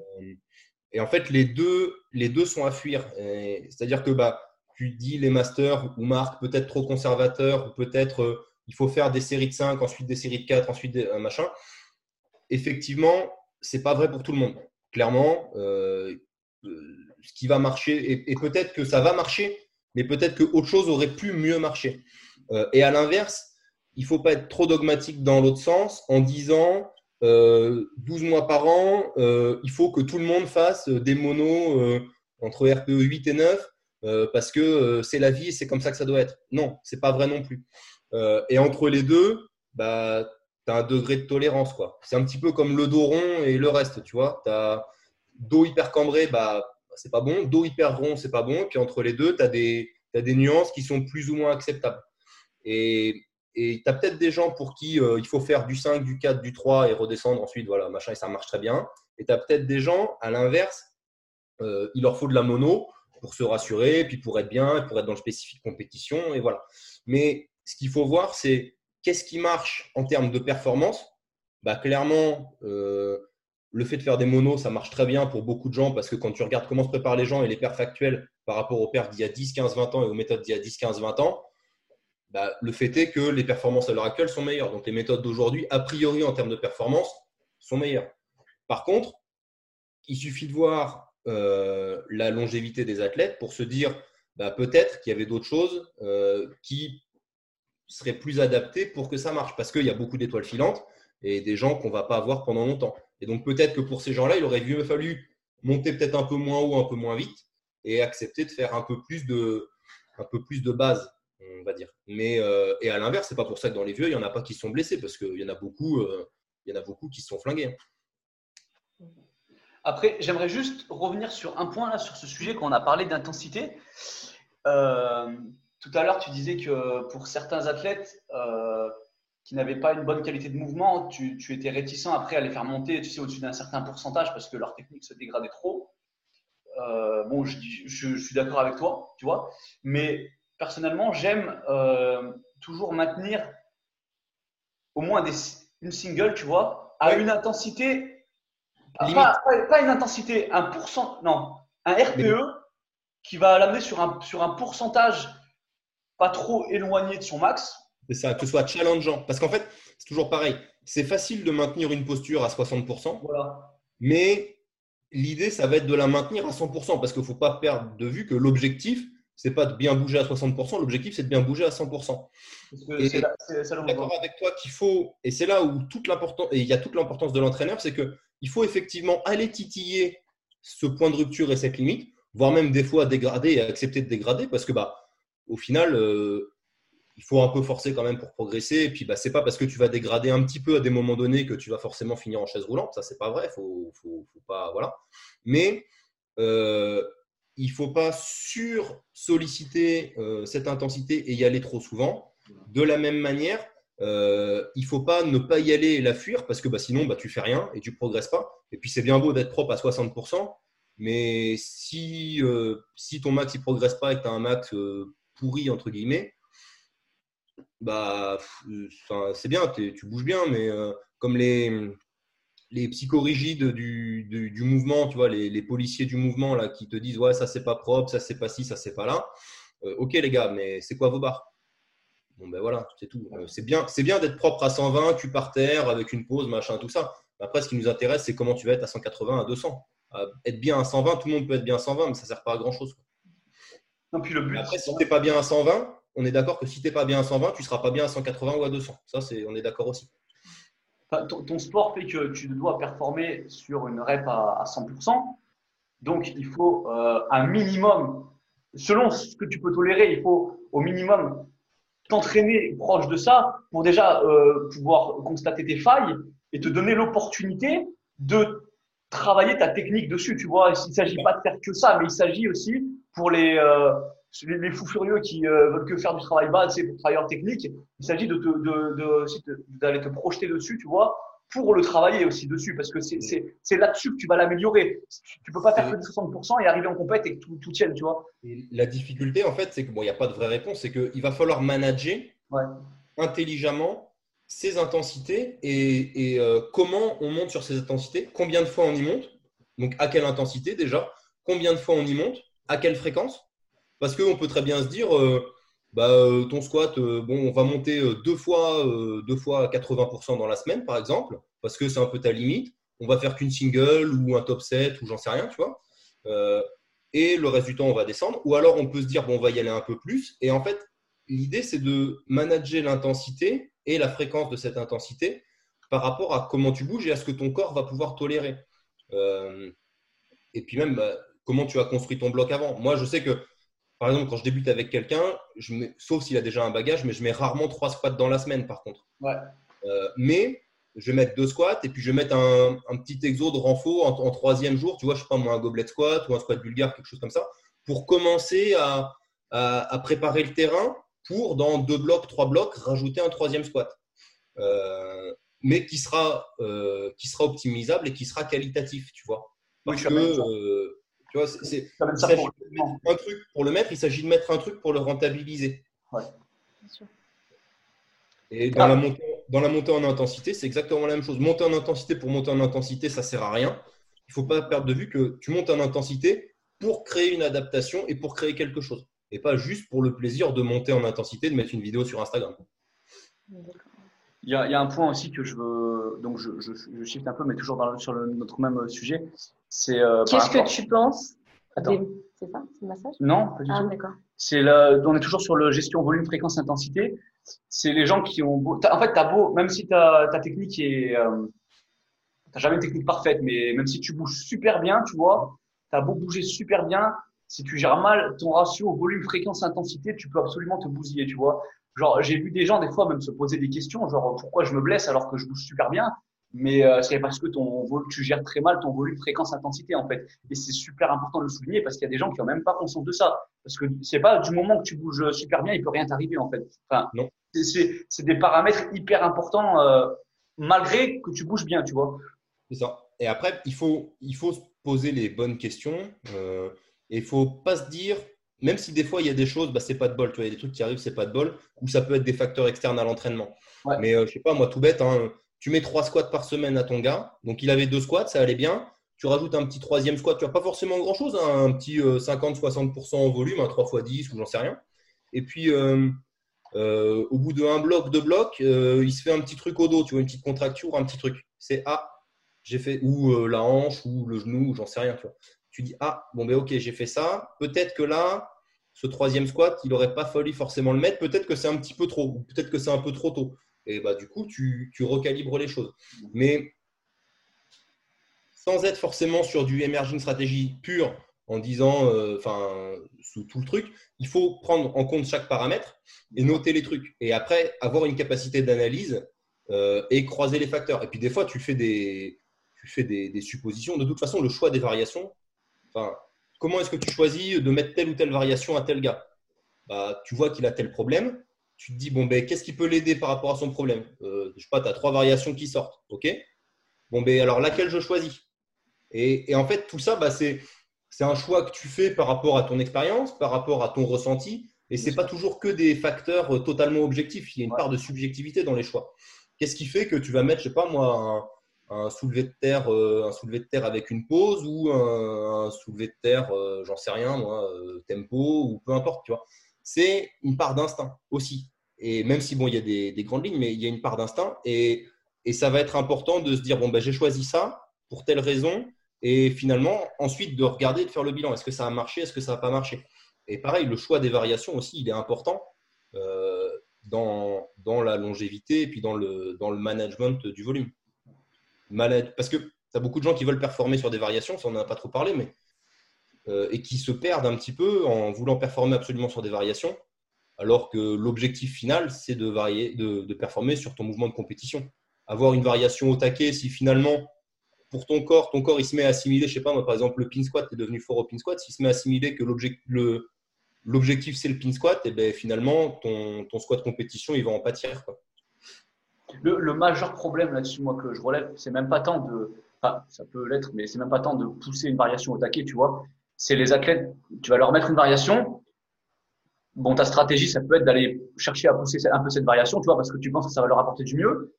et en fait, les deux, les deux sont à fuir. C'est-à-dire que bah, tu dis les masters ou Marc, peut-être trop conservateur, ou peut-être il faut faire des séries de 5, ensuite des séries de 4, ensuite des, machin. Effectivement, c'est pas vrai pour tout le monde. Clairement, euh, euh, ce qui va marcher, et, peut-être que ça va marcher, mais peut-être que autre chose aurait pu mieux marcher. Euh, et à l'inverse, il faut pas être trop dogmatique dans l'autre sens en disant 12 mois par an, il faut que tout le monde fasse des monos entre RPE 8 et 9 parce que c'est la vie, c'est comme ça que ça doit être. Non, c'est pas vrai non plus. Et entre les deux, bah, tu as un degré de tolérance. quoi. C'est un petit peu comme le dos rond et le reste, tu vois. Tu as dos hyper cambré, bah, c'est pas bon. Dos hyper rond, c'est pas bon. Puis entre les deux, tu as, des nuances qui sont plus ou moins acceptables. Et tu as peut-être des gens pour qui euh, il faut faire du 5, du 4, du 3 et redescendre ensuite, voilà, machin, et ça marche très bien. Et tu as peut-être des gens, à l'inverse, euh, il leur faut de la mono pour se rassurer, puis pour être bien, pour être dans le spécifique compétition, et voilà. Mais ce qu'il faut voir, c'est Qu'est-ce qui marche en termes de performance bah, Clairement, euh, le fait de faire des monos, ça marche très bien pour beaucoup de gens parce que quand tu regardes comment se préparent les gens et les perfs actuels par rapport aux perfs d'il y a 10, 15, 20 ans et aux méthodes d'il y a 10, 15, 20 ans, bah, le fait est que les performances à l'heure actuelle sont meilleures. Donc les méthodes d'aujourd'hui, a priori en termes de performance, sont meilleures. Par contre, il suffit de voir euh, la longévité des athlètes pour se dire bah, peut-être qu'il y avait d'autres choses euh, qui serait plus adapté pour que ça marche parce qu'il y a beaucoup d'étoiles filantes et des gens qu'on va pas avoir pendant longtemps. Et donc peut-être que pour ces gens-là, il aurait mieux fallu monter peut-être un peu moins haut, un peu moins vite et accepter de faire un peu plus de, un peu plus de base, on va dire. Mais euh, et à l'inverse, c'est pas pour ça que dans les vieux, il y en a pas qui sont blessés parce qu'il y en a beaucoup, euh, il y en a beaucoup qui se sont flingués. Après, j'aimerais juste revenir sur un point là, sur ce sujet quand on a parlé d'intensité. Euh, tout à l'heure, tu disais que pour certains athlètes euh, qui n'avaient pas une bonne qualité de mouvement, tu, étais réticent après à les faire monter tu sais, au-dessus d'un certain pourcentage parce que leur technique se dégradait trop. Euh, bon, je, suis d'accord avec toi, tu vois, mais personnellement, j'aime toujours maintenir au moins des, une single, tu vois, à une intensité pas, pas, une intensité, un pourcent, non, un RPE qui va l'amener sur un, sur un pourcentage pas trop éloigné de son max. C'est ça, que ce soit challengeant. Parce qu'en fait, c'est toujours pareil. C'est facile de maintenir une posture à 60%, voilà. mais l'idée, ça va être de la maintenir à 100%, parce qu'il ne faut pas perdre de vue que l'objectif, c'est pas de bien bouger à 60%, l'objectif, c'est de bien bouger à 100%. C'est d'accord avec toi qu'il faut, et c'est là où toute l'importance, et il y a toute l'importance de l'entraîneur, c'est que il faut effectivement aller titiller ce point de rupture et cette limite, voire même des fois dégrader et accepter de dégrader, parce que bah, au final, euh, il faut un peu forcer quand même pour progresser. Et puis, bah, c'est pas parce que tu vas dégrader un petit peu à des moments donnés que tu vas forcément finir en chaise roulante. Ça, c'est pas vrai. Faut, faut, pas, voilà. Mais euh, il faut pas sur solliciter euh, cette intensité et y aller trop souvent. De la même manière, euh, il faut pas ne pas y aller et la fuir parce que bah, sinon bah, tu fais rien et tu progresses pas. Et puis c'est bien beau d'être propre à 60%, mais si, euh, si ton max ne progresse pas et que tu as un max pourri entre guillemets, bah c'est bien, tu bouges bien, mais euh, comme les, les psychorigides du, du, mouvement, tu vois, les, policiers du mouvement là qui te disent ouais ça c'est pas propre, ça c'est pas ci, ça c'est pas là. ok les gars, mais c'est quoi vos barres Bon, ben voilà, c'est tout. Euh, c'est bien, c'est bien d'être propre à 120, tu par terre avec une pause, machin, tout ça. Après, ce qui nous intéresse, c'est comment tu vas être à 180, à 200. être bien à 120, tout le monde peut être bien à 120, mais ça sert pas à grand chose. Non, puis le but, Après, si tu n'es pas bien à 120, on est d'accord que si tu n'es pas bien à 120, tu ne seras pas bien à 180 ou à 200. Ça, c'est, on est d'accord aussi. ton, sport fait que tu dois performer sur une rep à, 100%. Donc, il faut euh, un minimum, selon ce que tu peux tolérer, il faut au minimum t'entraîner proche de ça pour déjà euh, pouvoir constater tes failles et te donner l'opportunité de travailler ta technique dessus. Tu vois, il ne s'agit pas de faire que ça, mais il s'agit aussi pour les, euh, les, fous furieux qui euh, veulent que faire du travail bas, c'est pour travailler en technique. Il s'agit de, d'aller te projeter dessus, tu vois, pour le travailler aussi dessus, parce que c'est là-dessus que tu vas l'améliorer. Tu peux pas faire que 60% et arriver en compète et que tout, tout tienne, tu vois. la difficulté, en fait, c'est que bon, il n'y a pas de vraie réponse, c'est qu'il va falloir manager intelligemment ces intensités et, et euh, comment on monte sur ces intensités, combien de fois on y monte, donc à quelle intensité déjà, combien de fois on y monte, à quelle fréquence, parce qu'on peut très bien se dire. Euh, bah, euh, ton squat, euh, bon, on va monter euh, deux fois, deux fois à 80% dans la semaine, par exemple, parce que c'est un peu ta limite. On va faire qu'une single ou un top set ou j'en sais rien, tu vois. et le reste du temps, on va descendre. Ou alors, on peut se dire, bon, on va y aller un peu plus. Et en fait, l'idée, c'est de manager l'intensité et la fréquence de cette intensité par rapport à comment tu bouges et à ce que ton corps va pouvoir tolérer. et puis même, bah, comment tu as construit ton bloc avant. Moi, je sais que par exemple, quand je débute avec quelqu'un, sauf s'il a déjà un bagage, mais je mets rarement trois squats dans la semaine, par contre. Euh, mais je vais mettre deux squats et puis je vais mettre un, petit exo de renfort en, troisième jour, tu vois, je sais pas moi, un gobelet squat ou un squat vulgaire, quelque chose comme ça, pour commencer à, préparer le terrain pour, dans deux blocs, trois blocs, rajouter un troisième squat. Euh, mais qui sera, euh, qui sera optimisable et qui sera qualitatif, tu vois. Parce que c'est un truc pour le mettre, il s'agit de mettre un truc pour le rentabiliser. Et dans, la montée, dans la montée en intensité, c'est exactement la même chose. Monter en intensité pour monter en intensité, ça sert à rien. Il ne faut pas perdre de vue que tu montes en intensité pour créer une adaptation et pour créer quelque chose. Et pas juste pour le plaisir de monter en intensité, de mettre une vidéo sur Instagram. Il y, a, un point aussi que je veux, donc je, je, shift un peu, mais toujours sur le, notre même sujet. C'est. Euh, Qu'est-ce que tu penses c'est ça C'est le massage? Non, pas du Ah, tout. d'accord. C'est là, on est toujours sur le gestion volume, fréquence, intensité. C'est les gens qui ont beau, en fait, t'as beau, même si ta, ta technique est, euh, t'as jamais une technique parfaite, mais même si tu bouges super bien, tu vois, t'as beau bouger super bien, si tu gères mal ton ratio volume, fréquence, intensité, tu peux absolument te bousiller, tu vois. Genre, j'ai vu des gens, des fois, même se poser des questions, genre, pourquoi je me blesse alors que je bouge super bien? Mais euh, c'est parce que ton vol- tu gères très mal ton volume, fréquence, intensité, en fait. Et c'est super important de le souligner parce qu'il y a des gens qui ont même pas conscience de ça. Parce que c'est pas du moment que tu bouges super bien, il peut rien t'arriver en fait. Enfin, c'est- des paramètres hyper importants euh, malgré que tu bouges bien, tu vois. C'est ça. Et après, il faut, il faut se poser les bonnes questions. euh, et il faut pas se dire, même si des fois il y a des choses, bah, c'est pas de bol. Tu vois, il y a des trucs qui arrivent, c'est pas de bol, ou ça peut être des facteurs externes à l'entraînement. Ouais. Mais je sais pas, moi, tout bête, hein, tu mets trois squats par semaine à ton gars. Donc il avait deux squats, ça allait bien. Tu rajoutes un petit troisième squat, tu n'as pas forcément grand chose, un petit euh, 50-60% en volume, un 3 x 10 ou j'en sais rien. Et puis, euh, euh, au bout d'un bloc, deux blocs, euh, il se fait un petit truc au dos, tu vois, une petite contracture, un petit truc. C'est ah, j'ai fait, ou euh, la hanche, ou le genou, ou j'en sais rien. Tu dis ah, bon, ben ok, j'ai fait ça. Peut-être que là, ce troisième squat, il n'aurait pas fallu forcément le mettre. Peut-être que c'est un petit peu trop, ou peut-être que c'est un peu trop tôt. Et bah, du coup, tu, recalibres les choses. Mais sans être forcément sur du emerging stratégie pur, en disant, euh, enfin, sous tout le truc, il faut prendre en compte chaque paramètre et noter les trucs. Et après, avoir une capacité d'analyse euh, et croiser les facteurs. Et puis des fois, tu fais des, tu fais des suppositions. De toute façon, le choix des variations, enfin, comment est-ce que tu choisis de mettre telle ou telle variation à tel gars? Bah, Tu vois qu'il a tel problème. Tu te dis, bon, ben, qu'est-ce qui peut l'aider par rapport à son problème? Euh, Je sais pas, tu as trois variations qui sortent. OK? Bon, ben, alors laquelle je choisis? Et, et en fait, tout ça, bah, c'est un choix que tu fais par rapport à ton expérience, par rapport à ton ressenti. Et c'est pas toujours que des facteurs euh, totalement objectifs. Il y a une Ouais. part de subjectivité dans les choix. Qu'est-ce qui fait que tu vas mettre, je sais pas moi, un, un soulevé de terre, euh, un soulevé de terre avec une pause ou un, un soulevé de terre, euh, j'en sais rien, moi, euh, tempo ou peu importe, tu vois? C'est une part d'instinct aussi. Et même si bon, il y a des, des grandes lignes, mais il y a une part d'instinct et, et ça va être important de se dire bon ben j'ai choisi ça pour telle raison et finalement ensuite de regarder de faire le bilan. Est-ce que ça a marché? Est-ce que ça n'a pas marché? Et pareil, le choix des variations aussi, il est important euh, dans, dans la longévité et puis dans le, dans le management du volume. Malade, parce que tu as beaucoup de gens qui veulent performer sur des variations, ça on n'en a pas trop parlé, mais euh, et qui se perdent un petit peu en voulant performer absolument sur des variations, alors que l'objectif final, c'est de, varier, de, de performer sur ton mouvement de compétition. Avoir une variation au taquet, si finalement pour ton corps, ton corps il se met à assimiler, je sais pas moi, par exemple le pin squat, tu devenu fort au pin squat, s'il se met à assimiler que l'objectif c'est le pin squat, et ben finalement ton, squat compétition il va en pâtir. Quoi. Le, le majeur problème là-dessus, moi, que je relève, c'est même pas tant de, enfin, ça peut l'être, mais c'est même pas tant de pousser une variation au taquet, tu vois. C'est les athlètes, tu vas leur mettre une variation. Bon, ta stratégie, ça peut être d'aller chercher à pousser un peu cette variation, tu vois, parce que tu penses que ça va leur apporter du mieux.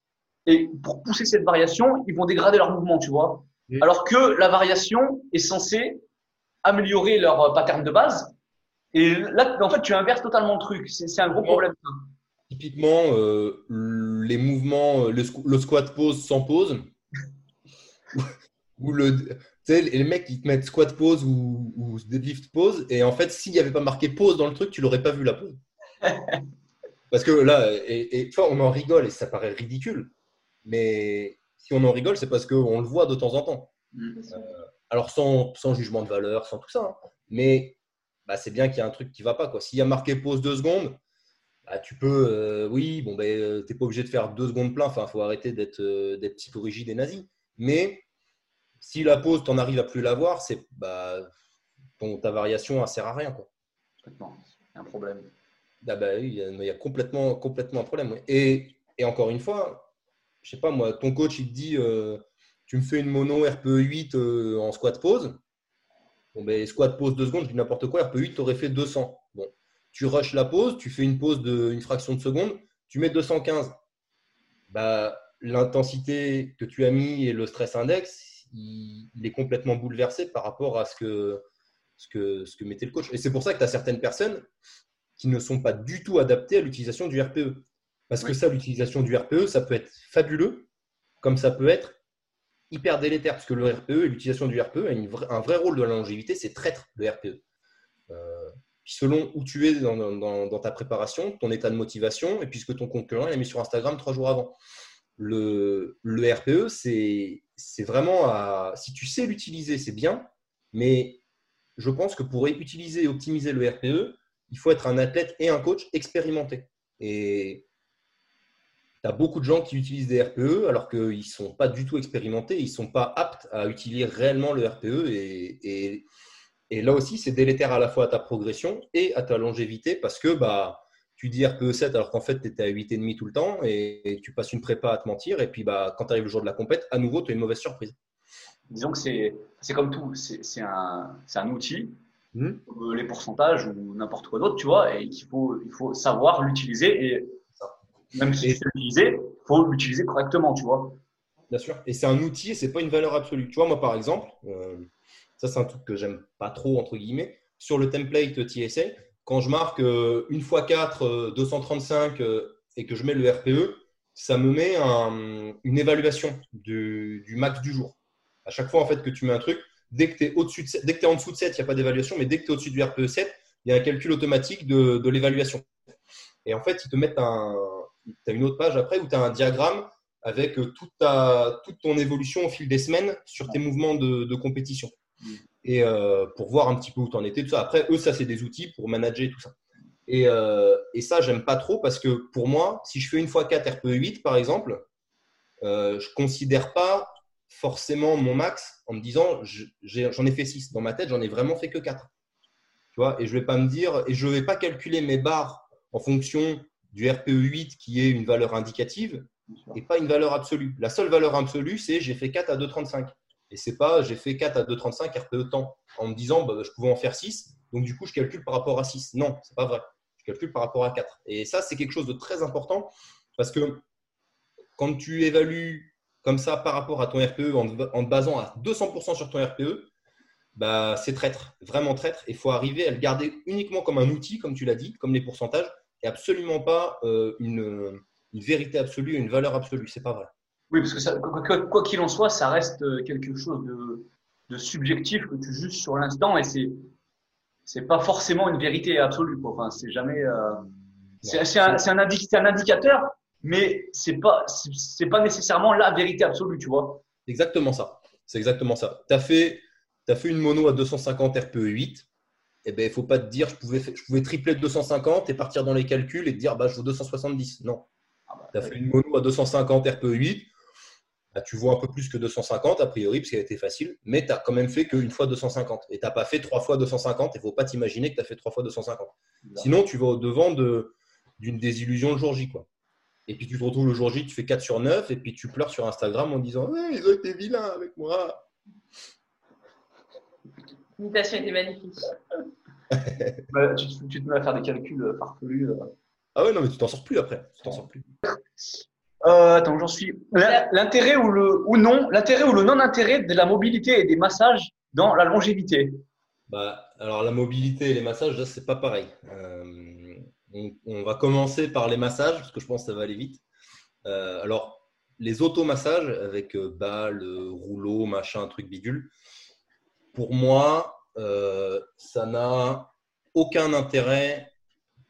Et pour pousser cette variation, ils vont dégrader leur mouvement, tu vois. Alors que la variation est censée améliorer leur euh, pattern de base. Et là, en fait, tu inverses totalement le truc. C'est c'est un gros problème. Typiquement, euh, les mouvements, le, squ- le squat pause sans pause, ou le, sais, les mecs ils te mettent squat pause ou, ou deadlift pause, et en fait, s'il n'y avait pas marqué pause dans le truc, tu l'aurais pas vu la pause. Parce que là, et, et, tu vois, on en rigole et ça paraît ridicule, mais si on en rigole, c'est parce qu'on le voit de temps en temps. Mm. Alors sans, sans jugement de valeur, sans tout ça, hein. mais bah, c'est bien qu'il y a un truc qui va pas. quoi. S'il y a marqué pause deux secondes, bah, tu peux, euh, oui, bon, ben, euh, t'es pas obligé de faire deux secondes plein. Enfin, faut arrêter d'être euh, d'être psychorigide et nazi. Mais si la pause, t'en arrives à plus la voir, c'est bah, ton, ta variation, elle sert à rien. Quoi. Complètement. C'est un problème. Ah bah il y a, il y a complètement, complètement un problème. ouais. Et, et encore une fois, je sais pas moi, ton coach il te dit euh, tu me fais une mono RPE 8 euh, en squat pause. Bon ben squat pause 2 secondes, je dis n'importe quoi, RPE 8 tu aurais fait 200. Bon, tu rushes la pause, tu fais une pause d'une fraction de seconde, tu mets 215. Bah, l'intensité que tu as mis et le stress index, il, il est complètement bouleversé par rapport à ce que, ce que, ce que mettait le coach. Et c'est pour ça que tu as certaines personnes qui ne sont pas du tout adaptées à l'utilisation du RPE. Parce que ça, l'utilisation du RPE, ça peut être fabuleux, comme ça peut être hyper délétère. Parce que le RPE et l'utilisation du RPE a une vra- un vrai rôle de la longévité, c'est traître le RPE. puis selon où tu es dans, ta préparation, ton état de motivation, et puisque ton concurrent l'a mis sur Instagram trois jours avant. Le, le RPE, c'est vraiment à. Si tu sais l'utiliser, c'est bien, mais je pense que pour utiliser et optimiser le RPE, il faut être un athlète et un coach expérimenté. Et tu as beaucoup de gens qui utilisent des RPE alors qu'ils ne sont pas du tout expérimentés, ils ne sont pas aptes à utiliser réellement le RPE. Et, et, là aussi, c'est délétère à la fois à ta progression et à ta longévité parce que bah, tu dis RPE 7 alors qu'en fait, tu étais à 8,5 tout le temps et, tu passes une prépa à te mentir. Et puis, bah, quand tu arrives le jour de la compète, à nouveau, tu as une mauvaise surprise. Disons que c'est comme tout, c'est un, un, outil, hmm. euh, les pourcentages ou n'importe quoi d'autre, tu vois, et qu'il faut, il faut savoir l'utiliser et même si c'est l'utiliser, il faut l'utiliser correctement, tu vois. Bien sûr. Et c'est un outil et c'est pas une valeur absolue. Tu vois, moi, par exemple, euh, ça, c'est un truc que j'aime pas trop, entre guillemets. Sur le template TSA, quand je marque euh, une fois 4, 235 et que je mets le RPE, ça me met une évaluation du, max du jour. À chaque fois en fait, que tu mets un truc, dès que tu es, en dessous de 7, il n'y a pas d'évaluation, mais dès que tu es au-dessus du RPE 7, il y a un calcul automatique de, l'évaluation. Et en fait, ils te mettent un, tu as une autre page après où tu as un diagramme avec euh, toute ton évolution au fil des semaines sur tes mouvements de, compétition. Et euh, pour voir un petit peu où tu en étais, tout ça. Après, eux, ça, c'est des outils pour manager tout ça. Et, euh, et ça, j'aime pas trop parce que pour moi, si je fais une fois 4 RPE 8, par exemple, euh, je considère pas forcément mon max en me disant j'en ai, fait 6. Dans ma tête, j'en ai vraiment fait que 4. Tu vois, et je vais pas me dire, et je vais pas calculer mes barres en fonction du RPE 8 qui est une valeur indicative et pas une valeur absolue. La seule valeur absolue, c'est j'ai fait 4 à 2,35. Et c'est pas j'ai fait 4 à 2,35 RPE temps en me disant bah, je pouvais en faire 6, donc du coup je calcule par rapport à 6. Non, c'est pas vrai. Je calcule par rapport à 4. Et ça, c'est quelque chose de très important parce que quand tu évalues comme ça par rapport à ton RPE en, te basant à 200% sur ton RPE, bah, c'est traître, vraiment traître. Il faut arriver à le garder uniquement comme un outil, comme tu l'as dit, comme les pourcentages, et absolument pas euh, une, vérité absolue, une valeur absolue. C'est pas vrai. Oui, parce que quoi qu'il en soit, ça reste euh, quelque chose de, subjectif que tu juges sur l'instant et c'est c'est pas forcément une vérité absolue. Enfin, c'est jamais. Euh, c'est un, un, un, indicateur, mais c'est pas c'est pas nécessairement la vérité absolue, tu vois. Exactement ça. C'est exactement ça. Tu as fait as fait une mono à 250 RPE 8 eh ben, il ne faut pas te dire je pouvais, je pouvais tripler de 250 et partir dans les calculs et te dire bah, je veux 270. Non. Ah bah, tu as fait une mono à 250 RPE8. Bah, tu vois un peu plus que 250 a priori parce qu'elle était facile, mais tu as quand même fait qu'une fois 250. Et tu n'as pas fait trois fois 250. Il ne faut pas t'imaginer que tu as fait trois fois 250. Sinon, tu vas au-devant d'une désillusion le jour J. Quoi. Et puis tu te retrouves le jour J, tu fais 4 sur 9 et puis tu pleures sur Instagram en disant Ils ont été vilains avec moi. L'imitation était magnifique. Bah, tu, te mets à faire des calculs euh, farfelus. Euh. Ah ouais, non, mais tu t'en sors plus après. Tu t'en sors plus. Euh, attends, j'en suis. L'intérêt ou le ou non, l'intérêt ou le non-intérêt de la mobilité et des massages dans la longévité? Bah, alors la mobilité et les massages, là, c'est pas pareil. on, va commencer par les massages parce que je pense que ça va aller vite. alors, les automassages avec balles, rouleau, machin, truc bidule. Pour moi, euh, ça n'a aucun intérêt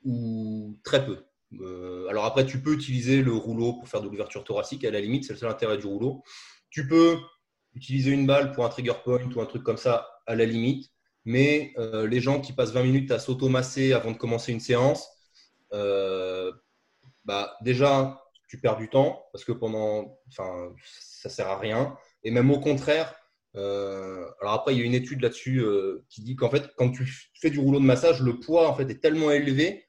ou très peu. Euh, alors après, tu peux utiliser le rouleau pour faire de l'ouverture thoracique, à la limite, c'est le seul intérêt du rouleau. Tu peux utiliser une balle pour un trigger point ou un truc comme ça, à la limite. Mais euh, les gens qui passent 20 minutes à s'automasser avant de commencer une séance, bah, déjà, tu perds du temps parce que pendant, enfin, ça sert à rien. Et même au contraire, euh, alors après, il y a une étude là-dessus euh, qui dit qu'en fait, quand tu fais du rouleau de massage, le poids en fait est tellement élevé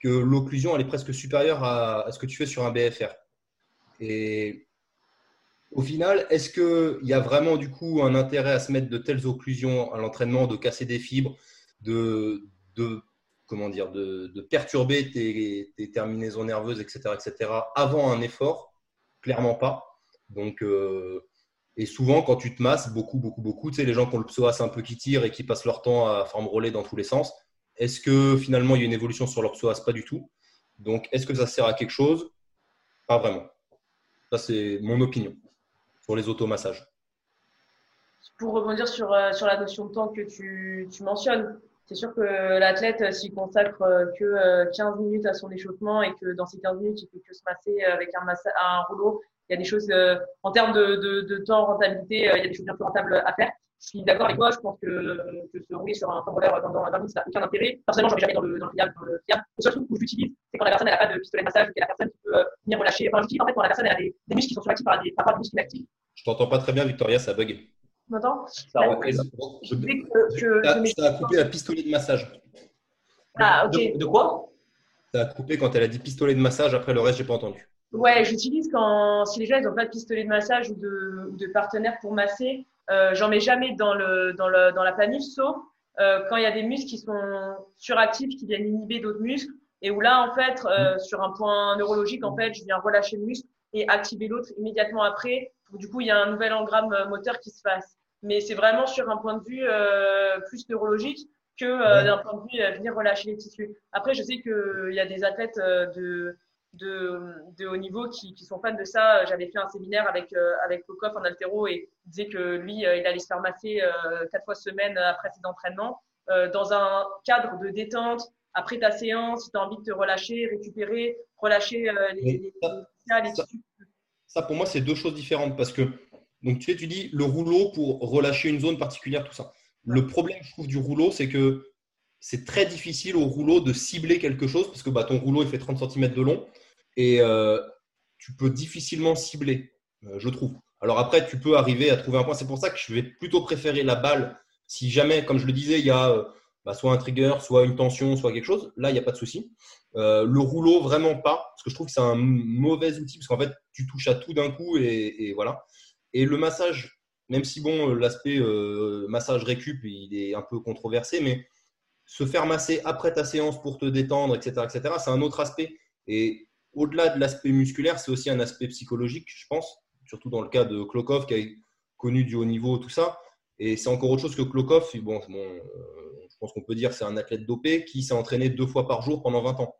que l'occlusion elle est presque supérieure à, ce que tu fais sur un BFR. Et au final, est-ce qu'il y a vraiment du coup un intérêt à se mettre de telles occlusions à l'entraînement, de casser des fibres, de, comment dire, de, perturber tes, terminaisons nerveuses, etc., etc., avant un effort? Clairement pas. Donc, euh, et souvent, quand tu te masses, beaucoup, beaucoup, beaucoup, tu sais, les gens qui ont le psoas un peu qui tire et qui passent leur temps à forme relais dans tous les sens, est-ce que finalement il y a une évolution sur leur psoas Pas du tout. Donc, est-ce que ça sert à quelque chose? Pas vraiment. Ça, c'est mon opinion sur les automassages. Pour rebondir sur, euh, la notion de temps que tu, mentionnes, c'est sûr que l'athlète, s'il consacre que 15 minutes à son échauffement et que dans ces 15 minutes, il fait que se masser avec un, rouleau, il y a des choses, en termes de, de, de temps, rentabilité, il y a des choses bien plus rentables à faire je suis d'accord avec toi, je pense que, que se rouler sur un roller pendant 20 minutes, ça n'a aucun intérêt. Personnellement, je n'en jamais dans le, dans le fiable. Dans le, fiable. le seul truc où je l'utilise, c'est quand la personne n'a pas de pistolet de massage, que la personne qui peut euh, venir relâcher. Enfin, j'utilise en fait quand la personne a des, des muscles qui sont suractifs par, des, par des muscles inactifs. Je t'entends pas très bien, Victoria, ça bug. Tu m'entends? Ça, ça, a coupé la pistolet de massage. Ah, ok. De, de quoi? Ça a coupé quand elle a dit pistolet de massage, après le reste, j'ai pas entendu. Ouais, j'utilise quand si les gens n'ont pas de pistolet de massage ou de, ou de partenaire pour masser, euh, j'en mets jamais dans, le, dans, le, dans la planif, sauf euh, quand il y a des muscles qui sont suractifs, qui viennent inhiber d'autres muscles, et où là, en fait, euh, sur un point neurologique, en fait, je viens relâcher le muscle et activer l'autre immédiatement après. Pour, du coup, il y a un nouvel engramme moteur qui se passe. Mais c'est vraiment sur un point de vue plus neurologique que d'un point de vue venir relâcher les tissus. Après, je sais qu'il y a des athlètes de de, de haut niveau qui, qui, sont fans de ça. J'avais fait un séminaire avec euh, avec Kokov en altéro et il disait que lui, euh, il allait se faire masser euh, quatre fois semaine après ses entraînements dans un cadre de détente. Après ta séance, si tu as envie de te relâcher, récupérer, relâcher les, ça, les, ça, pour moi, c'est deux choses différentes parce que donc tu sais, tu dis le rouleau pour relâcher une zone particulière, tout ça. Le problème, je trouve, du rouleau, c'est que c'est très difficile au rouleau de cibler quelque chose parce que bah, ton rouleau il fait 30 cm de long et euh, tu peux difficilement cibler, euh, je trouve. Alors après, tu peux arriver à trouver un point. C'est pour ça que je vais plutôt préférer la balle si jamais, comme je le disais, il y a euh, bah, soit un trigger, soit une tension, soit quelque chose. Là, il n'y a pas de souci. le rouleau, vraiment pas, parce que je trouve que c'est un mauvais outil, parce qu'en fait, tu touches à tout d'un coup et, voilà. Et le massage, même si bon, l'aspect massage récup, il est un peu controversé, mais se faire masser après ta séance pour te détendre, etc., etc., c'est un autre aspect. Et au-delà de l'aspect musculaire, c'est aussi un aspect psychologique, je pense, surtout dans le cas de Klokov qui a connu du haut niveau, tout ça. Et c'est encore autre chose que Klokov. Bon, euh, je pense qu'on peut dire c'est un athlète dopé qui s'est entraîné deux fois par jour pendant 20 ans.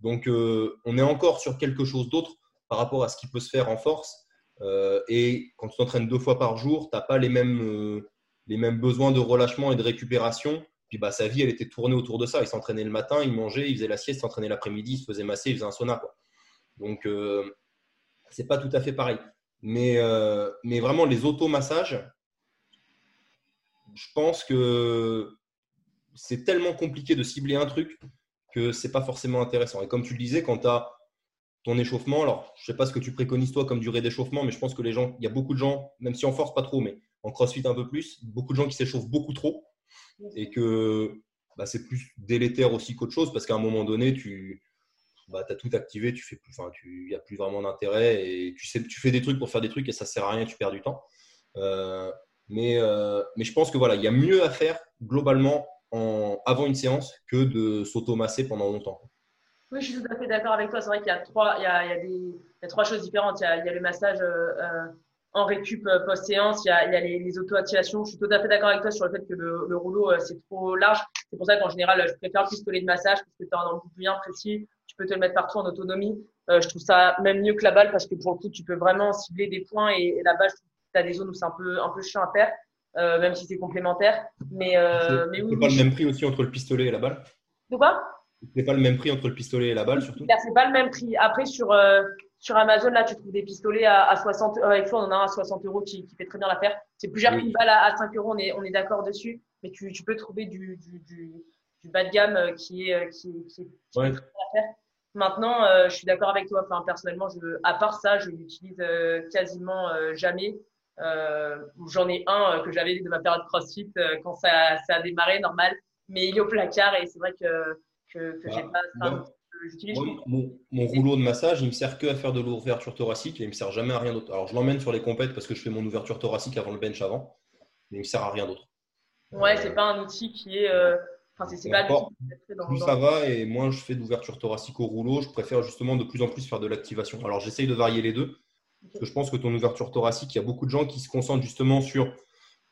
Donc, euh, on est encore sur quelque chose d'autre par rapport à ce qui peut se faire en force. Euh, et quand tu t'entraînes deux fois par jour, tu n'as pas les mêmes, les mêmes besoins de relâchement et de récupération. Puis bah, sa vie, elle était tournée autour de ça. Il s'entraînait le matin, il mangeait, il faisait la sieste, il s'entraînait l'après-midi, il se faisait masser, il faisait un sauna. Donc, euh, c'est pas tout à fait pareil. Mais, euh, mais vraiment, les automassages, je pense que c'est tellement compliqué de cibler un truc que c'est pas forcément intéressant. Et comme tu le disais, quand tu as ton échauffement, alors je sais pas ce que tu préconises toi comme durée d'échauffement, mais je pense que les gens, il y a beaucoup de gens, même si on force pas trop, mais en crossfit un peu plus, beaucoup de gens qui s'échauffent beaucoup trop et que bah, c'est plus délétère aussi qu'autre chose parce qu'à un moment donné, tu, bah, tu as tout activé, tu fais plus, enfin, il n'y a plus vraiment d'intérêt et tu, sais, tu fais des trucs pour faire des trucs et ça sert à rien, tu perds du temps. Euh, mais, euh, mais je pense que voilà, il y a mieux à faire globalement en, avant une séance que de s'automasser pendant longtemps. Oui, je suis tout à fait d'accord avec toi. C'est vrai qu'il y a trois, il y a, il y a des, il y a trois choses différentes. Il y a, il y a le massage euh, en récup post-séance, il y a, il y a les, auto-activations. Je suis tout à fait d'accord avec toi sur le fait que le, le rouleau, c'est trop large. C'est pour ça qu'en général, je préfère le pistolet de massage parce que tu as un emploi bien précis tu peux te le mettre partout en autonomie. Euh, je trouve ça même mieux que la balle parce que pour le coup, tu peux vraiment cibler des points et, la balle, tu as des zones où c'est un peu, un peu chiant à faire, euh, même si c'est complémentaire. Mais, euh, mais oui, pas le même prix aussi entre le pistolet et la balle? De quoi? C'est pas le même prix entre le pistolet et la balle, surtout? C'est pas le même prix. Après, sur, sur Amazon, là, tu trouves des pistolets à, à 60 Avec toi, on en a un à 60 euros qui, qui fait très bien l'affaire. C'est plus cher qu'une balle à, 5 euros, on est, on est d'accord dessus. Mais tu, tu peux trouver du, du, du, du bas de gamme qui est, qui, qui, qui ouais. est très bien Maintenant, euh, je suis d'accord avec toi. Enfin, personnellement, je, à part ça, je l'utilise euh, quasiment euh, jamais. J'en ai un que j'avais de ma période CrossFit quand ça, ça, a démarré, normal. Mais il est au placard et c'est vrai que, que, que j'ai pas ça. J'utilise mon, mon, rouleau de massage, il me sert que à faire de l'ouverture thoracique et il me sert jamais à rien d'autre. Alors, je l'emmène sur les compètes parce que je fais mon ouverture thoracique avant le bench avant, mais il me sert à rien d'autre. Ouais, c'est pas un outil qui est plus ça va et moins je fais d'ouverture thoracique au rouleau, je préfère justement de plus en plus faire de l'activation. Alors j'essaye de varier les deux, parce que je pense que ton ouverture thoracique, il y a beaucoup de gens qui se concentrent justement sur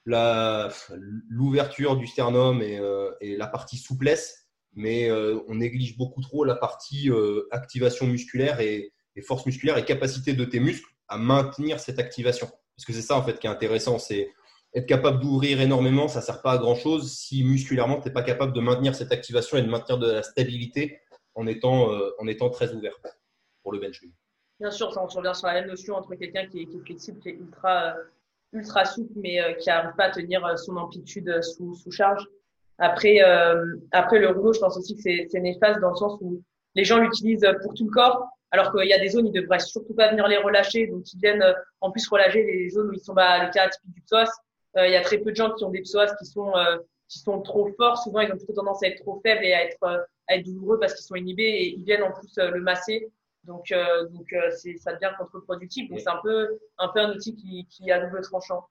l'ouverture du sternum et, euh, et, la partie souplesse, mais euh, on néglige beaucoup trop la partie euh, activation musculaire et, et, force musculaire et capacité de tes muscles à maintenir cette activation. Parce que c'est ça en fait qui est intéressant, c'est être capable d'ouvrir énormément, ça ne sert pas à grand chose si musculairement tu n'es pas capable de maintenir cette activation et de maintenir de la stabilité en étant, euh, en étant très ouvert pour le bench. Bien sûr, ça, on revient sur la même notion entre quelqu'un qui, qui, est flexible, qui est ultra, euh, ultra souple, mais euh, qui n'arrive pas à tenir son amplitude sous, sous charge. Après, après, le rouleau, je pense aussi que c'est néfaste dans le sens où les gens l'utilisent pour tout le corps, alors qu'il y a des zones, ils devraient surtout pas venir les relâcher, donc ils viennent en plus relâcher les zones où ils sont bah, le cas typique du psoas. Il y a très peu de gens qui ont des psoas qui sont qui sont trop forts. Souvent, ils ont plutôt tendance à être trop faibles et à être à être douloureux parce qu'ils sont inhibés et ils viennent en plus le masser. Donc, euh, donc c'est, ça devient contre-productif. Donc, c'est un peu, un peu un outil qui, qui a double tranchant.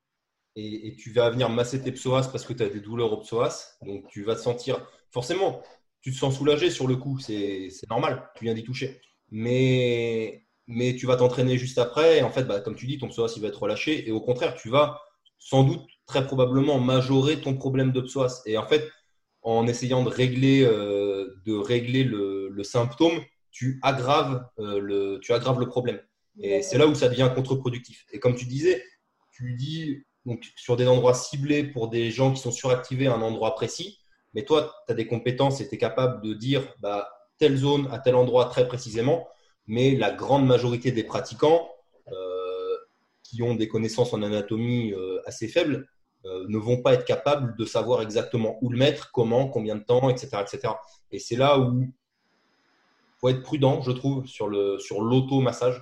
Et, et, tu vas venir masser tes psoas parce que tu as des douleurs au psoas. Donc, tu vas te sentir forcément, tu te sens soulagé sur le coup. C'est, c'est normal. Tu viens d'y toucher. Mais, mais tu vas t'entraîner juste après. Et en fait, bah, comme tu dis, ton psoas il va être relâché. Et au contraire, tu vas sans doute, très probablement, majorer ton problème de psoas. Et en fait, en essayant de régler, euh, de régler le, symptôme, tu aggraves, euh, le, tu aggraves le problème. Et c'est là où ça devient contre-productif. Et comme tu disais, tu dis donc, sur des endroits ciblés pour des gens qui sont suractivés à un endroit précis, mais toi, tu as des compétences et tu es capable de dire bah, telle zone à tel endroit très précisément, mais la grande majorité des pratiquants qui ont des connaissances en anatomie euh, assez faibles euh, ne vont pas être capables de savoir exactement où le mettre, comment, combien de temps, etc. etc. Et c'est là où faut être prudent, je trouve, sur le sur l'automassage.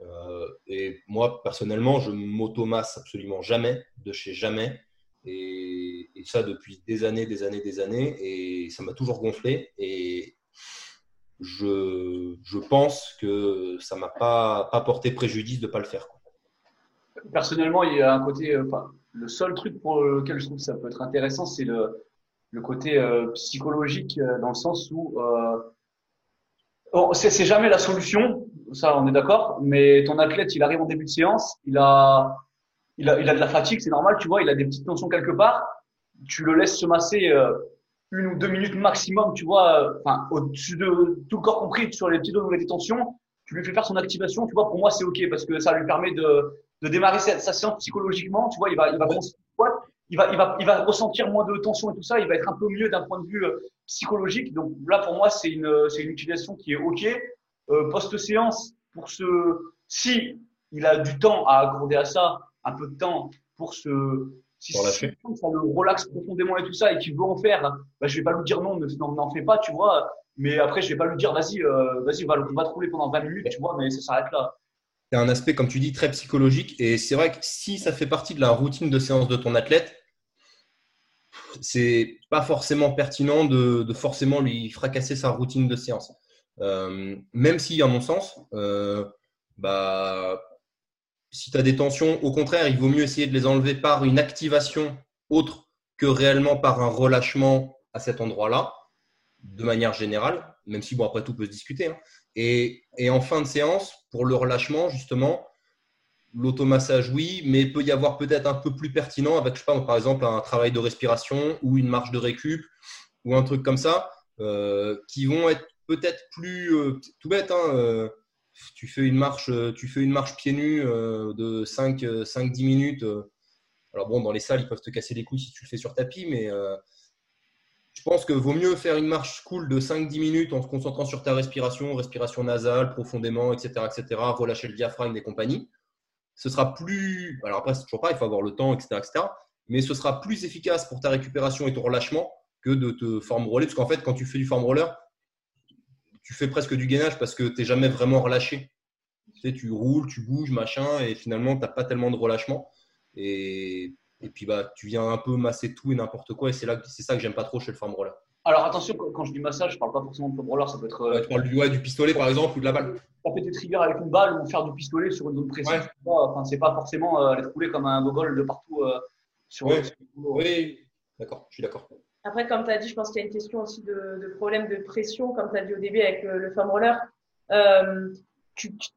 Euh, et moi, personnellement, je m'automasse absolument jamais, de chez jamais. Et, ça depuis des années, des années, des années. Et ça m'a toujours gonflé. Et je, je pense que ça m'a pas, pas porté préjudice de ne pas le faire. Personnellement, il y a un côté. Euh, enfin, le seul truc pour lequel je trouve que ça peut être intéressant, c'est le, le côté euh, psychologique, dans le sens où c'est jamais la solution, ça on est d'accord, mais ton athlète, il arrive en début de séance, il a, il a, il a de la fatigue, c'est normal, tu vois, il a des petites tensions quelque part, tu le laisses se masser euh, une ou deux minutes maximum, tu vois, euh, enfin au-dessus de tout le corps compris sur les où il a des tensions, tu lui fais faire son activation, tu vois, pour moi c'est ok parce que ça lui permet de, de démarrer sa, sa séance psychologiquement, tu vois, il va, il va il va, il va, il va ressentir moins de tension et tout ça, il va être un peu mieux d'un point de vue euh, psychologique. Donc là, pour moi, c'est une, c'est une utilisation qui est OK. Euh, Post-séance, pour ce, si il a du temps à accorder à ça, un peu de temps pour se, si ça le relaxe profondément et tout ça et qu'il veut en faire, bah, je vais pas lui dire non, n'en fais pas, tu vois. Mais après, je vais pas lui dire, vas-y, euh, vas-y, va, on va te rouler pendant 20 minutes, tu vois, mais ça s'arrête là. C'est un aspect, comme tu dis, très psychologique. Et c'est vrai que si ça fait partie de la routine de séance de ton athlète, c'est pas forcément pertinent de, forcément lui fracasser sa routine de séance. Euh, même si, à mon sens, euh, bah, si tu as des tensions, au contraire, il vaut mieux essayer de les enlever par une activation autre que réellement par un relâchement à cet endroit-là, de manière générale, même si, bon, après tout peut se discuter. Hein. Et, en fin de séance, pour le relâchement, justement, L'automassage, oui, mais peut y avoir peut-être un peu plus pertinent avec, je sais pas, par exemple, un travail de respiration ou une marche de récup ou un truc comme ça, euh, qui vont être peut-être plus euh, tout bête. Hein, euh, tu fais une marche, tu fais une marche pieds nus de 5-10 minutes. alors bon, dans les salles, ils peuvent te casser les couilles si tu le fais sur tapis, mais je pense que vaut mieux faire une marche cool de 5-10 minutes en se concentrant sur ta respiration, respiration nasale, profondément, etc., relâcher le diaphragme et compagnie ce sera plus. Alors après, c'est toujours pas, il faut avoir le temps, etc.. Mais ce sera plus efficace pour ta récupération et ton relâchement que de te forme roller. Parce qu'en fait, quand tu fais du form roller, tu fais presque du gainage parce que tu n'es jamais vraiment relâché. Tu, sais, tu roules, tu bouges, machin, et finalement, tu n'as pas tellement de relâchement. Et, et puis, bah, tu viens un peu masser tout et n'importe quoi. Et c'est, là, c'est ça que j'aime pas trop chez le form roller. Alors attention, quand je dis massage, je parle pas forcément de foam roller, ça peut être. Euh, tu parles du, du pistolet par exemple ou de la balle. Taper des triggers avec une balle ou faire du pistolet sur une zone précise. Enfin, c'est pas forcément euh, aller rouler comme un gogol de partout euh, sur. Ouais. oui, d'accord, je suis d'accord. Après, comme tu as dit, je pense qu'il y a une question aussi de, de problème de pression, comme tu as dit au début avec le, le foam roller. Euh, tu, tu,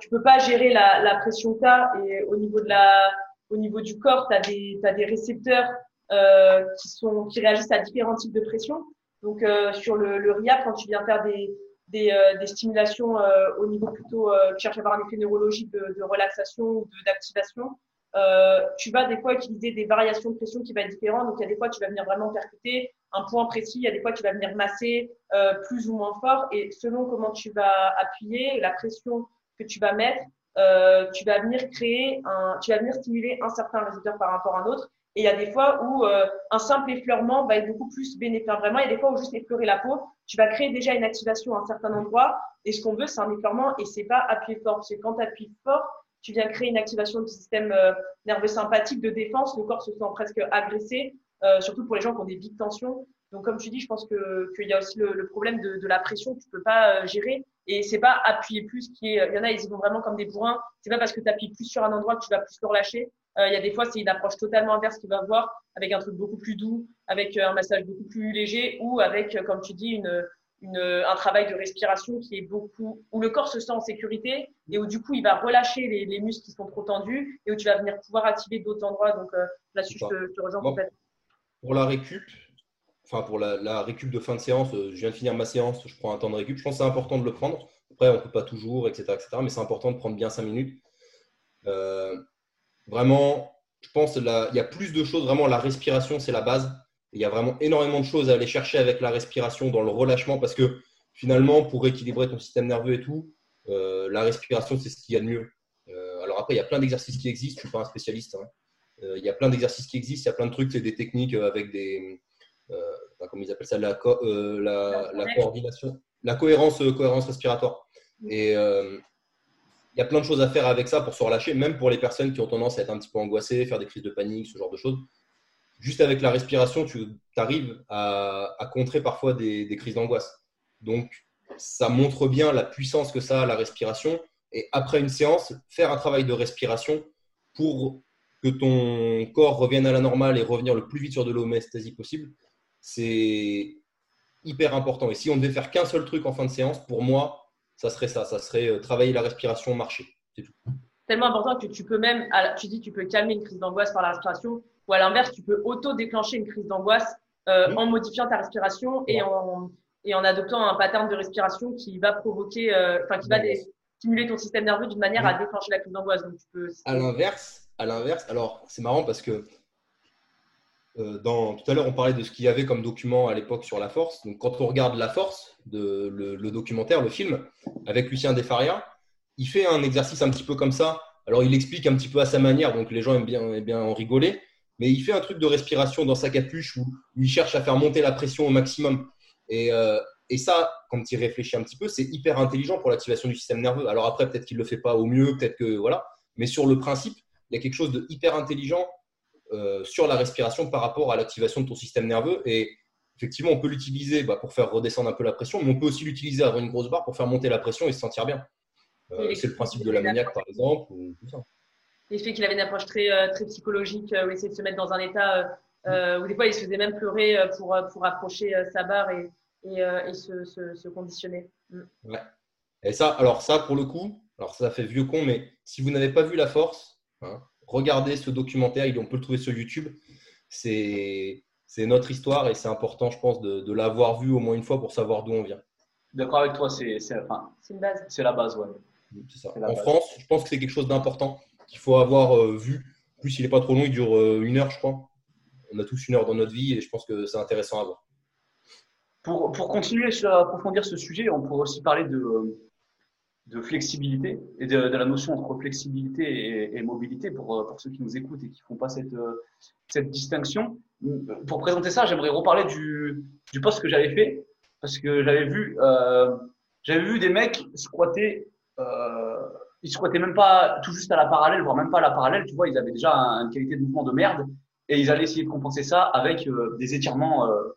tu peux pas gérer la, la pression que tu as et au niveau de la, au niveau du corps, tu as des, des récepteurs euh, qui, sont, qui réagissent à différents types de pression. Donc, euh, sur le, le RIA, quand tu viens faire des, des, euh, des stimulations au niveau plutôt, tu cherches à avoir un effet neurologique de, de relaxation ou d'activation, euh, tu vas des fois utiliser des variations de pression qui vont être différentes. Donc, il y a des fois, tu vas venir vraiment percuter un point précis. Il y a des fois, tu vas venir masser euh, plus ou moins fort. Et selon comment tu vas appuyer, la pression que tu vas mettre, euh, tu vas venir créer un, tu vas venir stimuler un certain récepteur par rapport à un autre. Et il y a des fois où euh, un simple effleurement va être beaucoup plus bénéfique. Vraiment, il y a des fois où juste effleurer la peau, tu vas créer déjà une activation à un certain endroit. Et ce qu'on veut, c'est un effleurement et c'est pas appuyer fort. Parce que quand tu appuies fort, tu viens créer une activation du système euh, nerveux sympathique de défense. Le corps se sent presque agressé, euh, surtout pour les gens qui ont des vives tensions. Donc, comme tu dis, je pense que qu'il y a aussi le, le problème de, de, la pression que tu peux pas euh, gérer. Et c'est pas appuyer plus qui est. Il y en a, ils y vont vraiment comme des bourrins. C'est pas parce que tu appuies plus sur un endroit que tu vas plus le relâcher. Euh, il y a des fois, c'est une approche totalement inverse qu'il va avoir, avec un truc beaucoup plus doux, avec euh, un massage beaucoup plus léger, ou avec, euh, comme tu dis, une, une, un travail de respiration qui est beaucoup, où le corps se sent en sécurité et où du coup il va relâcher les, les muscles qui sont trop tendus et où tu vas venir pouvoir activer d'autres endroits. Donc là-dessus, je te, te rejoins bon. complètement. Pour la récup, enfin pour la, récup de fin de séance, je viens de finir ma séance, je prends un temps de récup. Je pense que c'est important de le prendre. Après, on ne peut pas toujours, etc., etc. Mais c'est important de prendre bien 5 minutes. Euh, Vraiment, je pense qu'il y a plus de choses. Vraiment, la respiration, c'est la base. Il y a vraiment énormément de choses à aller chercher avec la respiration dans le relâchement parce que finalement, pour équilibrer ton système nerveux et tout, euh, la respiration, c'est ce qu'il y a de mieux. Euh, alors après, il y a plein d'exercices qui existent. Je ne suis pas un spécialiste. Hein. Euh, il y a plein d'exercices qui existent. Il y a plein de trucs, c'est des techniques avec des. Comment ils appellent ça la, la, la, coordination, la cohérence, cohérence respiratoire. Et il y a plein de choses à faire avec ça pour se relâcher, même pour les personnes qui ont tendance à être un petit peu angoissées, faire des crises de panique, ce genre de choses. Juste avec la respiration, tu arrives à, à, contrer parfois des, des crises d'angoisse. Donc, ça montre bien la puissance que ça a, la respiration. Et après une séance, faire un travail de respiration pour que ton corps revienne à la normale et revenir le plus vite sur de l'homéostasie possible, c'est hyper important. Et si on devait faire qu'un seul truc en fin de séance, pour moi, ça serait ça. Ça serait euh, travailler la respiration, marcher. C'est tout. Tellement important que tu peux même, tu dis, tu peux calmer une crise d'angoisse par la respiration, ou à l'inverse, tu peux auto-déclencher une crise d'angoisse euh, en modifiant ta respiration et en, et en adoptant un pattern de respiration qui va provoquer, euh, enfin, qui va des, stimuler ton système nerveux d'une manière à déclencher la crise d'angoisse. Donc, tu peux. À l'inverse, à l'inverse, alors c'est marrant parce que dans, tout à l'heure, on parlait de ce qu'il y avait comme document à l'époque sur la force. Donc, quand on regarde La Force, le, documentaire, le film, avec Lucien Desfaria, il fait un exercice un petit peu comme ça. Alors, il explique un petit peu à sa manière, donc les gens aiment bien, bien en rigoler. Mais il fait un truc de respiration dans sa capuche où, où il cherche à faire monter la pression au maximum. Et, euh, et ça, quand il réfléchit un petit peu, c'est hyper intelligent pour l'activation du système nerveux. Alors après, peut-être qu'il ne le fait pas au mieux, peut-être que voilà. Mais sur le principe, il y a quelque chose de hyper intelligent euh, sur la respiration par rapport à l'activation de ton système nerveux. Et effectivement, on peut l'utiliser bah, pour faire redescendre un peu la pression, mais on peut aussi l'utiliser avant une grosse barre pour faire monter la pression et se sentir bien. Euh, c'est le principe de l'ammoniac, par exemple. Ou tout ça. Et je sais qu'il avait une approche très, euh, très psychologique où il essayait de se mettre dans un état euh, où des fois il se faisait même pleurer pour, pour approcher sa barre et, et, et se, se, se, conditionner. Mm. Ouais. Et ça, alors ça, pour le coup, alors ça fait vieux con, mais si vous n'avez pas vu la force, hein, regardez ce documentaire, on peut le trouver sur YouTube. C'est notre histoire et c'est important, je pense, de, de l'avoir vu au moins une fois pour savoir d'où on vient. D'accord avec toi, c'est enfin, une base. C'est la base, ouais. Ça. En base. France, je pense que c'est quelque chose d'important qu'il faut avoir euh, vu. En plus, il n'est pas trop long, il dure euh, une heure, je crois. On a tous une heure dans notre vie et je pense que c'est intéressant à voir. Pour, pour continuer à approfondir ce sujet, on pourrait aussi parler de, euh, de flexibilité et de, la notion entre flexibilité et, mobilité pour, pour ceux qui nous écoutent et qui font pas cette, cette distinction. Pour présenter ça, j'aimerais reparler du, du poste que j'avais fait parce que j'avais vu, euh, j'avais vu des mecs squatter, euh, ils squattaient même pas tout juste à la parallèle, voire même pas à la parallèle, tu vois, ils avaient déjà une qualité de mouvement de merde et ils allaient essayer de compenser ça avec euh, des étirements euh,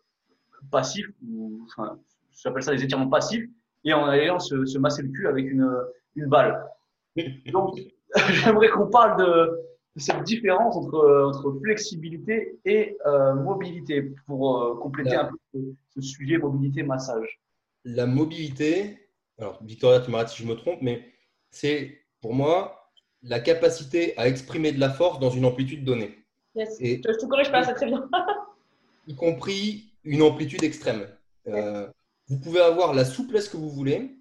passifs, ou enfin, j'appelle ça des étirements passifs et en allant se, se, masser le cul avec une, une balle. Donc, j'aimerais qu'on parle de, cette différence entre, entre flexibilité et euh, mobilité pour euh, compléter la, un peu ce sujet mobilité-massage. La mobilité, alors Victoria, tu m'arrêtes si je me trompe, mais c'est pour moi la capacité à exprimer de la force dans une amplitude donnée. Yes. Et, je te corrige pas, c'est très bien. y compris une amplitude extrême. Yes. Euh, vous pouvez avoir la souplesse que vous voulez.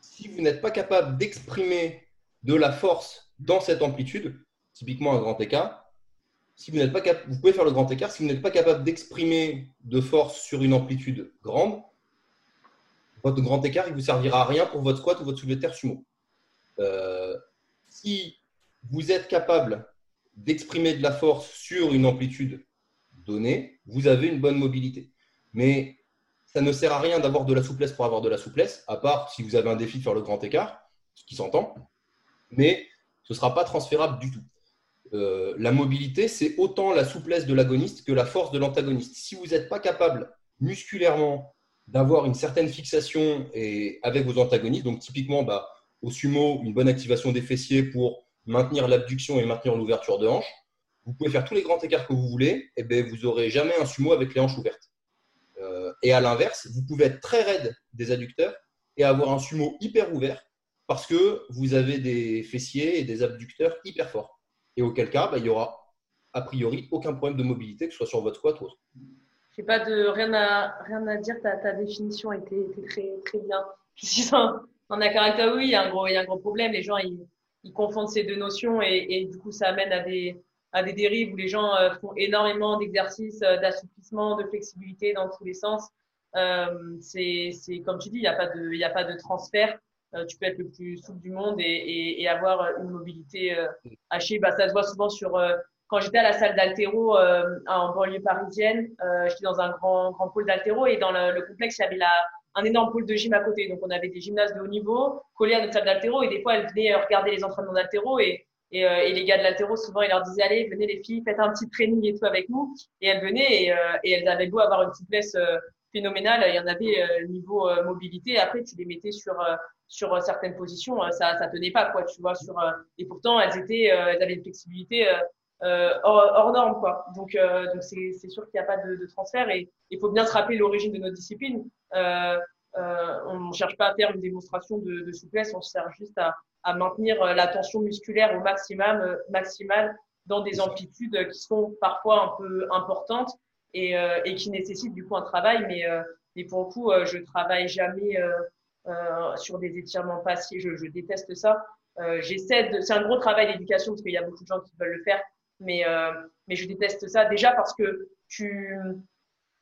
Si vous n'êtes pas capable d'exprimer de la force dans cette amplitude, typiquement un grand écart. Si vous n'êtes pas vous pouvez faire le grand écart. Si vous n'êtes pas capable d'exprimer de force sur une amplitude grande, votre grand écart, ne vous servira à rien pour votre squat ou votre soulevé de terre sumo. Euh, si vous êtes capable d'exprimer de la force sur une amplitude donnée, vous avez une bonne mobilité. Mais ça ne sert à rien d'avoir de la souplesse pour avoir de la souplesse, à part si vous avez un défi de faire le grand écart, ce qui s'entend, mais ce ne sera pas transférable du tout. Euh, la mobilité, c'est autant la souplesse de l'agoniste que la force de l'antagoniste. Si vous n'êtes pas capable musculairement d'avoir une certaine fixation et avec vos antagonistes, donc typiquement bah, au sumo, une bonne activation des fessiers pour maintenir l'abduction et maintenir l'ouverture de hanche, vous pouvez faire tous les grands écarts que vous voulez, et bien vous n'aurez jamais un sumo avec les hanches ouvertes. Euh, et à l'inverse, vous pouvez être très raide des adducteurs et avoir un sumo hyper ouvert parce que vous avez des fessiers et des abducteurs hyper forts. Et auquel cas, bah, il y aura a priori aucun problème de mobilité, que ce soit sur votre squat ou autre. Je pas de rien à rien à dire. Ta, définition était, était, très très bien. Je suis en, en accord avec toi. Oui, il y a un gros il y a un gros problème. Les gens ils, confondent ces deux notions et, du coup ça amène à des à des dérives où les gens euh, font énormément d'exercices euh, d'assouplissement, de flexibilité dans tous les sens. Euh, c'est comme tu dis, il n'y a pas de y a pas de transfert. Euh, tu peux être le plus souple du monde et, et, et avoir une mobilité hachée. Bah, ça se voit souvent sur quand j'étais à la salle d'altéro en banlieue parisienne, j'étais dans un grand grand pôle d'altéro et dans le, le, complexe il y avait la un énorme pôle de gym à côté. Donc on avait des gymnases de haut niveau collés à notre salle d'altéro et des fois elles venaient regarder les entraînements d'altéro et et, euh, et, les gars de l'altéro, souvent, ils leur disaient, allez, venez les filles, faites un petit training et tout avec nous. Et elles venaient et, euh, et elles avaient beau avoir une souplesse euh, phénoménale. Il y en avait niveau mobilité. Après, tu les mettais sur sur certaines positions, ça ça tenait pas quoi, tu vois. Sur et pourtant, elles étaient, elles avaient une flexibilité hors, hors, norme quoi. Donc donc c'est c'est sûr qu'il n'y a pas de, de transfert et il faut bien se rappeler l'origine de notre discipline. Euh, on ne cherche pas à faire une démonstration de, de souplesse, on se sert juste à, à maintenir euh, la tension musculaire au maximum, euh, maximal dans des amplitudes qui sont parfois un peu importantes et, euh, et qui nécessitent du coup un travail. Mais, mais pour le coup, je travaille jamais sur des étirements passifs. Je, je déteste ça. J'essaie de. C'est un gros travail d'éducation parce qu'il y a beaucoup de gens qui veulent le faire, mais mais je déteste ça déjà parce que tu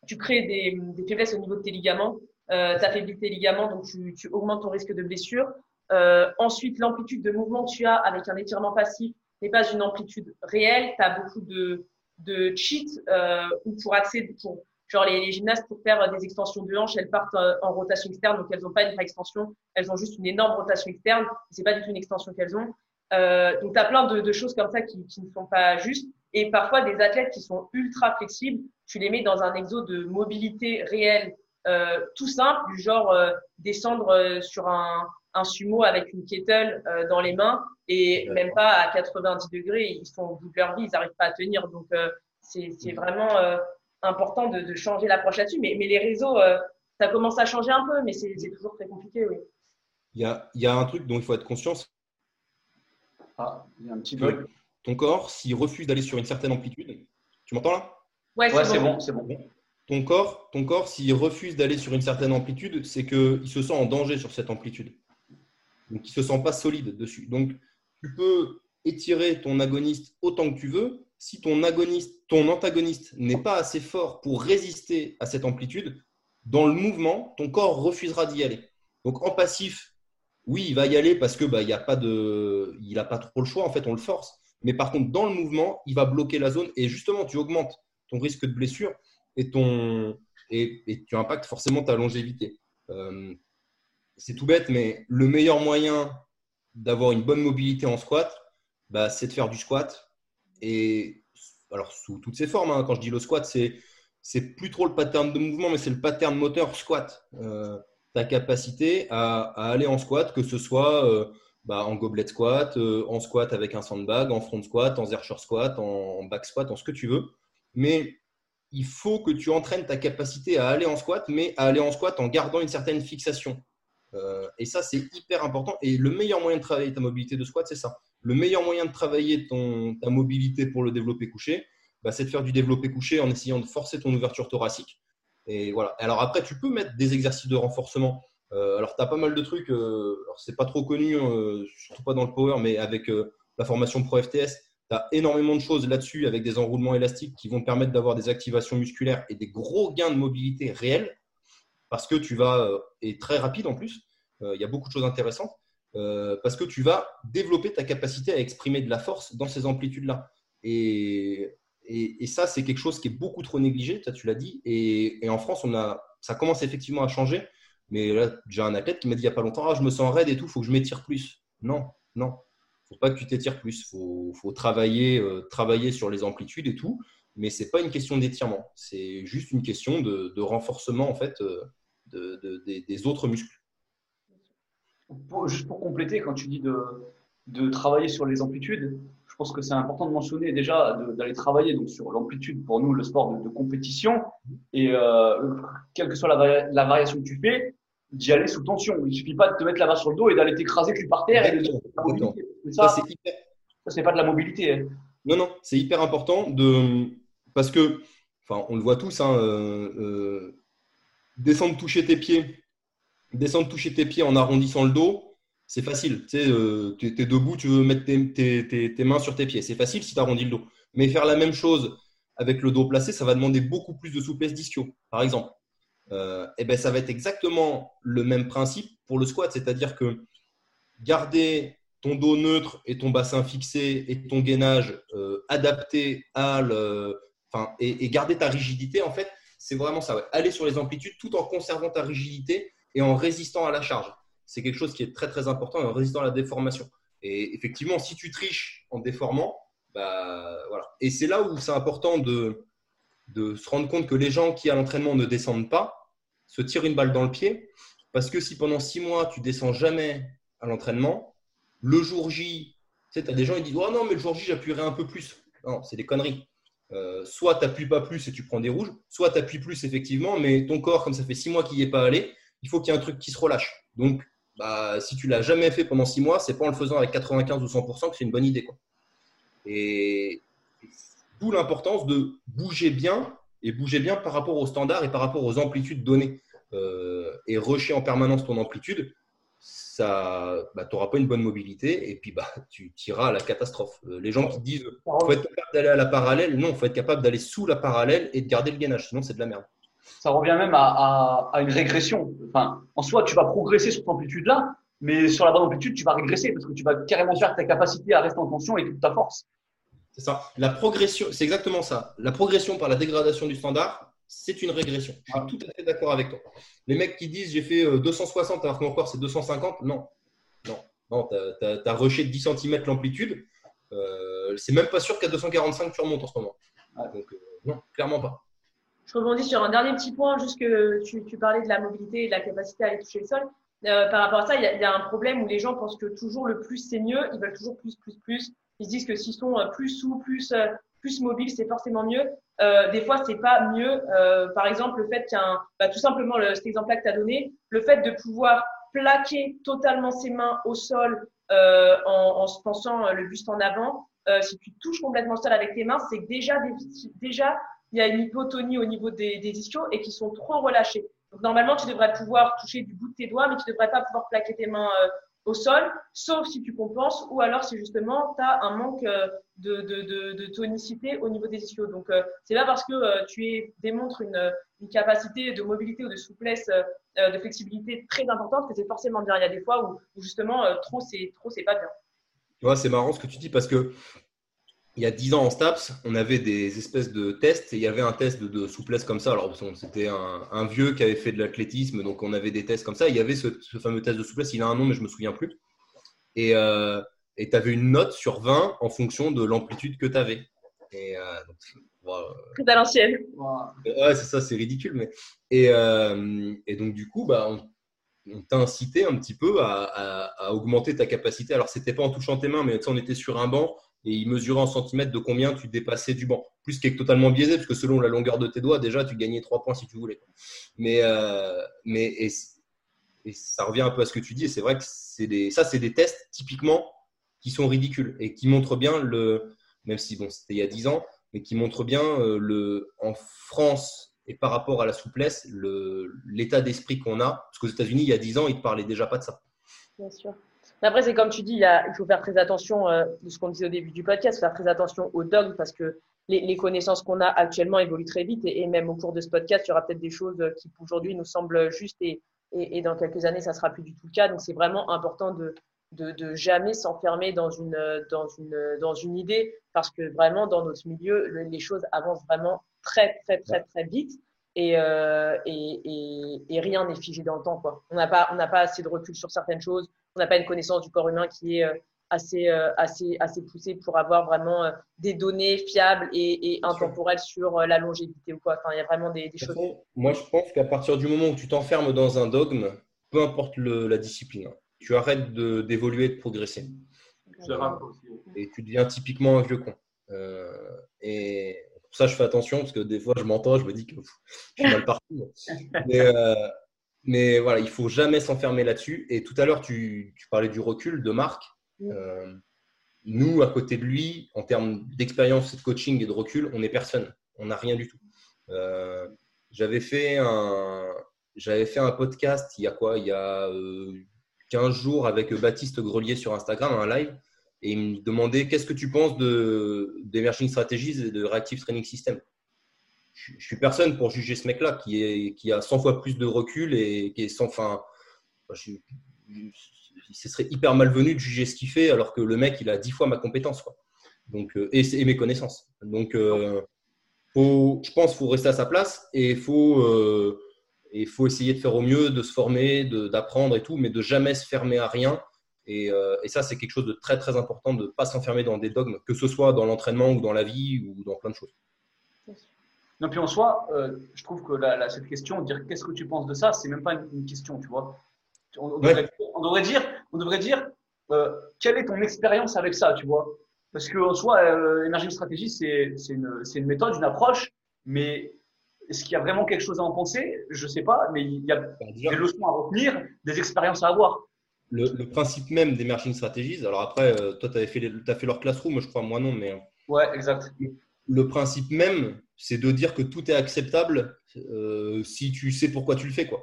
tu crées des, des faiblesses au niveau de tes ligaments. Euh, tu affaiblis tes ligaments, donc tu, tu augmentes ton risque de blessure. Euh, ensuite, l'amplitude de mouvement que tu as avec un étirement passif n'est pas une amplitude réelle. Tu as beaucoup de, de cheats euh, ou pour accéder, pour, genre les, les, gymnastes pour faire des extensions de hanches, elles partent euh, en rotation externe, donc elles n'ont pas une vraie extension, elles ont juste une énorme rotation externe. C'est pas du tout une extension qu'elles ont. Euh, donc tu as plein de, de, choses comme ça qui, qui, ne sont pas justes. Et parfois des athlètes qui sont ultra flexibles, tu les mets dans un exo de mobilité réelle, euh, tout simple, du genre euh, descendre sur un un sumo avec une kettle euh, dans les mains et même pas à 90 degrés, ils sont au bout de leur vie, ils n'arrivent pas à tenir. Donc euh, c'est vraiment euh, important de, de changer l'approche là-dessus. Mais, mais, les réseaux, euh, ça commence à changer un peu, mais c'est toujours très compliqué. Oui. Il, y a, il y a un truc dont il faut être conscient. Ah, il y a un petit bug. Ton corps, s'il refuse d'aller sur une certaine amplitude, tu m'entends là? Ouais, c'est bon, c'est bon. Ton corps, ton corps s'il refuse d'aller sur une certaine amplitude, c'est qu'il se sent en danger sur cette amplitude donc il ne se sent pas solide dessus. Donc, tu peux étirer ton agoniste autant que tu veux. Si ton, agoniste, ton antagoniste n'est pas assez fort pour résister à cette amplitude, dans le mouvement, ton corps refusera d'y aller. Donc, en passif, oui, il va y aller parce que bah, il a pas de, il n'a pas trop le choix. En fait, on le force. Mais par contre, dans le mouvement, il va bloquer la zone et justement, tu augmentes ton risque de blessure et, ton, et, tu impactes forcément ta longévité. Euh, c'est tout bête, mais le meilleur moyen d'avoir une bonne mobilité en squat, bah, c'est de faire du squat. Et alors, sous toutes ses formes, hein. quand je dis le squat, c'est c'est plus trop le pattern de mouvement, mais c'est le pattern moteur squat. Euh, ta capacité à, aller en squat, que ce soit euh, bah, en goblet squat, en squat avec un sandbag, en front squat, en zercher squat, en, en back squat, en ce que tu veux. Mais il faut que tu entraînes ta capacité à aller en squat, mais à aller en squat en gardant une certaine fixation. Euh, et ça, c'est hyper important. Et le meilleur moyen de travailler ta mobilité de squat, c'est ça. Le meilleur moyen de travailler ton, ta mobilité pour le développer couché, bah, c'est de faire du développé couché en essayant de forcer ton ouverture thoracique. Et voilà. Alors après, tu peux mettre des exercices de renforcement. Euh, alors, tu as pas mal de trucs. Euh, alors, c'est pas trop connu, euh, surtout pas dans le power, mais avec la formation Pro FTS, Tu as énormément de choses là-dessus avec des enroulements élastiques qui vont te permettre d'avoir des activations musculaires et des gros gains de mobilité réels parce que tu vas, euh, et très rapide en plus, euh, il y a beaucoup de choses intéressantes, euh, parce que tu vas développer ta capacité à exprimer de la force dans ces amplitudes-là. Et, et, ça, c'est quelque chose qui est beaucoup trop négligé, tu l'as dit. Et, en France, on a, ça commence effectivement à changer. Mais là, j'ai un athlète qui m'a dit il n'y a pas longtemps ah, je me sens raide et tout, il faut que je m'étire plus. Non, non. Faut pas que tu t'étires plus. Il faut, faut, travailler, travailler sur les amplitudes et tout. Mais ce n'est pas une question d'étirement. C'est juste une question de, de renforcement en fait, de, des, autres muscles. juste pour compléter, quand tu dis de, de travailler sur les amplitudes, je pense que c'est important de mentionner déjà d'aller travailler donc sur l'amplitude pour nous le sport de, compétition et euh, quelle que soit la, la, variation que tu fais d'y aller sous tension il suffit pas de te mettre la main sur le dos et d'aller t'écraser puis par terre et de, ça, ça c'est pas de la mobilité hein. non non c'est hyper important de parce que enfin on le voit tous hein, euh, euh descendre toucher tes pieds, descendre toucher tes pieds en arrondissant le dos, c'est facile. Tu sais, euh, es, debout, tu veux mettre tes, mains sur tes pieds. C'est facile si tu arrondis le dos. Mais faire la même chose avec le dos placé, ça va demander beaucoup plus de souplesse d'ischio, par exemple. et euh, eh ben, ça va être exactement le même principe pour le squat, c'est-à-dire que garder ton dos neutre et ton bassin fixé et ton gainage euh, adapté à le, enfin, et, garder ta rigidité, en fait, c'est vraiment ça. Aller sur les amplitudes tout en conservant ta rigidité et en résistant à la charge. C'est quelque chose qui est très très important en résistant à la déformation. Et effectivement, si tu triches en déformant, bah, voilà. Et c'est là où c'est important de, de se rendre compte que les gens qui à l'entraînement ne descendent pas se tirent une balle dans le pied. Parce que si pendant six mois, tu descends jamais à l'entraînement, le jour J, tu sais, des gens qui disent Oh non, mais le jour J, j'appuierai un peu plus. Non, c'est des conneries. Euh, soit tu n'appuies pas plus et tu prends des rouges, soit tu appuies plus effectivement, mais ton corps, comme ça fait six mois qu'il n'y est pas allé, il faut qu'il y ait un truc qui se relâche. Donc, bah, si tu l'as jamais fait pendant six mois, c'est pas en le faisant avec 95 ou 100% que c'est une bonne idée. Et d'où l'importance de bouger bien et bouger bien par rapport aux standards et par rapport aux amplitudes données. Euh, et rusher en permanence ton amplitude, bah, tu n'auras pas une bonne mobilité et puis bah, tu tireras à la catastrophe. Euh, les gens qui disent faut être capable d'aller à la parallèle, non, il faut être capable d'aller sous la parallèle et de garder le gainage, sinon c'est de la merde. Ça revient même à, une régression. Enfin, en soi, tu vas progresser sur cette amplitude-là, mais sur la bonne amplitude, tu vas régresser parce que tu vas carrément faire ta capacité à rester en tension et toute ta force. C'est ça. La progression, c'est exactement ça. La progression par la dégradation du standard, c'est une régression. Je suis tout à fait d'accord avec toi. Les mecs qui disent j'ai fait 260 euh, alors que mon corps c'est 250, non. Non, non tu as, rushé de 10 cm l'amplitude. Euh, c'est même pas sûr qu'à 245 tu remontes en ce moment. Donc, euh, non, clairement pas. Je rebondis sur un dernier petit point, juste que tu, parlais de la mobilité et de la capacité à aller toucher le sol. par rapport à ça, il y, a, un problème où les gens pensent que toujours le plus c'est mieux, ils veulent toujours plus, plus, plus. Ils se disent que s'ils sont plus sous, plus, plus mobiles, c'est forcément mieux. Euh, des fois, c'est pas mieux. Euh, par exemple, le fait qu'un, bah, tout simplement, le, cet exemple-là que tu as donné, le fait de pouvoir plaquer totalement ses mains au sol euh, en, en, se pensant le buste en avant, si tu touches complètement le sol avec tes mains, c'est déjà, déjà, il y a une hypotonie au niveau des, des ischios et qui sont trop relâchés. Donc, normalement, tu devrais pouvoir toucher du bout de tes doigts, mais tu devrais pas pouvoir plaquer tes mains au sol, sauf si tu compenses ou alors si justement tu as un manque euh, de, de, de, tonicité au niveau des ischios. Donc, euh, c'est là parce que euh, tu es, démontres une, une, capacité de mobilité ou de souplesse, de flexibilité très importante que c'est forcément bien. Il y a des fois où, justement trop c'est trop c'est pas bien. Tu vois, c'est marrant ce que tu dis parce que il y a 10 ans en STAPS, on avait des espèces de tests et il y avait un test de, souplesse comme ça. Alors, c'était un, vieux qui avait fait de l'athlétisme, donc on avait des tests comme ça. Il y avait ce, fameux test de souplesse, il a un nom, mais je ne me souviens plus. Et euh, tu avais une note sur 20 en fonction de l'amplitude que tu avais. Et, euh, Très à l'ancienne. Ouais, c'est ça, c'est ridicule. Mais... Et, euh, et, donc, du coup, bah, on, t'a incité un petit peu à, à, augmenter ta capacité. Alors, c'était pas en touchant tes mains, mais on était sur un banc et il mesurait en centimètres de combien tu dépassais du banc. Plus qui est totalement biaisé, parce que selon la longueur de tes doigts, déjà, tu gagnais 3 points si tu voulais. Mais, euh, mais ça revient un peu à ce que tu dis, et c'est vrai que ça, c'est des tests typiquement qui sont ridicules et qui montrent bien le, même si bon, c'était il y a 10 ans, mais qui montrent bien euh, le, en France et par rapport à la souplesse, l'état d'esprit qu'on a. Parce qu'aux États-Unis, il y a 10 ans, ils ne parlaient déjà pas de ça. Bien sûr. Après, c'est comme tu dis, il, faut faire très attention euh, de ce qu'on disait au début du podcast, faire très attention aux dogmes parce que les, connaissances qu'on a actuellement évoluent très vite et, même au cours de ce podcast, il y aura peut-être des choses qui aujourd'hui nous semblent justes et, et, dans quelques années, ça sera plus du tout le cas. Donc, c'est vraiment important de, de, jamais s'enfermer dans une, dans, une, dans une idée parce que vraiment, dans notre milieu, les choses avancent vraiment très, très, très, très vite. Et, euh, et, et, rien n'est figé dans le temps. Quoi. On n'a pas, on pas assez de recul sur certaines choses. On n'a pas une connaissance du corps humain qui est euh, assez, euh, assez, assez poussée pour avoir vraiment des données fiables et, intemporelles sur la longévité ou quoi. Enfin, il y a vraiment des, des choses. Moi, je pense qu'à partir du moment où tu t'enfermes dans un dogme, peu importe le, la discipline, tu arrêtes d'évoluer et de progresser. Et tu deviens typiquement un vieux con. et pour ça, je fais attention parce que des fois, je m'entends, je me dis que je suis mal parti. Euh, mais, voilà, il faut jamais s'enfermer là-dessus. Et tout à l'heure, tu, parlais du recul de Marc. Euh, nous, à côté de lui, en termes d'expérience de coaching et de recul, on n'est personne. On n'a rien du tout. Euh, j'avais fait un, j'avais fait un podcast il y a quoi? Il y a 15 jours avec Baptiste Grelier sur Instagram, un live et il me demandait qu'est-ce que tu penses d'Emerging Strategies et de Reactive Training System? Je, ne suis personne pour juger ce mec-là qui, a 100 fois plus de recul et qui est sans fin. ce serait hyper malvenu de juger ce qu'il fait alors que le mec, il a 10 fois ma compétence. Donc, euh, et, mes connaissances. Donc, euh, je pense qu'il faut rester à sa place et il faut, euh, faut essayer de faire au mieux, de se former, d'apprendre et tout, mais de jamais se fermer à rien euh, et, ça, c'est quelque chose de très très important de ne pas s'enfermer dans des dogmes, que ce soit dans l'entraînement ou dans la vie ou dans plein de choses. Non, puis en soi, euh, je trouve que cette question, dire qu'est-ce que tu penses de ça, c'est même pas une, question, tu vois. On, devrait, dire, on devrait dire euh, quelle est ton expérience avec ça, tu vois. Parce qu'en soi, Emerging Strategy, c'est une, une, méthode, une approche, mais est-ce qu'il y a vraiment quelque chose à en penser? Je ne sais pas, mais il y a bah, des leçons à retenir, des expériences à avoir le, principe même d'Emerging Strategies, alors après, euh, toi, tu as fait, as fait leur classroom, je crois, moi non, mais. Ouais, exact. Le principe même, c'est de dire que tout est acceptable euh, si tu sais pourquoi tu le fais, quoi.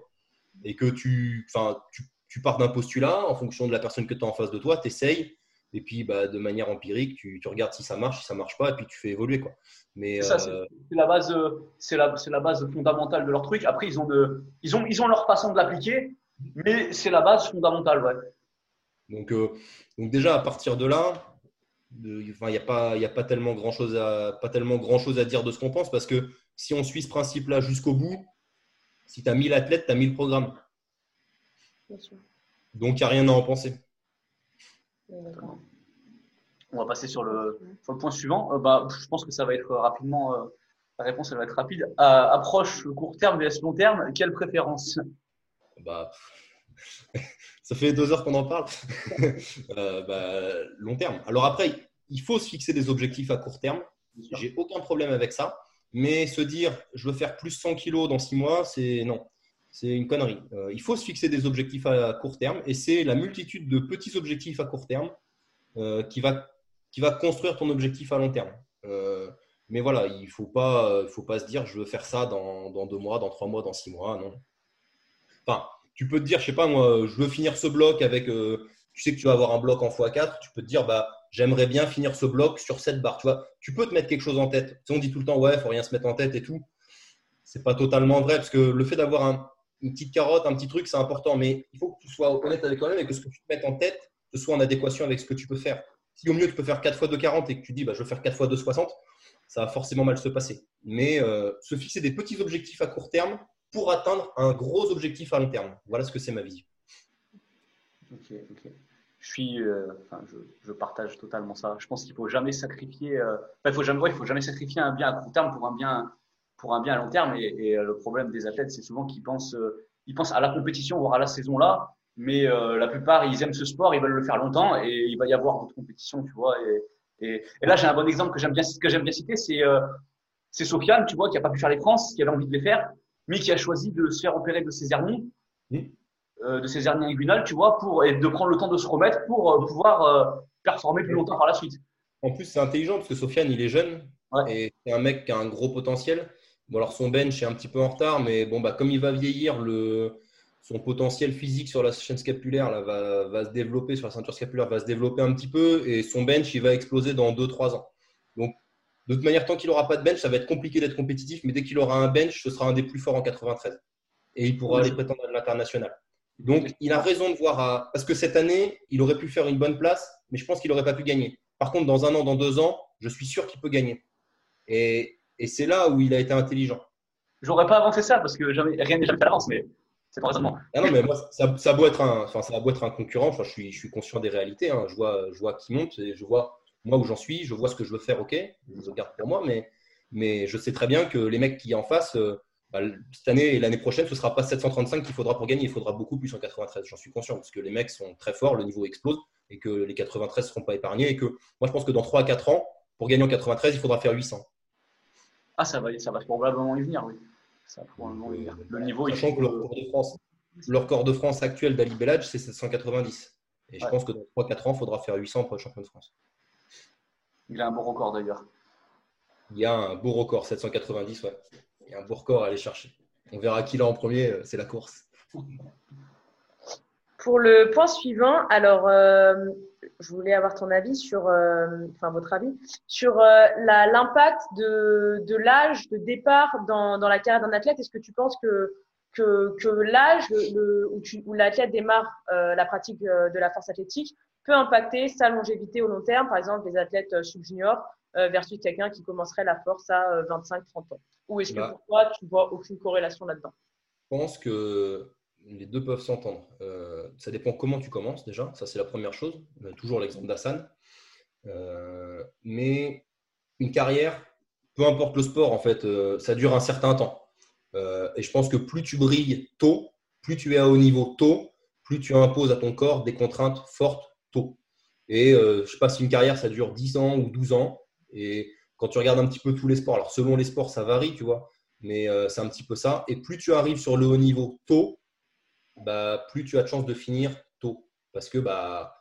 Et que tu, tu, tu pars d'un postulat, en fonction de la personne que tu as en face de toi, tu essayes, et puis bah, de manière empirique, tu, tu, regardes si ça marche, si ça marche pas, et puis tu fais évoluer, quoi. Mais ça, c'est euh, la base, c'est la, la, base fondamentale de leur truc. Après, ils ont, de, ils ont, ils ont leur façon de l'appliquer. Mais c'est la base fondamentale, ouais. Donc, euh, donc déjà, à partir de là, il n'y a, pas, a pas tellement grand-chose à, pas tellement grand chose à dire de ce qu'on pense parce que si on suit ce principe-là jusqu'au bout, si tu as 1000 athlètes, tu as 1000 programmes. Donc, il n'y a rien à en penser. On va passer sur le, sur le point suivant. Euh, bah, je pense que ça va être rapidement, euh, la réponse elle va être rapide. approche court terme vs long terme, quelle préférence? Bah, ça fait deux heures qu'on en parle. Euh, bah, long terme. Alors après, il faut se fixer des objectifs à court terme. J'ai aucun problème avec ça. Mais se dire, je veux faire plus 100 kilos dans six mois, c'est non. C'est une connerie. Euh, il faut se fixer des objectifs à court terme. Et c'est la multitude de petits objectifs à court terme euh, qui, va, qui va construire ton objectif à long terme. mais voilà, il ne faut pas, faut pas se dire, je veux faire ça dans, dans deux mois, dans trois mois, dans six mois. Non. Enfin, tu peux te dire, je sais pas, moi, je veux finir ce bloc avec. Euh, tu sais que tu vas avoir un bloc en x4. Tu peux te dire, bah, j'aimerais bien finir ce bloc sur cette barre. Tu vois, tu peux te mettre quelque chose en tête. Si on dit tout le temps, ouais, faut rien se mettre en tête et tout, c'est pas totalement vrai parce que le fait d'avoir une petite carotte, un petit truc, c'est important. Mais il faut que tu sois honnête avec toi-même et que ce que tu te mettes en tête, ce soit en adéquation avec ce que tu peux faire. Si au mieux tu peux faire 4 fois 2,40 et que tu dis, bah, je veux faire 4 fois 2,60, ça va forcément mal se passer. Mais euh, se fixer des petits objectifs à court terme, pour atteindre un gros objectif à long terme. Voilà ce que c'est ma vision. Ok, ok. Je suis, euh, enfin, je, partage totalement ça. Je pense qu'il faut jamais sacrifier. Euh, il faut jamais, il faut jamais sacrifier un bien à court terme pour un bien, pour un bien à long terme. Et, euh, le problème des athlètes, c'est souvent qu'ils pensent, ils pensent à la compétition, voire à la saison là. Mais la plupart, ils aiment ce sport, ils veulent le faire longtemps, et il va y avoir d'autres compétitions, tu vois. Et, là, j'ai un bon exemple que j'aime bien, que j'aime bien citer, c'est c'est Sofiane, tu vois, qui a pas pu faire les trans, qui avait envie de les faire mais qui a choisi de se faire opérer de ses hernies, euh, de ses hernies inguinales, tu vois, pour, et de prendre le temps de se remettre pour euh, pouvoir euh, performer plus longtemps par la suite. En plus, c'est intelligent parce que Sofiane, il est jeune et c'est un mec qui a un gros potentiel. Bon, alors son bench est un petit peu en retard, mais bon, bah, comme il va vieillir, le, son potentiel physique sur la chaîne scapulaire là, va, va, se développer, sur la ceinture scapulaire va se développer un petit peu et son bench il va exploser dans 2-3 ans. Donc, de toute manière, tant qu'il n'aura pas de bench, ça va être compliqué d'être compétitif, mais dès qu'il aura un bench, ce sera un des plus forts en 93. Et il pourra aller prétendre à l'international. Donc, il a raison de voir à. Parce que cette année, il aurait pu faire une bonne place, mais je pense qu'il n'aurait pas pu gagner. Par contre, dans un an, dans deux ans, je suis sûr qu'il peut gagner. Et, et c'est là où il a été intelligent. J'aurais pas avancé ça parce que jamais, rien n'est jamais fait mais c'est pas raisonnement. Ah non, mais moi, ça, ça, a beau être un, enfin, ça a beau être un concurrent, enfin, je, suis, je suis conscient des réalités. Hein. Je, vois, je vois qui monte et je vois moi où j'en suis, je vois ce que je veux faire, ok, je garde pour moi, mais, mais je sais très bien que les mecs qui en face, euh, bah, cette année et l'année prochaine, ce ne sera pas 735 qu'il faudra pour gagner, il faudra beaucoup plus en 93, j'en suis conscient, parce que les mecs sont très forts, le niveau explose, et que les 93 ne seront pas épargnés, et que moi je pense que dans 3 à 4 ans, pour gagner en 93, il faudra faire 800. Ah, ça va, ça va probablement y venir, oui. Ça va probablement y venir. Le niveau, Sachant que le record de France, le record de France actuel d'Ali Bellage, c'est 790. Et je pense que dans 3-4 ans, il faudra faire 800 pour le champion de France. Il a un bon record d'ailleurs. Il y a un beau record, 790, ouais. Il y a un beau record à aller chercher. On verra qui l'a en premier, euh, c'est la course. Pour le point suivant, alors euh, je voulais avoir ton avis sur, euh, enfin votre avis sur l'impact de, de l'âge de départ dans, dans la carrière d'un athlète. Est-ce que tu penses que que, que l'âge où, où l'athlète démarre la pratique de la force athlétique peut impacter sa longévité au long terme, par exemple les athlètes euh, sub-juniors euh, versus quelqu'un qui commencerait la force à 25-30 euh, ans Ou est-ce que bah. pour toi, tu vois aucune corrélation là-dedans? Je pense que les deux peuvent s'entendre. ça dépend comment tu commences déjà, ça c'est la première chose. toujours l'exemple d'Hassan. mais une carrière, peu importe le sport, en fait, ça dure un certain temps. et je pense que plus tu brilles tôt, plus tu es à haut niveau tôt, plus tu imposes à ton corps des contraintes fortes tôt. Et euh, je sais pas si une carrière, ça dure 10 ans ou 12 ans. Et quand tu regardes un petit peu tous les sports, alors selon les sports, ça varie, tu vois, mais euh, c'est un petit peu ça. Et plus tu arrives sur le haut niveau tôt, bah, plus tu as de chances de finir tôt. Parce que bah,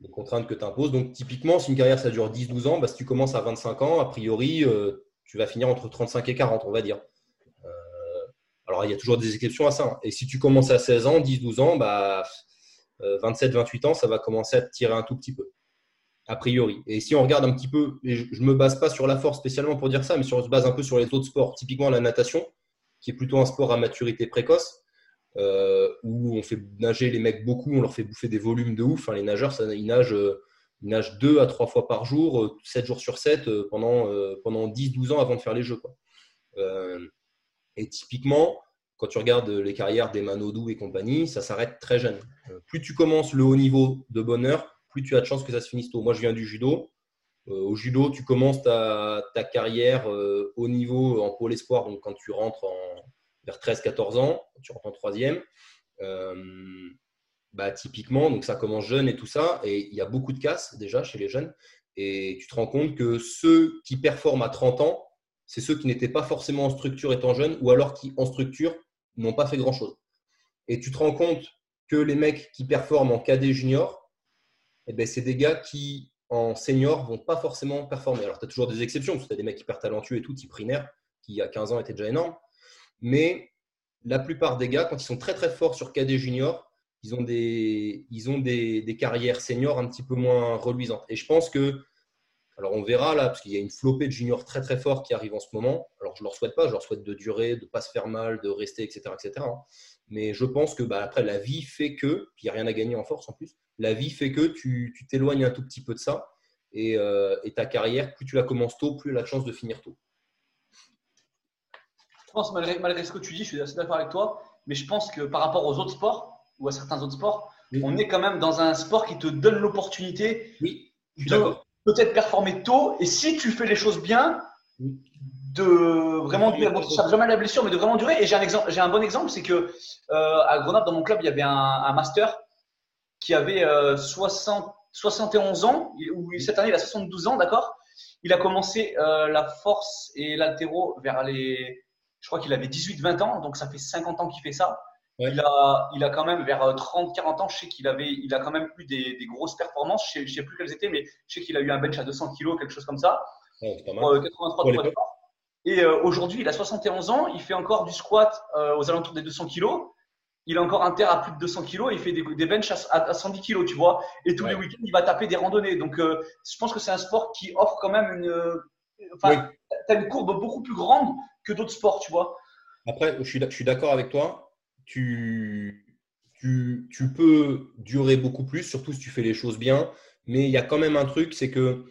les contraintes que tu imposes. Donc, typiquement, si une carrière, ça dure 10-12 ans, bah, si tu commences à 25 ans, a priori, euh, tu vas finir entre 35 et 40, on va dire. alors, il y a toujours des exceptions à ça. Hein. Et si tu commences à 16 ans, 10-12 ans, bah, 27-28 euh, ans, ça va commencer à tirer un tout petit peu, a priori. Et si on regarde un petit peu, je ne me base pas sur la force spécialement pour dire ça, mais si on se base un peu sur les autres sports, typiquement la natation, qui est plutôt un sport à maturité précoce, euh, où on fait nager les mecs beaucoup, on leur fait bouffer des volumes de ouf. les nageurs, ça, ils, nagent, ils nagent deux à trois fois par jour, 7 jours sur 7, euh, pendant, pendant 10-12 ans avant de faire les jeux. Et typiquement, quand tu regardes les carrières des Manodou et compagnie, ça s'arrête très jeune. Euh, plus tu commences le haut niveau de bonheur, plus tu as de chances que ça se finisse tôt. Moi, je viens du judo. Euh, au judo, tu commences ta, carrière euh, haut niveau en pôle espoir, donc quand tu rentres en, vers 13-14 ans, tu rentres en troisième. bah, typiquement, donc ça commence jeune et tout ça, et il y a beaucoup de casses déjà chez les jeunes. Et tu te rends compte que ceux qui performent à 30 ans, c'est ceux qui n'étaient pas forcément en structure étant jeunes, ou alors qui en structure n'ont pas fait grand-chose. Et tu te rends compte que les mecs qui performent en KD junior, eh ben, c'est des gars qui, en senior, vont pas forcément performer. Alors, tu as toujours des exceptions, parce que tu as des mecs hyper talentueux et tout, type Riner, qui, à 15 ans, était déjà énorme. Mais la plupart des gars, quand ils sont très très forts sur KD junior, ils ont des, ils ont des, des carrières seniors un petit peu moins reluisantes. Et je pense que alors on verra là, parce qu'il y a une flopée de juniors très très forts qui arrivent en ce moment. Alors je ne leur souhaite pas, je leur souhaite de durer, de ne pas se faire mal, de rester, etc. etc. Hein. Mais je pense que bah, après la vie fait que, puis il n'y a rien à gagner en force en plus, la vie fait que tu t'éloignes un tout petit peu de ça. Euh, et, ta carrière, plus tu la commences tôt, plus elle a de chance de finir tôt. Je pense, malgré, malgré ce que tu dis, je suis assez d'accord avec toi, mais je pense que par rapport aux autres sports, ou à certains autres sports, on est quand même dans un sport qui te donne l'opportunité oui, de, peut-être performer tôt. Et si tu fais les choses bien, de vraiment durer. Bon, ça jamais la blessure, mais de vraiment durer. Et j'ai un exemple, j'ai un bon exemple, c'est que euh, à Grenoble, dans mon club, il y avait un, master qui avait 60, euh, 71 ans, ou cette année il a 72 ans, d'accord? Il a commencé euh, la force et l'altéro vers les, je crois qu'il avait 18-20 ans, donc ça fait 50 ans qu'il fait ça. Il, a, il a quand même vers 30-40 euh, ans, je sais qu'il avait, il a quand même eu des, des grosses performances. Je ne sais, plus quelles étaient, mais je sais qu'il a eu un bench à 200 kg, quelque chose comme ça. Ouais, pas mal. 83 euh, Et euh, aujourd'hui, il a 71 ans, il fait encore du squat aux alentours des 200 kg. il a encore un terre à plus de 200 kg et il fait des, des benches à, 110 kg, tu vois. Et tous les week-ends, il va taper des randonnées. Donc, je pense que c'est un sport qui offre quand même une. Enfin, tu as une courbe beaucoup plus grande que d'autres sports, tu vois. Après, je suis d'accord avec toi. Tu, tu, tu, peux durer beaucoup plus, surtout si tu fais les choses bien. Mais il y a quand même un truc, c'est que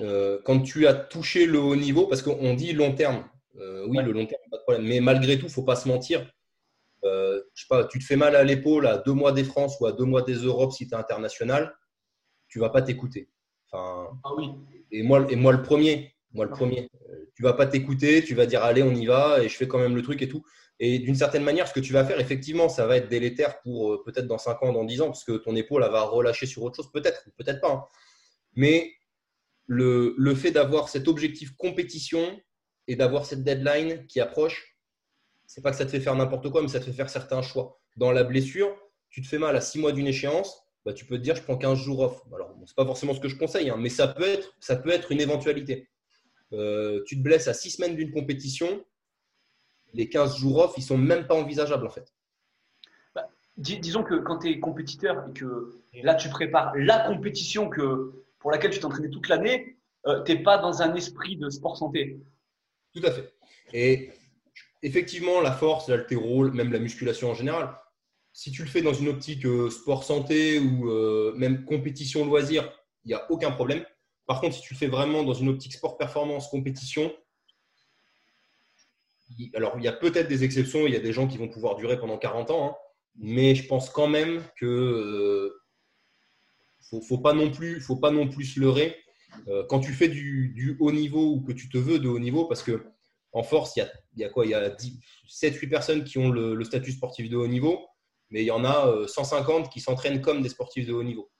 euh, quand tu as touché le haut niveau, parce qu'on dit long terme, euh, oui, le long terme, pas de problème. Mais malgré tout, il ne faut pas se mentir. Euh, je sais pas, tu te fais mal à l'épaule à deux mois des France ou à deux mois des Europes si tu es international, tu vas pas t'écouter. Enfin, ah oui. Et moi, et moi le premier, moi le ah. premier. tu vas pas t'écouter, tu vas dire allez, on y va et je fais quand même le truc et tout. Et d'une certaine manière, ce que tu vas faire, effectivement, ça va être délétère pour peut-être dans 5 ans, dans 10 ans, parce que ton épaule va relâcher sur autre chose, peut-être, peut-être pas. Hein. Mais le, le fait d'avoir cet objectif compétition, et d'avoir cette deadline qui approche, c'est pas que ça te fait faire n'importe quoi, mais ça te fait faire certains choix. Dans la blessure, tu te fais mal à 6 mois d'une échéance, bah, tu peux te dire je prends 15 jours off. Alors, ce n'est pas forcément ce que je conseille, hein, mais ça peut, être, ça peut être une éventualité. Euh, tu te blesses à 6 semaines d'une compétition, les 15 jours off, ils sont même pas envisageables en fait. Bah, disons que quand tu es compétiteur et que là tu prépares la compétition que, pour laquelle tu t'entraînais toute l'année, euh, tu n'es pas dans un esprit de sport santé. Tout à fait. Et effectivement, la force, l'altéro, même la musculation en général, si tu le fais dans une optique euh, sport santé ou euh, même compétition loisir, il n'y a aucun problème. Par contre, si tu le fais vraiment dans une optique sport performance compétition, alors il y a peut-être des exceptions, il y a des gens qui vont pouvoir durer pendant 40 ans, hein, mais je pense quand même que ne euh, faut, pas non plus, faut pas non plus se leurrer. Euh, quand tu fais du, haut niveau ou que tu te veux de haut niveau, parce que en force, il y a, quoi Il y a 7-8 personnes qui ont le, statut sportif de haut niveau, mais il y en a 150 euh, qui s'entraînent comme des sportifs de haut niveau.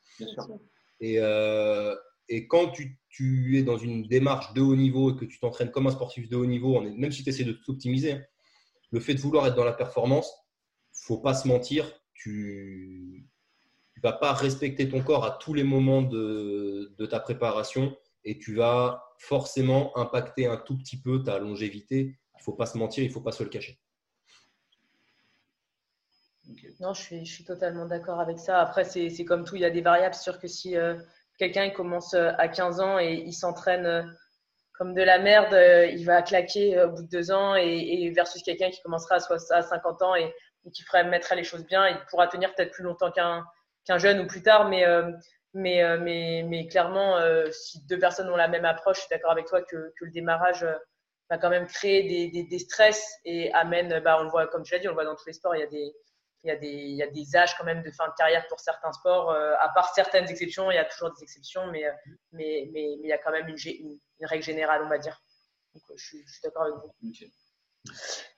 Et, euh, et, quand tu, es dans une démarche de haut niveau et que tu t'entraînes comme un sportif de haut niveau, même si tu essaies de t'optimiser, hein, le fait de vouloir être dans la performance, faut pas se mentir, tu, vas pas respecter ton corps à tous les moments de, ta préparation et tu vas forcément impacter un tout petit peu ta longévité. Il faut pas se mentir, il faut pas se le cacher. Non, je suis, je suis totalement d'accord avec ça. Après, c'est comme tout, il y a des variables. C'est sûr que si euh, quelqu'un commence euh, à 15 ans et il s'entraîne euh, comme de la merde, il va claquer au bout de deux ans et, versus quelqu'un qui commencera à, 50 ans et, qui ferait mettre les choses bien, il pourra tenir peut-être plus longtemps qu'un jeune ou plus tard, mais, euh, euh, clairement, euh, si deux personnes ont la même approche, je suis d'accord avec toi que, le démarrage va quand même créer des stress et amène, bah, on le voit, comme tu l'as dit, on le voit dans tous les sports, il y a des, il y, a des, il y a des âges quand même de fin de carrière pour certains sports. à part certaines exceptions, il y a toujours des exceptions, mais, mais, mais, mais il y a quand même une, une, règle générale, on va dire. Donc, je suis, je suis d'accord avec vous.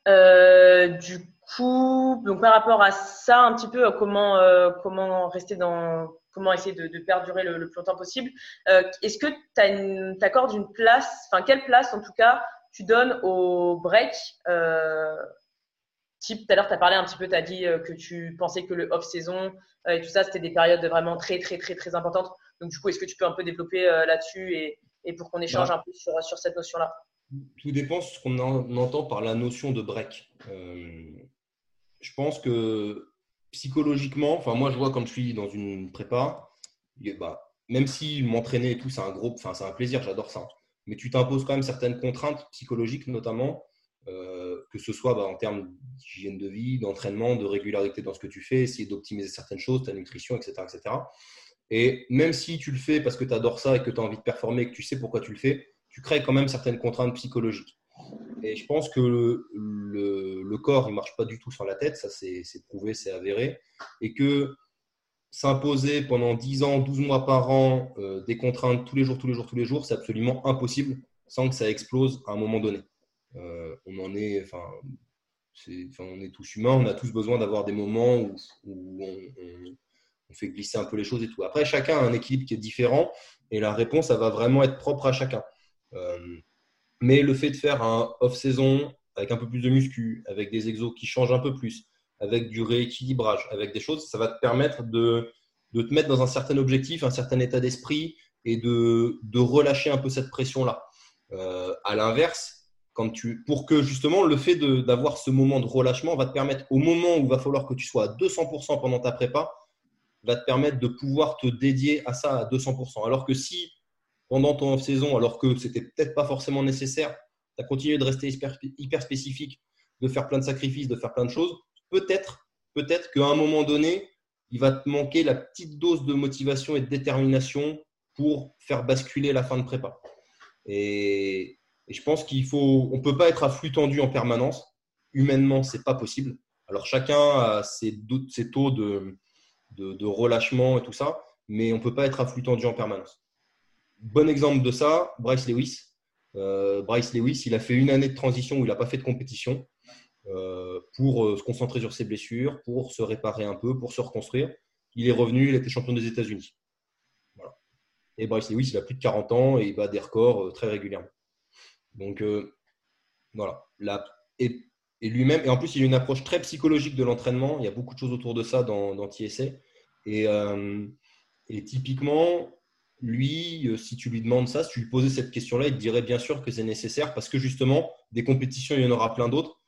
Euh, du coup, donc par rapport à ça, un petit peu comment euh, comment rester dans comment essayer de, de perdurer le, le, plus longtemps possible. Euh, Est-ce que tu accordes une place, enfin quelle place en tout cas tu donnes au break euh, Type, tout à l'heure, tu as parlé un petit peu, tu as dit euh, que tu pensais que le off-saison et tout ça, c'était des périodes vraiment très, très, très, très importantes. Donc, du coup, est-ce que tu peux un peu développer là-dessus et, et, pour qu'on échange un peu sur, sur cette notion-là? Tout dépend de ce qu'on entend par la notion de break. Euh, je pense que psychologiquement, enfin moi je vois quand je suis dans une prépa, bah, même si m'entraîner et tout, c'est un gros, enfin c'est un plaisir, j'adore ça. Mais tu t'imposes quand même certaines contraintes psychologiques notamment, euh, que ce soit bah, en termes d'hygiène de vie, d'entraînement, de régularité dans ce que tu fais, essayer d'optimiser certaines choses, ta nutrition, etc., etc. Et même si tu le fais parce que tu adores ça et que tu as envie de performer et que tu sais pourquoi tu le fais, tu crées quand même certaines contraintes psychologiques. Et je pense que le, le, corps, il ne marche pas du tout sur la tête, ça c'est prouvé, c'est avéré. Et que s'imposer pendant 10 ans, 12 mois par an, euh, des contraintes tous les jours, tous les jours, tous les jours, c'est absolument impossible sans que ça explose à un moment donné. Euh, on en est, enfin, on est tous humains, on a tous besoin d'avoir des moments où, on, fait glisser un peu les choses et tout. Après, chacun a un équilibre qui est différent et la réponse, ça va vraiment être propre à chacun. Euh, mais le fait de faire un off-saison avec un peu plus de muscu, avec des exos qui changent un peu plus, avec du rééquilibrage, avec des choses, ça va te permettre de, te mettre dans un certain objectif, un certain état d'esprit et de, de relâcher un peu cette pression-là. Euh, à l'inverse, pour que justement le fait d'avoir ce moment de relâchement va te permettre, au moment où il va falloir que tu sois à 200% pendant ta prépa, va te permettre de pouvoir te dédier à ça à 200%. Alors que si pendant ton off-saison, alors que c'était peut-être pas forcément nécessaire, tu as continué de rester hyper, spécifique, de faire plein de sacrifices, de faire plein de choses, peut-être peut-être qu'à un moment donné, il va te manquer la petite dose de motivation et de détermination pour faire basculer la fin de prépa. Et je pense qu'il faut, on peut pas être à tendu en permanence. Humainement, c'est pas possible. Alors chacun a ses, ses taux de, relâchement et tout ça, mais on peut pas être à tendu en permanence. Bon exemple de ça, Bryce Lewis. Euh, Bryce Lewis, il a fait une année de transition où il n'a pas fait de compétition euh, pour euh, se concentrer sur ses blessures, pour se réparer un peu, pour se reconstruire. Il est revenu, il été champion des États-Unis. Et Bryce Lewis, il a plus de 40 ans et il bat des records très régulièrement. Donc, euh, voilà. et, lui-même, et en plus, il a une approche très psychologique de l'entraînement. Il y a beaucoup de choses autour de ça dans, dans euh, et typiquement, lui, euh, si tu lui demandes ça, si tu lui posais cette question-là, il te dirait bien sûr que c'est nécessaire parce que justement, des compétitions, il y en aura plein d'autres.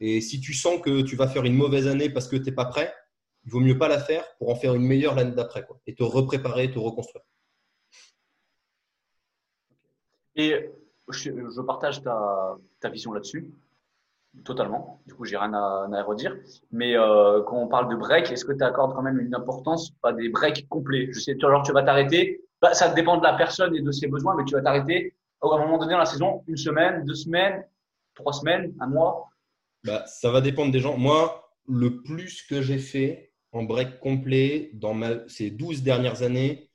Et si tu sens que tu vas faire une mauvaise année parce que tu n'es pas prêt, il vaut mieux pas la faire pour en faire une meilleure l'année d'après et te repréparer, te reconstruire. Je, partage ta, vision là-dessus, totalement. Du coup, j'ai rien à, redire. Mais euh, quand on parle de break, est-ce que tu accordes quand même une importance à des breaks complets? Je sais, genre, tu vas t'arrêter. Bah, ça dépend de la personne et de ses besoins, mais tu vas t'arrêter à un moment donné dans la saison, une semaine, deux semaines, trois semaines, un mois. Bah, ça va dépendre des gens. Moi, le plus que j'ai fait en break complet dans ma, ces 12 dernières années,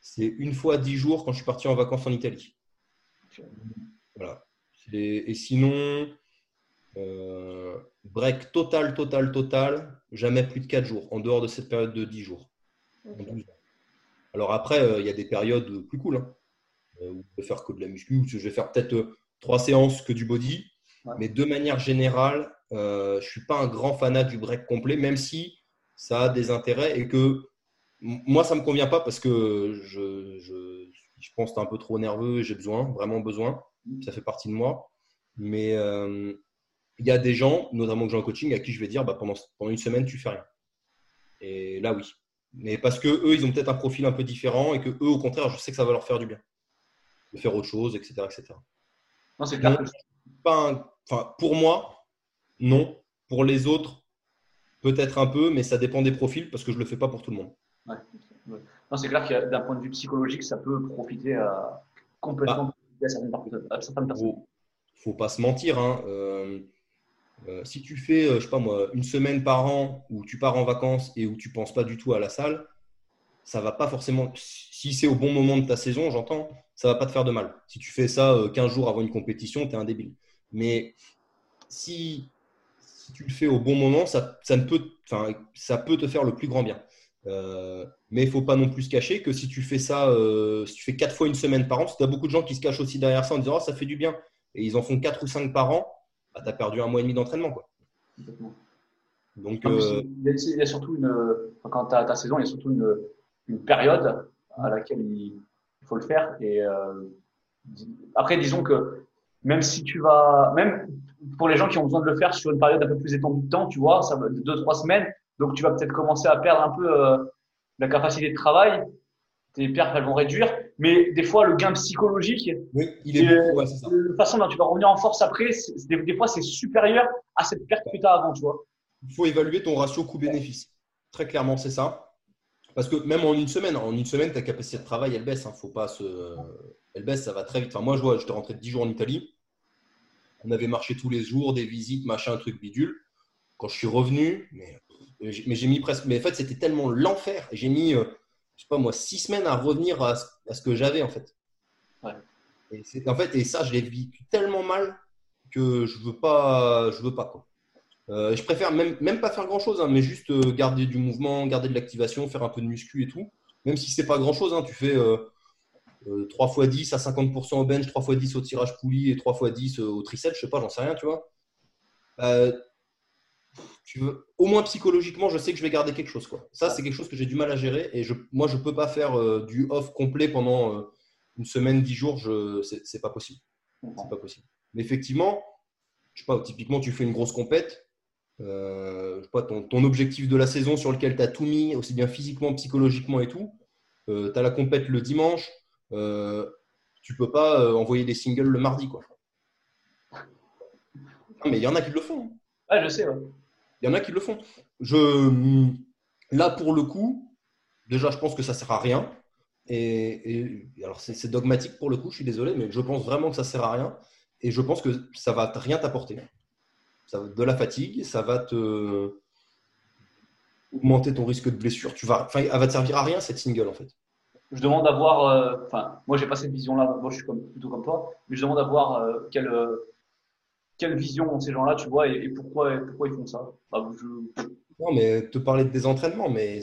c'est une fois dix jours quand je suis parti en vacances en Italie. Voilà. Et, sinon, euh, break total, total, total, jamais plus de 4 jours, en dehors de cette période de 10 jours. Alors après, euh, il y a des périodes plus cool. Hein, euh, où je vais faire que de la muscu, où je vais faire peut-être 3 séances que du body. Mais de manière générale, je ne suis pas un grand fanat du break complet, même si ça a des intérêts et que moi, ça ne me convient pas parce que je, je, je pense que tu es un peu trop nerveux et j'ai besoin, vraiment besoin. Ça fait partie de moi. Mais euh, il y a des gens, notamment que j'ai en coaching, à qui je vais dire bah, pendant, pendant une semaine, tu fais rien. Et là, oui. Mais parce que eux, ils ont peut-être un profil un peu différent et que eux, au contraire, je sais que ça va leur faire du bien. De faire autre chose, etc. etc. Non, c'est clair. Pas enfin, pour moi, non. Pour les autres, peut-être un peu, mais ça dépend des profils parce que je ne le fais pas pour tout le monde. Ouais. Non, c'est clair que d'un point de vue psychologique, ça peut profiter à complètement ah. à certaines personnes. Faut, faut pas se mentir. Hein. Euh, euh, si tu fais, euh, je sais pas moi, une semaine par an où tu pars en vacances et où tu penses pas du tout à la salle, ça va pas forcément. Si c'est au bon moment de ta saison, j'entends, ça va pas te faire de mal. Si tu fais ça 15 jours avant une compétition, tu es un débile. Mais si, si, tu le fais au bon moment, ça, ça, ne peut, ça peut te faire le plus grand bien. Euh, mais il ne faut pas non plus se cacher que si tu fais ça, euh, si tu fais quatre fois une semaine par an, parce que tu as beaucoup de gens qui se cachent aussi derrière ça en disant oh, ça fait du bien, et ils en font quatre ou cinq par an, bah, tu as perdu un mois et demi d'entraînement. Quoi. Donc, euh, il, y a, surtout une, quand tu as ta saison, il y a surtout une, une, période à laquelle il, faut le faire. Et après, disons que même si tu vas, même pour les gens qui ont besoin de le faire sur une période un peu plus étendue de temps, tu vois, ça va deux, trois semaines, donc, tu vas peut-être commencer à perdre un peu euh, la capacité de travail. Tes pertes, elles vont réduire. Mais des fois, le gain psychologique, oui, il est beaucoup, ouais, ça. la façon dont tu vas revenir en force après, des, des, fois, c'est supérieur à cette perte que tu as avant, tu vois. Il faut évaluer ton ratio coût-bénéfice. Très clairement, c'est ça. Parce que même en une semaine, en une semaine, ta capacité de travail, elle baisse. Hein. Faut pas se... Elle baisse, ça va très vite. Enfin, moi, je vois, j'étais rentré 10 jours en Italie. On avait marché tous les jours, des visites, machin, truc bidule. Quand je suis revenu, mais mais j'ai mis presque. Mais en fait, c'était tellement l'enfer. J'ai mis, euh, je sais pas moi, six semaines à revenir à ce, que j'avais en fait. Ouais. Et en fait, et ça, je l'ai vécu tellement mal que je veux pas, je veux pas quoi. Euh, je préfère même, même pas faire grand chose, hein, mais juste euh, garder du mouvement, garder de l'activation, faire un peu de muscu et tout. Même si c'est pas grand chose, hein, tu fais 3 x 10 à 50% au bench, 3 x 10 au tirage poulie et 3 x 10 au tricep, je sais pas, j'en sais rien, tu vois tu veux, au moins psychologiquement, je sais que je vais garder quelque chose. Quoi. Ça, c'est quelque chose que j'ai du mal à gérer. Et je, moi, je ne peux pas faire euh, du off complet pendant euh, une semaine, dix jours. Ce n'est pas possible. C'est pas possible. Mais effectivement, je sais pas, typiquement, tu fais une grosse compète, euh, je pas, ton, objectif de la saison sur lequel tu as tout mis, aussi bien physiquement, psychologiquement et tout, tu as la compète le dimanche, euh, tu peux pas envoyer des singles le mardi. Quoi. mais il y en a qui le font. Ah, je sais. Il y en a qui le font. Je, là, pour le coup, déjà, je pense que ça sert à rien. Et, alors, c'est dogmatique pour le coup, je suis désolé, mais je pense vraiment que ça sert à rien. Et je pense que ça va rien t'apporter. De la fatigue, ça va te augmenter ton risque de blessure. Tu vas, enfin, elle va te servir à rien cette single en fait. Je demande à voir, euh, enfin, moi j'ai pas cette vision-là, moi je suis plutôt comme toi, mais je demande à voir euh, quelle, euh, quelle vision ont ces gens-là, tu vois, et, pourquoi, ils font ça? Non, mais te parler de des entraînements, mais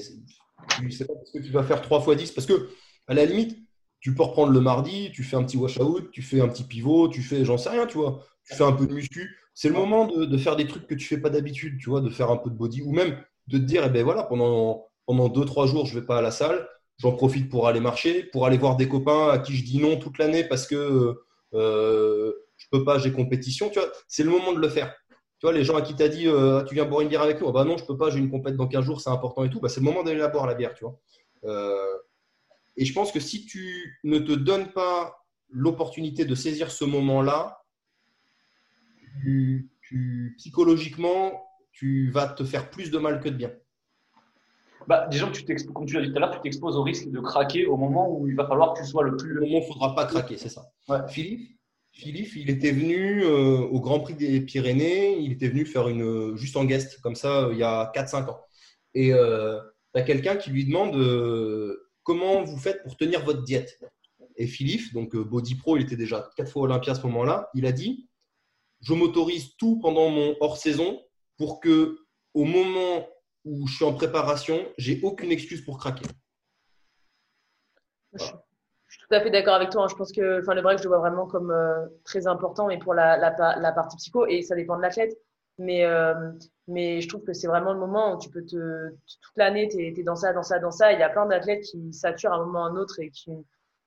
tu sais pas parce que tu vas faire 3 fois 10, parce que à la limite, tu peux reprendre le mardi, tu fais un petit wash-out, tu fais un petit pivot, tu fais, j'en sais rien, tu vois, tu fais un peu de muscu. C'est le moment de, faire des trucs que tu fais pas d'habitude, tu vois, de faire un peu de body ou même de te dire, eh ben voilà, pendant, pendant 2-3 jours, je vais pas à la salle, j'en profite pour aller marcher, pour aller voir des copains à qui je dis non toute l'année parce que euh, je peux pas, j'ai compétition, tu vois, c'est le moment de le faire. Tu vois, les gens à qui tu as dit, euh, tu viens boire une bière avec nous, ah bah non, je peux pas, j'ai une compète dans 15 jours, c'est important et tout, bah, c'est le moment d'aller la boire la bière, tu vois. Euh, et je pense que si tu ne te donnes pas l'opportunité de saisir ce moment-là, psychologiquement, tu vas te faire plus de mal que de bien. Bah, que tu comme tu l'as dit tout à l'heure, tu t'exposes au risque de craquer au moment où il va falloir que tu sois le plus. Au moment où il ne faudra pas craquer, c'est ça. Philippe, Philippe, il était venu euh, au Grand Prix des Pyrénées, il était venu faire une juste en guest, comme ça, il y a 4-5 ans. Et euh, tu as quelqu'un qui lui demande euh, comment vous faites pour tenir votre diète? Et Philippe, donc euh, Body Pro, il était déjà quatre fois Olympia à ce moment-là, il a dit Je m'autorise tout pendant mon hors-saison pour que, au moment où je suis en préparation, j'ai aucune excuse pour craquer. Tout à fait d'accord avec toi. Hein. Je pense que enfin, le break, je le vois vraiment comme euh, très important, mais pour la, partie psycho, et ça dépend de l'athlète. Mais, euh, mais je trouve que c'est vraiment le moment où tu peux te. Toute l'année, tu es, dans ça, dans ça, dans ça. Il y a plein d'athlètes qui saturent à un moment ou à un autre et qui,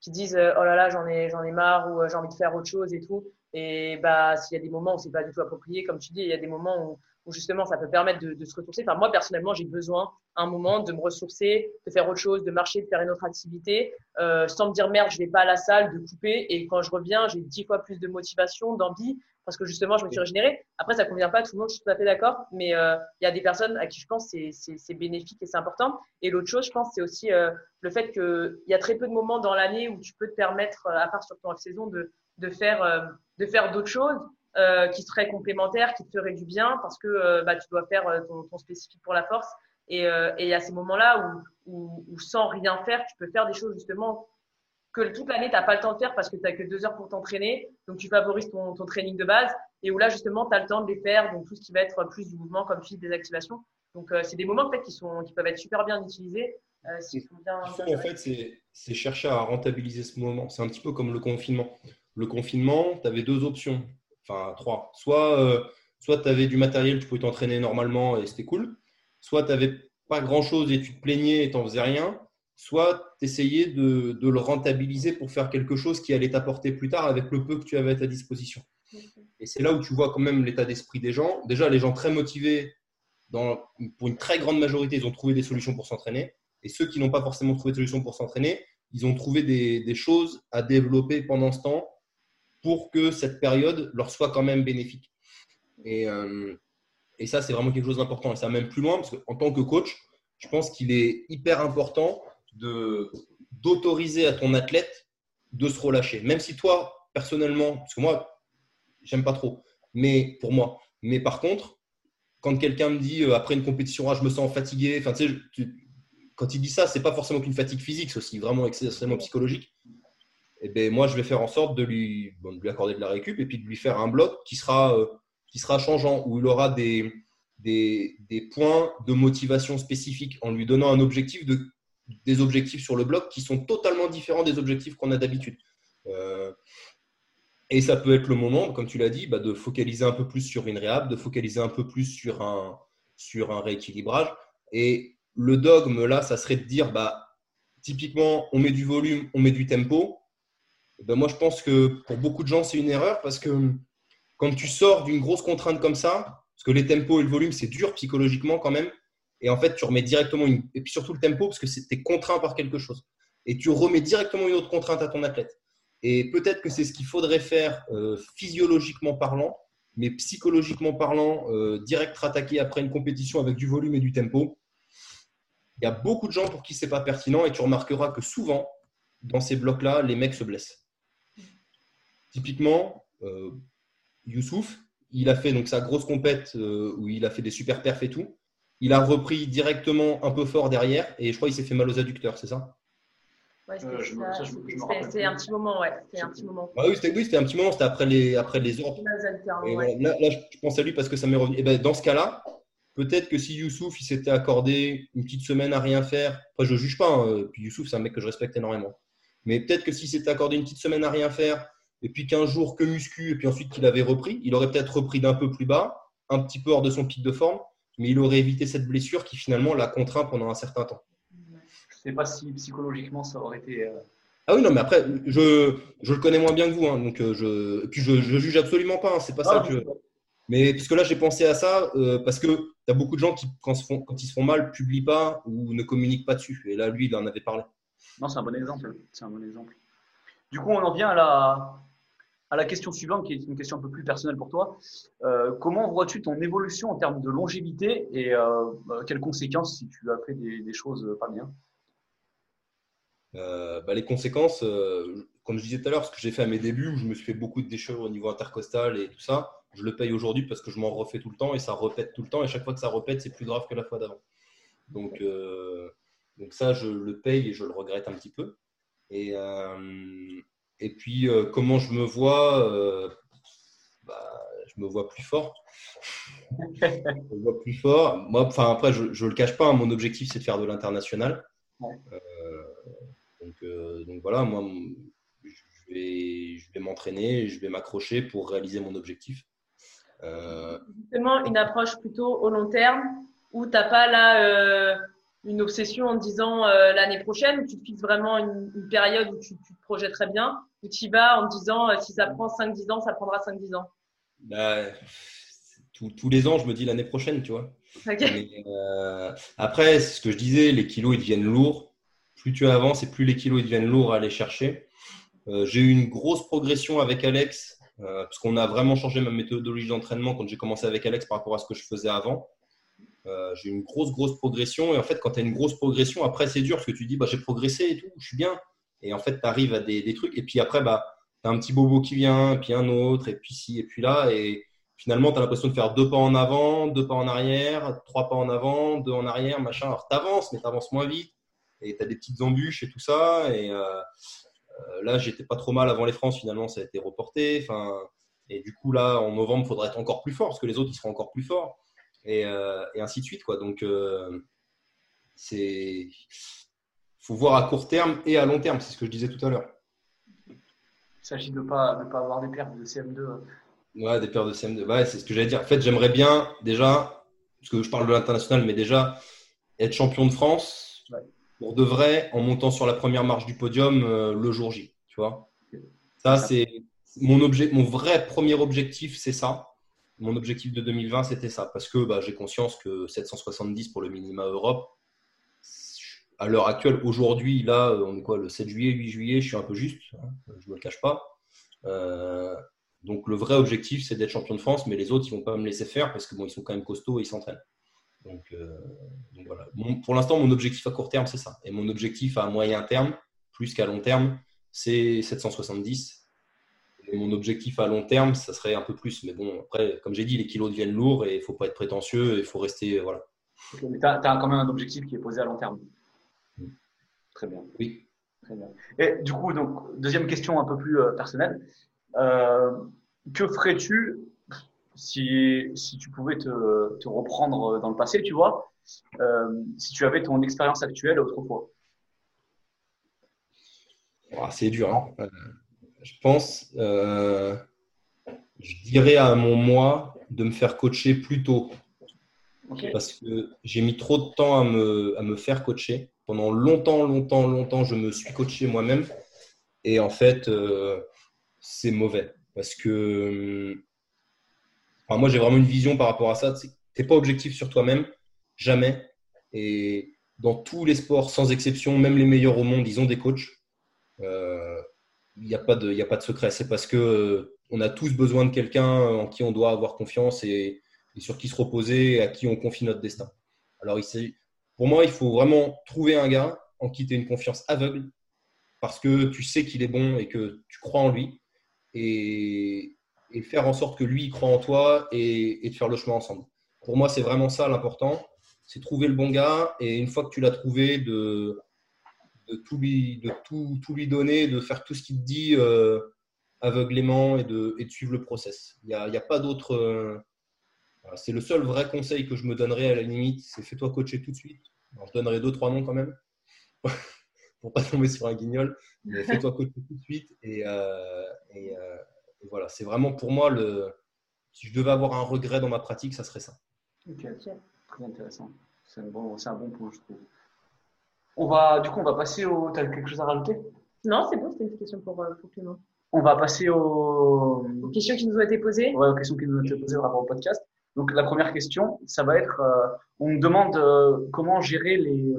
disent euh, Oh là là, j'en ai, ai marre ou j'ai envie de faire autre chose et tout. Et bah, s'il y a des moments où c'est pas du tout approprié, comme tu dis, il y a des moments où, où justement ça peut permettre de, de se ressourcer. Enfin, moi, personnellement, j'ai besoin un moment de me ressourcer, de faire autre chose, de marcher, de faire une autre activité, euh, sans me dire merde, je vais pas à la salle, de couper. Et quand je reviens, j'ai dix fois plus de motivation, d'envie, parce que justement, je me suis régénérée. Après, ça convient pas à tout le monde, je suis tout à fait d'accord, mais euh, il y a des personnes à qui je pense c'est c'est bénéfique et c'est important. Et l'autre chose, je pense, c'est aussi euh, le fait qu'il y a très peu de moments dans l'année où tu peux te permettre, à part sur ton off-saison, de, de faire, de faire d'autres choses. Qui seraient complémentaires, qui te feraient du bien, parce que bah, tu dois faire ton, ton spécifique pour la force. Et, euh, il y a ces moments-là où, où, sans rien faire, tu peux faire des choses justement que toute l'année, tu n'as pas le temps de faire parce que tu n'as que deux heures pour t'entraîner. Donc, tu favorises ton, ton, training de base. Et où là, justement, tu as le temps de les faire. Donc, tout ce qui va être plus du mouvement, comme dis, des activations. Donc, euh, c'est des moments en fait, qui, sont, qui peuvent être super bien utilisés. Euh, si en fait, c'est chercher à rentabiliser ce moment. C'est un petit peu comme le confinement. Le confinement, tu avais deux options, enfin trois. Soit, euh, soit tu avais du matériel, tu pouvais t'entraîner normalement et c'était cool soit tu n'avais pas grand-chose et tu te plaignais et tu n'en faisais rien, soit tu essayais de, le rentabiliser pour faire quelque chose qui allait t'apporter plus tard avec le peu que tu avais à ta disposition. Et c'est là où tu vois quand même l'état d'esprit des gens. Déjà, les gens très motivés, dans, pour une très grande majorité, ils ont trouvé des solutions pour s'entraîner. Et ceux qui n'ont pas forcément trouvé de solutions pour s'entraîner, ils ont trouvé des, choses à développer pendant ce temps pour que cette période leur soit quand même bénéfique. Et, euh, et ça, c'est vraiment quelque chose d'important. Et ça même plus loin, parce qu'en tant que coach, je pense qu'il est hyper important d'autoriser à ton athlète de se relâcher. Même si toi, personnellement, parce que moi, j'aime pas trop, mais pour moi. Mais par contre, quand quelqu'un me dit euh, après une compétition, ah, je me sens fatigué, enfin, tu sais, quand il dit ça, c'est pas forcément qu'une fatigue physique, c'est aussi vraiment extrêmement psychologique. Eh ben moi, je vais faire en sorte de lui, de lui accorder de la récup et puis de lui faire un bloc qui sera euh, qui sera changeant, où il aura des, des, points de motivation spécifiques en lui donnant un objectif de, des objectifs sur le bloc qui sont totalement différents des objectifs qu'on a d'habitude. Euh, et ça peut être le moment, comme tu l'as dit, bah, de focaliser un peu plus sur une réhab, de focaliser un peu plus sur un, sur un rééquilibrage. Et le dogme, là, ça serait de dire, bah, typiquement, on met du volume, on met du tempo. Ben moi, je pense que pour beaucoup de gens, c'est une erreur parce que quand tu sors d'une grosse contrainte comme ça, parce que les tempos et le volume, c'est dur psychologiquement quand même. Et en fait, tu remets directement une. Et puis surtout le tempo, parce que tu es contraint par quelque chose. Et tu remets directement une autre contrainte à ton athlète. Et peut-être que c'est ce qu'il faudrait faire euh, physiologiquement parlant, mais psychologiquement parlant, euh, direct rattaquer après une compétition avec du volume et du tempo. Il y a beaucoup de gens pour qui c'est pas pertinent et tu remarqueras que souvent, dans ces blocs-là, les mecs se blessent. Typiquement, euh, Youssouf, il a fait donc sa grosse compète euh, où il a fait des super perfs et tout. Il a repris directement un peu fort derrière et je crois qu'il s'est fait mal aux adducteurs, c'est ça? Ouais, c'était un petit moment, ouais. C'était un petit moment. Ah oui, c'était un petit moment, c'était après les, après les Europes. là, je pense à lui parce que ça m'est revenu. Et ben, dans ce cas-là, peut-être que si Youssouf il s'était accordé une petite semaine à rien faire, enfin, je ne juge pas, hein, puis Youssouf, c'est un mec que je respecte énormément. Mais peut-être que s'il s'était accordé une petite semaine à rien faire, et puis 15 jours que muscu, et puis ensuite qu'il avait repris, il aurait peut-être repris d'un peu plus bas, un petit peu hors de son pic de forme, mais il aurait évité cette blessure qui finalement l'a contraint pendant un certain temps. Je ne sais pas si psychologiquement ça aurait été. Euh, ah oui, non, mais après, je, je le connais moins bien que vous, hein, donc euh, je, et puis je, je juge absolument pas, hein, c'est pas ça ah, que. Mais parce que là, j'ai pensé à ça euh, parce que tu as beaucoup de gens qui, quand, se font, quand, ils se font mal, publient pas ou ne communiquent pas dessus. Et là, lui, il en avait parlé. Non, c'est un bon exemple. C'est un bon exemple. Du coup, on en vient à la, à la question suivante, qui est une question un peu plus personnelle pour toi. Euh, comment vois-tu ton évolution en termes de longévité et euh, euh, quelles conséquences si tu as fait des, choses pas bien? Bah, Les conséquences, comme je disais tout à l'heure, ce que j'ai fait à mes débuts, où je me suis fait beaucoup de déchets au niveau intercostal et tout ça, je le paye aujourd'hui parce que je m'en refais tout le temps et ça répète tout le temps. Et chaque fois que ça répète, c'est plus grave que la fois d'avant. Donc, donc ça, je le paye et je le regrette un petit peu. Et, et puis, euh, comment je me vois euh, bah, Je me vois plus fort. je me vois plus fort. Moi, enfin, après, je ne le cache pas, hein, mon objectif, c'est de faire de l'international. Euh, donc, donc, voilà, moi, je vais, je vais m'entraîner, je vais m'accrocher pour réaliser mon objectif. Justement, une approche plutôt au long terme où tu n'as pas là une obsession en disant euh, l'année prochaine, où tu te fixes vraiment une, période où tu, te projettes très bien, où tu y vas en te disant euh, si ça prend 5-10 ans, ça prendra 5-10 ans bah, tous, les ans, je me dis l'année prochaine, tu vois. Euh, après, ce que je disais, les kilos, ils deviennent lourds. Plus tu avances et plus les kilos, ils deviennent lourds à aller chercher. j'ai eu une grosse progression avec Alex, parce qu'on a vraiment changé ma méthodologie d'entraînement quand j'ai commencé avec Alex par rapport à ce que je faisais avant. Euh, j'ai une grosse, grosse progression. Et en fait, quand tu as une grosse progression, après, c'est dur parce que tu dis, bah, j'ai progressé et tout, je suis bien. Et en fait, tu arrives à des, des, trucs. Et puis après, bah, tu as un petit bobo qui vient, puis un autre, et puis ci, et puis là. Et finalement, tu as l'impression de faire deux pas en avant, deux pas en arrière, trois pas en avant, deux en arrière, machin. Alors, tu avances, mais tu avances moins vite. Et tu as des petites embûches et tout ça. Et euh, euh, là, j'étais pas trop mal avant les France. Finalement, ça a été reporté. Enfin, et du coup, là, en novembre, il faudrait être encore plus fort parce que les autres, ils seront encore plus forts. Euh, et, ainsi de suite. Quoi. Donc, euh, c'est faut voir à court terme et à long terme, c'est ce que je disais tout à l'heure. Il s'agit de ne pas, de pas avoir des pertes de CM2. Ouais, des pertes de CM2. Ouais, c'est ce que j'allais dire. En fait, j'aimerais bien déjà, parce que je parle de l'international, mais déjà être champion de France pour de vrai en montant sur la première marche du podium euh, le jour J. Tu vois Ça, c'est mon, objet, mon vrai premier objectif, c'est ça mon objectif de 2020, c'était ça. Parce que bah, j'ai conscience que 770 pour le minima Europe, à l'heure actuelle, aujourd'hui, là, on est quoi, le 7 juillet, 8 juillet, je suis un peu juste, hein, je ne me le cache pas. Euh, donc le vrai objectif, c'est d'être champion de France, mais les autres, ils ne vont pas me laisser faire parce que bon, ils sont quand même costauds et ils s'entraînent. Donc, euh, voilà. pour l'instant, mon objectif à court terme, c'est ça. Et mon objectif à moyen terme, plus qu'à long terme, c'est 770 mon objectif à long terme, ça serait un peu plus. Mais bon, après, comme j'ai dit, les kilos deviennent lourds et il ne faut pas être prétentieux, il faut rester. Voilà. mais tu as, quand même un objectif qui est posé à long terme. Mm. Très bien. Oui. Très bien. Et du coup, donc, deuxième question un peu plus euh, personnelle. Euh, que ferais-tu si, si tu pouvais te, te, reprendre dans le passé, tu vois, euh, si tu avais ton expérience actuelle autrefois? C'est dur. Hein je pense, euh, je dirais à mon moi de me faire coacher plus tôt. Parce que j'ai mis trop de temps à me, à me faire coacher. Pendant longtemps, longtemps, longtemps, je me suis coaché moi-même. Et en fait, euh, c'est mauvais. Parce que moi, j'ai vraiment une vision par rapport à ça. Tu n'es pas objectif sur toi-même, jamais. Et dans tous les sports, sans exception, même les meilleurs au monde, ils ont des coachs. Euh, il n'y a, pas de, a pas de secret. C'est parce que euh, on a tous besoin de quelqu'un en qui on doit avoir confiance et, sur qui se reposer et à qui on confie notre destin. Alors, pour moi, il faut vraiment trouver un gars en qui tu as une confiance aveugle parce que tu sais qu'il est bon et que tu crois en lui et, faire en sorte que lui croit en toi et, et de faire le chemin ensemble. Pour moi, c'est vraiment ça l'important. C'est trouver le bon gars et une fois que tu l'as trouvé, de, de tout lui, de tout, tout, lui donner, de faire tout ce qu'il te dit euh, aveuglément et de, et de, suivre le process. Il n'y a, a, pas d'autre. Euh, c'est le seul vrai conseil que je me donnerais à la limite, c'est fais-toi coacher tout de suite. je donnerai deux, trois noms quand même, pour pas tomber sur un guignol. fais-toi coacher tout de suite. Et, euh, et, voilà, c'est vraiment pour moi le. Si je devais avoir un regret dans ma pratique, ça serait ça. Ok, très intéressant. C'est un, bon, un bon point, je trouve. On va, du coup, on va passer au. Tu as quelque chose à rajouter? Non, c'est bon, c'était une question pour, euh, pour Clément. On va passer aux... aux questions qui nous ont été posées. Ouais, aux questions qui nous ont été posées par rapport au podcast. Donc, la première question, ça va être euh, on me demande euh, comment gérer les,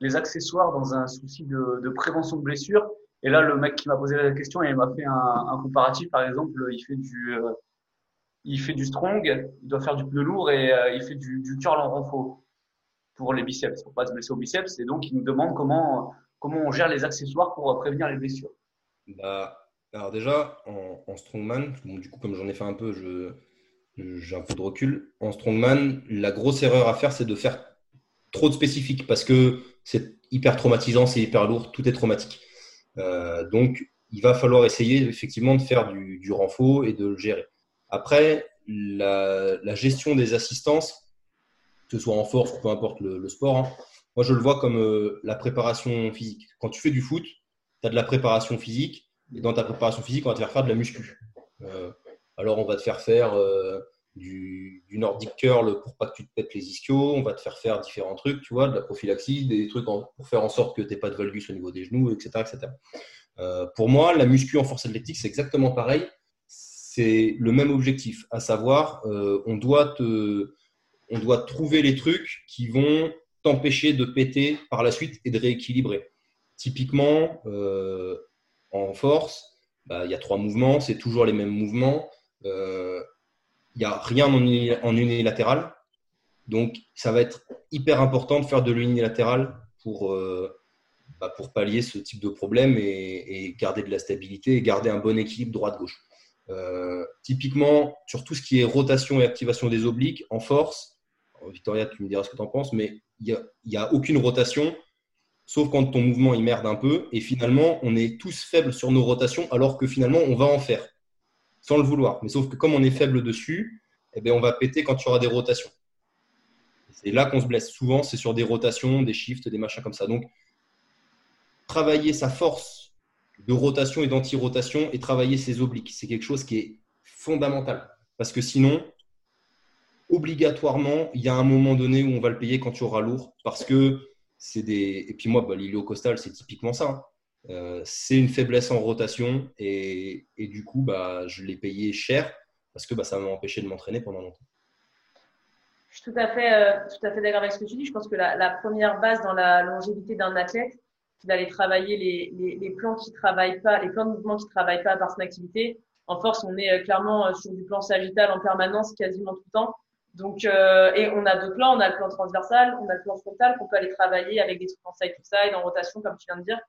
les accessoires dans un souci de, de prévention de blessures. Et là, le mec qui m'a posé la question, il m'a fait un, un, comparatif. Par exemple, il fait du, il fait du strong, il doit faire du pneu lourd et il fait du, du curl en renfort pour les biceps, pour pas se blesser aux biceps. Et donc, il nous demande comment, comment on gère les accessoires pour prévenir les blessures. Bah, alors déjà, en, strongman, du coup, comme j'en ai fait un peu, je, j'ai un peu de recul. En strongman, la grosse erreur à faire, c'est de faire trop de spécifique parce que c'est hyper traumatisant, c'est hyper lourd, tout est traumatique. Euh, donc, il va falloir essayer effectivement de faire du, du renfort et de le gérer. Après, la gestion des assistances, que ce soit en force ou peu importe le, sport. Hein. Moi, je le vois comme euh, la préparation physique. Quand tu fais du foot, tu as de la préparation physique. Et dans ta préparation physique, on va te faire faire de la muscu. Euh, alors, on va te faire faire euh, du, nordic curl pour pas que tu te pètes les ischios. On va te faire faire différents trucs, tu vois, de la prophylaxie, des trucs pour faire en sorte que tu n'aies pas de valgus au niveau des genoux, etc. etc. pour moi, la muscu en force athlétique, c'est exactement pareil. C'est le même objectif, à savoir, on doit te on doit trouver les trucs qui vont t'empêcher de péter par la suite et de rééquilibrer. Typiquement, euh, en force, bah, il y a trois mouvements, c'est toujours les mêmes mouvements. Euh, il n'y a rien en, unilatéral. Donc, ça va être hyper important de faire de l'unilatéral pour, euh, bah, pour pallier ce type de problème et, et, garder de la stabilité et garder un bon équilibre droite-gauche. typiquement, sur tout ce qui est rotation et activation des obliques, en force, Victoria, tu me diras ce que tu en penses, mais il n'y a, aucune rotation, sauf quand ton mouvement il merde un peu. Et finalement, on est tous faibles sur nos rotations, alors que finalement, on va en faire, sans le vouloir. Mais sauf que comme on est faible dessus, eh bien, on va péter quand il y aura des rotations. C'est là qu'on se blesse. Souvent, c'est sur des rotations, des shifts, des machins comme ça. Donc, travailler sa force de rotation et d'anti-rotation et travailler ses obliques, c'est quelque chose qui est fondamental. Parce que sinon, obligatoirement, il y a un moment donné où on va le payer quand tu auras lourd parce que c'est des. Et puis moi, bah, l'iliocostal, c'est typiquement ça. Hein. Euh, c'est une faiblesse en rotation et, et du coup, bah, je l'ai payé cher parce que bah, ça m'a empêché de m'entraîner pendant longtemps. Je suis tout à fait, euh, fait d'accord avec ce que tu dis. Je pense que la, la première base dans la longévité d'un athlète, c'est d'aller travailler les, les, les, plans qui travaillent pas, les plans de mouvement qui travaillent pas par son activité. En force, on est euh, clairement sur du plan sagittal en permanence, quasiment tout le temps. Donc, euh, et on a deux plans, on a le plan transversal, on a le plan frontal qu'on peut aller travailler avec des trucs en side to side, en rotation, comme tu viens de dire.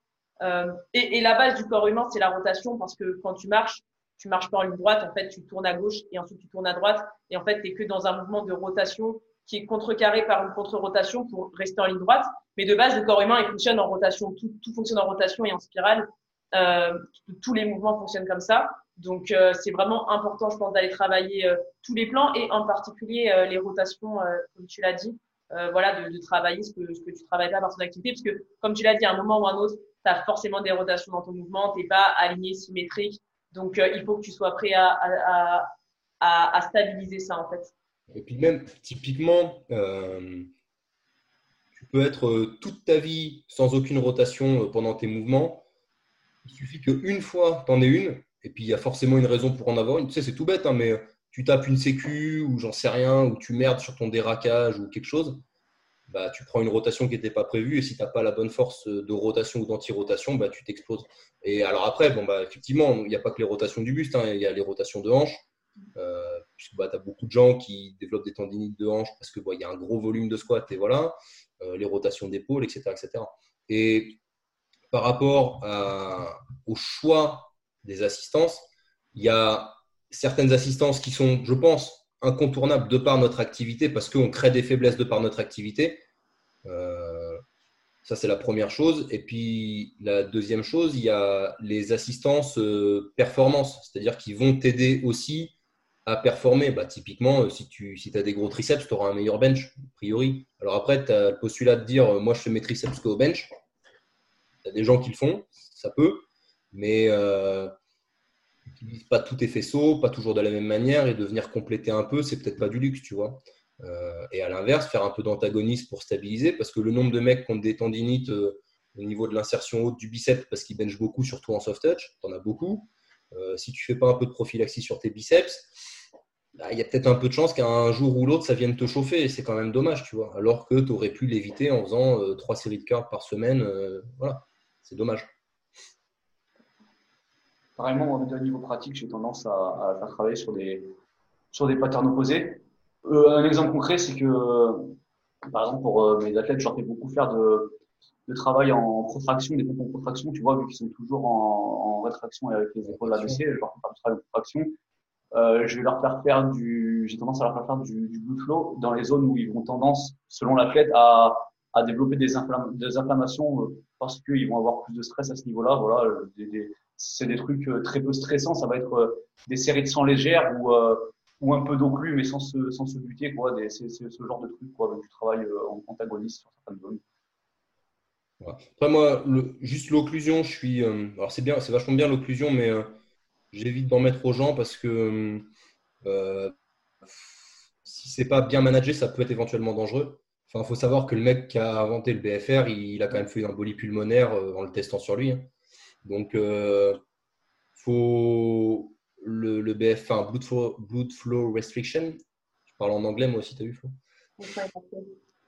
Euh, et, et, la base du corps humain, c'est la rotation parce que quand tu marches, tu marches pas en ligne droite, en fait, tu tournes à gauche et ensuite tu tournes à droite. Et en fait, tu que dans un mouvement de rotation qui est contrecarré par une contre-rotation pour rester en ligne droite. Mais de base, le corps humain, il fonctionne en rotation. Tout, tout fonctionne en rotation et en spirale. Euh, tous les mouvements fonctionnent comme ça. Donc, euh, c'est vraiment important, je pense, d'aller travailler euh, tous les plans et en particulier euh, les rotations, comme tu l'as dit. voilà, de, travailler ce que, tu travailles pas par ton activité. Parce que, comme tu l'as dit, à un moment ou à un autre, tu as forcément des rotations dans ton mouvement. Tu pas aligné, symétrique. Donc, il faut que tu sois prêt à, à, stabiliser ça, en fait. Et puis même, typiquement, tu peux être toute ta vie sans aucune rotation pendant tes mouvements. Il suffit qu'une fois, tu en aies une, et puis il y a forcément une raison pour en avoir une. Tu sais, c'est tout bête, hein, mais tu tapes une sécu ou j'en sais rien, ou tu merdes sur ton déraquage ou quelque chose, bah, tu prends une rotation qui n'était pas prévue et si tu n'as pas la bonne force de rotation ou d'anti-rotation, bah, tu t'exploses. Et alors après, bon, bah, effectivement, il n'y a pas que les rotations du buste, hein, il y a les rotations de hanche. Euh, puisque bah, tu as beaucoup de gens qui développent des tendinites de hanche parce qu'il y a un gros volume de squat et voilà, euh, les rotations d'épaule, etc., etc. Et par rapport au choix des assistances, il y a certaines assistances qui sont, je pense, incontournables de par notre activité parce qu'on crée des faiblesses de par notre activité. Euh, ça, c'est la première chose. Et puis, la deuxième chose, il y a les assistances euh, performance, c'est-à-dire qui vont t'aider aussi à performer. Bah, typiquement, euh, si tu si as des gros triceps, tu auras un meilleur bench, a priori. Alors après, tu as le postulat de dire, moi, je fais mes triceps qu'au bench. Il y a des gens qui le font, ça peut, mais euh, pas tous tes faisceaux, pas toujours de la même manière, et de venir compléter un peu, c'est peut-être pas du luxe, tu vois. Euh, et à l'inverse, faire un peu d'antagonisme pour stabiliser, parce que le nombre de mecs qui ont des tendinites euh, au niveau de l'insertion haute du biceps, parce qu'ils benchent beaucoup, surtout en soft touch, tu en as beaucoup. Euh, si tu fais pas un peu de prophylaxie sur tes biceps, bah, il y a peut-être un peu de chance qu'un jour ou l'autre, ça vienne te chauffer, et c'est quand même dommage, tu vois. Alors que tu aurais pu l'éviter en faisant trois séries de cartes par semaine. voilà, c'est dommage. Pareillement, au niveau pratique, j'ai tendance à, faire travailler sur des, sur des patterns opposés. Euh, un exemple concret, c'est que, par exemple, pour euh, mes athlètes, je leur fais beaucoup faire de, de travail en protraction, des pompes en protraction, tu vois, vu qu'ils sont toujours en, en rétraction avec les épaules abaissées, je leur fais faire du travail en protraction. Euh, je vais leur faire faire du, j'ai tendance à leur faire faire du, du blood flow dans les zones où ils vont tendance, selon l'athlète, à, à développer des, des inflammations euh, parce qu'ils vont avoir plus de stress à ce niveau-là. Voilà, des, des, c'est des trucs très peu stressants. Ça va être des séries de sang légères ou ou un peu d'occlu, mais sans se, sans se buter, quoi. C'est ce genre de truc, quoi, du travail euh, en antagoniste sur certaines zones. Après, moi, juste l'occlusion, je suis. Euh, alors, c'est bien, c'est vachement bien l'occlusion, mais euh, j'évite d'en mettre aux gens parce que euh, si c'est pas bien managé, ça peut être éventuellement dangereux. Enfin, il faut savoir que le mec qui a inventé le BFR, il, a quand même fait une embolie pulmonaire en le testant sur lui. Hein. Donc, il faut, le, le BF, enfin, blood flow, blood flow restriction. Je parle en anglais, moi aussi, tu as vu, Flo?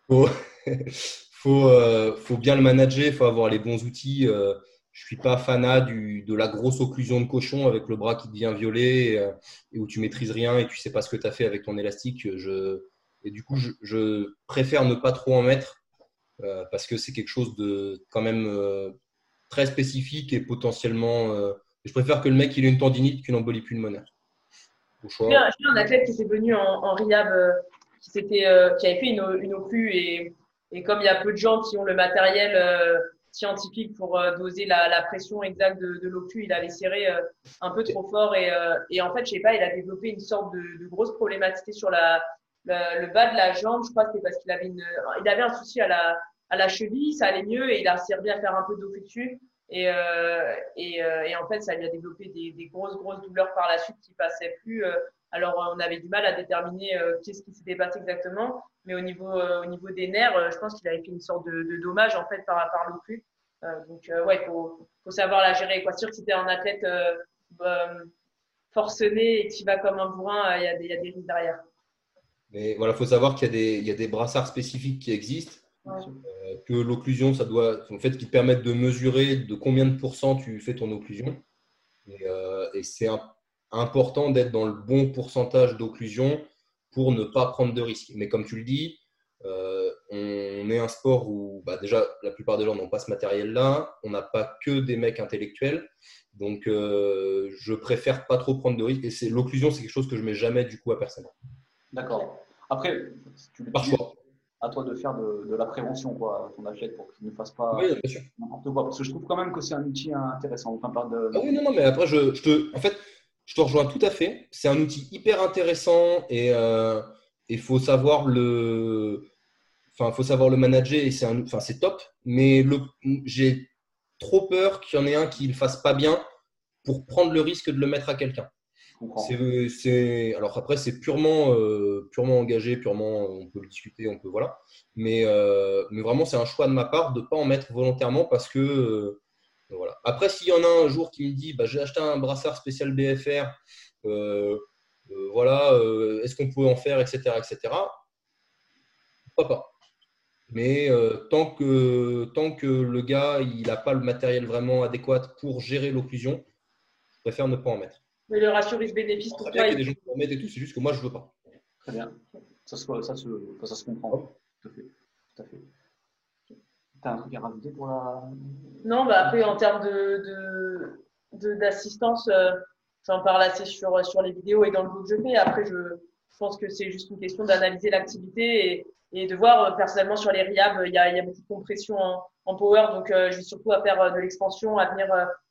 Faut, faut, euh, faut, bien le manager, il faut avoir les bons outils. Euh, je suis pas fanat du, de la grosse occlusion de cochon avec le bras qui devient violet et, euh, où tu maîtrises rien et tu sais pas ce que tu as fait avec ton élastique. Je, et du coup, je, je préfère ne pas trop en mettre euh, parce que c'est quelque chose de quand même euh, très spécifique et potentiellement je préfère que le mec il ait une tendinite qu'une embolie pulmonaire. J'ai un athlète qui s'est venu en, en rehab, euh, qui, euh, qui avait fait une, une et, et, comme il y a peu de gens qui ont le matériel euh, scientifique pour doser la, pression exacte de, de il a les serré un peu trop fort et, et, en fait, je sais pas, il a développé une sorte de, grosse problématique sur le, bas de la jambe. Je crois que c'est parce qu'il avait avait un souci à la, à la cheville, ça allait mieux et il a servi à faire un peu d'occlu dessus. Et, euh, euh, et, en fait, ça lui a développé des, grosses, grosses douleurs par la suite qui passaient plus. Euh, alors, on avait du mal à déterminer qu'est-ce qui s'était passé exactement, mais au niveau, au niveau des nerfs, je pense qu'il avait fait une sorte de, dommage en fait par, par l'occlu. donc, ouais, il faut, savoir la gérer. Quoi. Sûr que si tu un athlète forcené et qui va comme un bourrin, il y a des risques derrière. Mais voilà, il faut savoir qu'il y, y, a des brassards spécifiques qui existent. Euh, que l'occlusion, ça doit, en fait, qui te permettent de mesurer de combien de pourcents tu fais ton occlusion. Et, euh, et c'est important d'être dans le bon pourcentage d'occlusion pour ne pas prendre de risques. Mais comme tu le dis, euh, on est un sport où bah déjà la plupart des gens n'ont pas ce matériel-là. On n'a pas que des mecs intellectuels. Donc euh, je préfère pas trop prendre de risques. Et c'est l'occlusion, c'est quelque chose que je mets jamais du coup à personne. D'accord. Après, tu par choix à toi de faire de, la prévention, quoi, à ton athlète pour qu'il ne fasse pas n'importe quoi. Parce que je trouve quand même que c'est un outil intéressant. Enfin, de... Ah oui, non, non, mais après, je, te, en fait, je te rejoins tout à fait. C'est un outil hyper intéressant et il euh, faut savoir le, enfin, faut savoir le manager et c'est enfin, c'est top. Mais j'ai trop peur qu'il y en ait un qui ne le fasse pas bien pour prendre le risque de le mettre à quelqu'un. C'est, alors après, c'est purement, euh, purement engagé, purement, on peut le discuter, on peut, voilà. Mais, euh, mais vraiment, c'est un choix de ma part de ne pas en mettre volontairement parce que, euh, voilà. Après, s'il y en a un jour qui me dit, bah, j'ai acheté un brassard spécial BFR, euh, voilà, euh, est-ce qu'on peut en faire, etc., etc. Pourquoi pas Mais tant, que, tant que le gars il n'a pas le matériel vraiment adéquat pour gérer l'occlusion, je préfère ne pas en mettre. Mais le ratio risque-bénéfice pour toi. Il y a des gens qui en mettent et tout, c'est juste que moi je veux pas. Très bien. Ça se, ça se, ça se comprend. Tout à fait. Tout à fait. T'as un truc à rajouter pour la. Non, bah après, en termes de, d'assistance, euh, j'en parle assez sur, sur les vidéos et dans le book que je fais. Après, je, pense que c'est juste une question d'analyser l'activité et, et, de voir euh, personnellement sur les RIAB, il y a, il y a beaucoup de compression en, en power. Donc, euh, je vais surtout à faire de l'expansion, à venir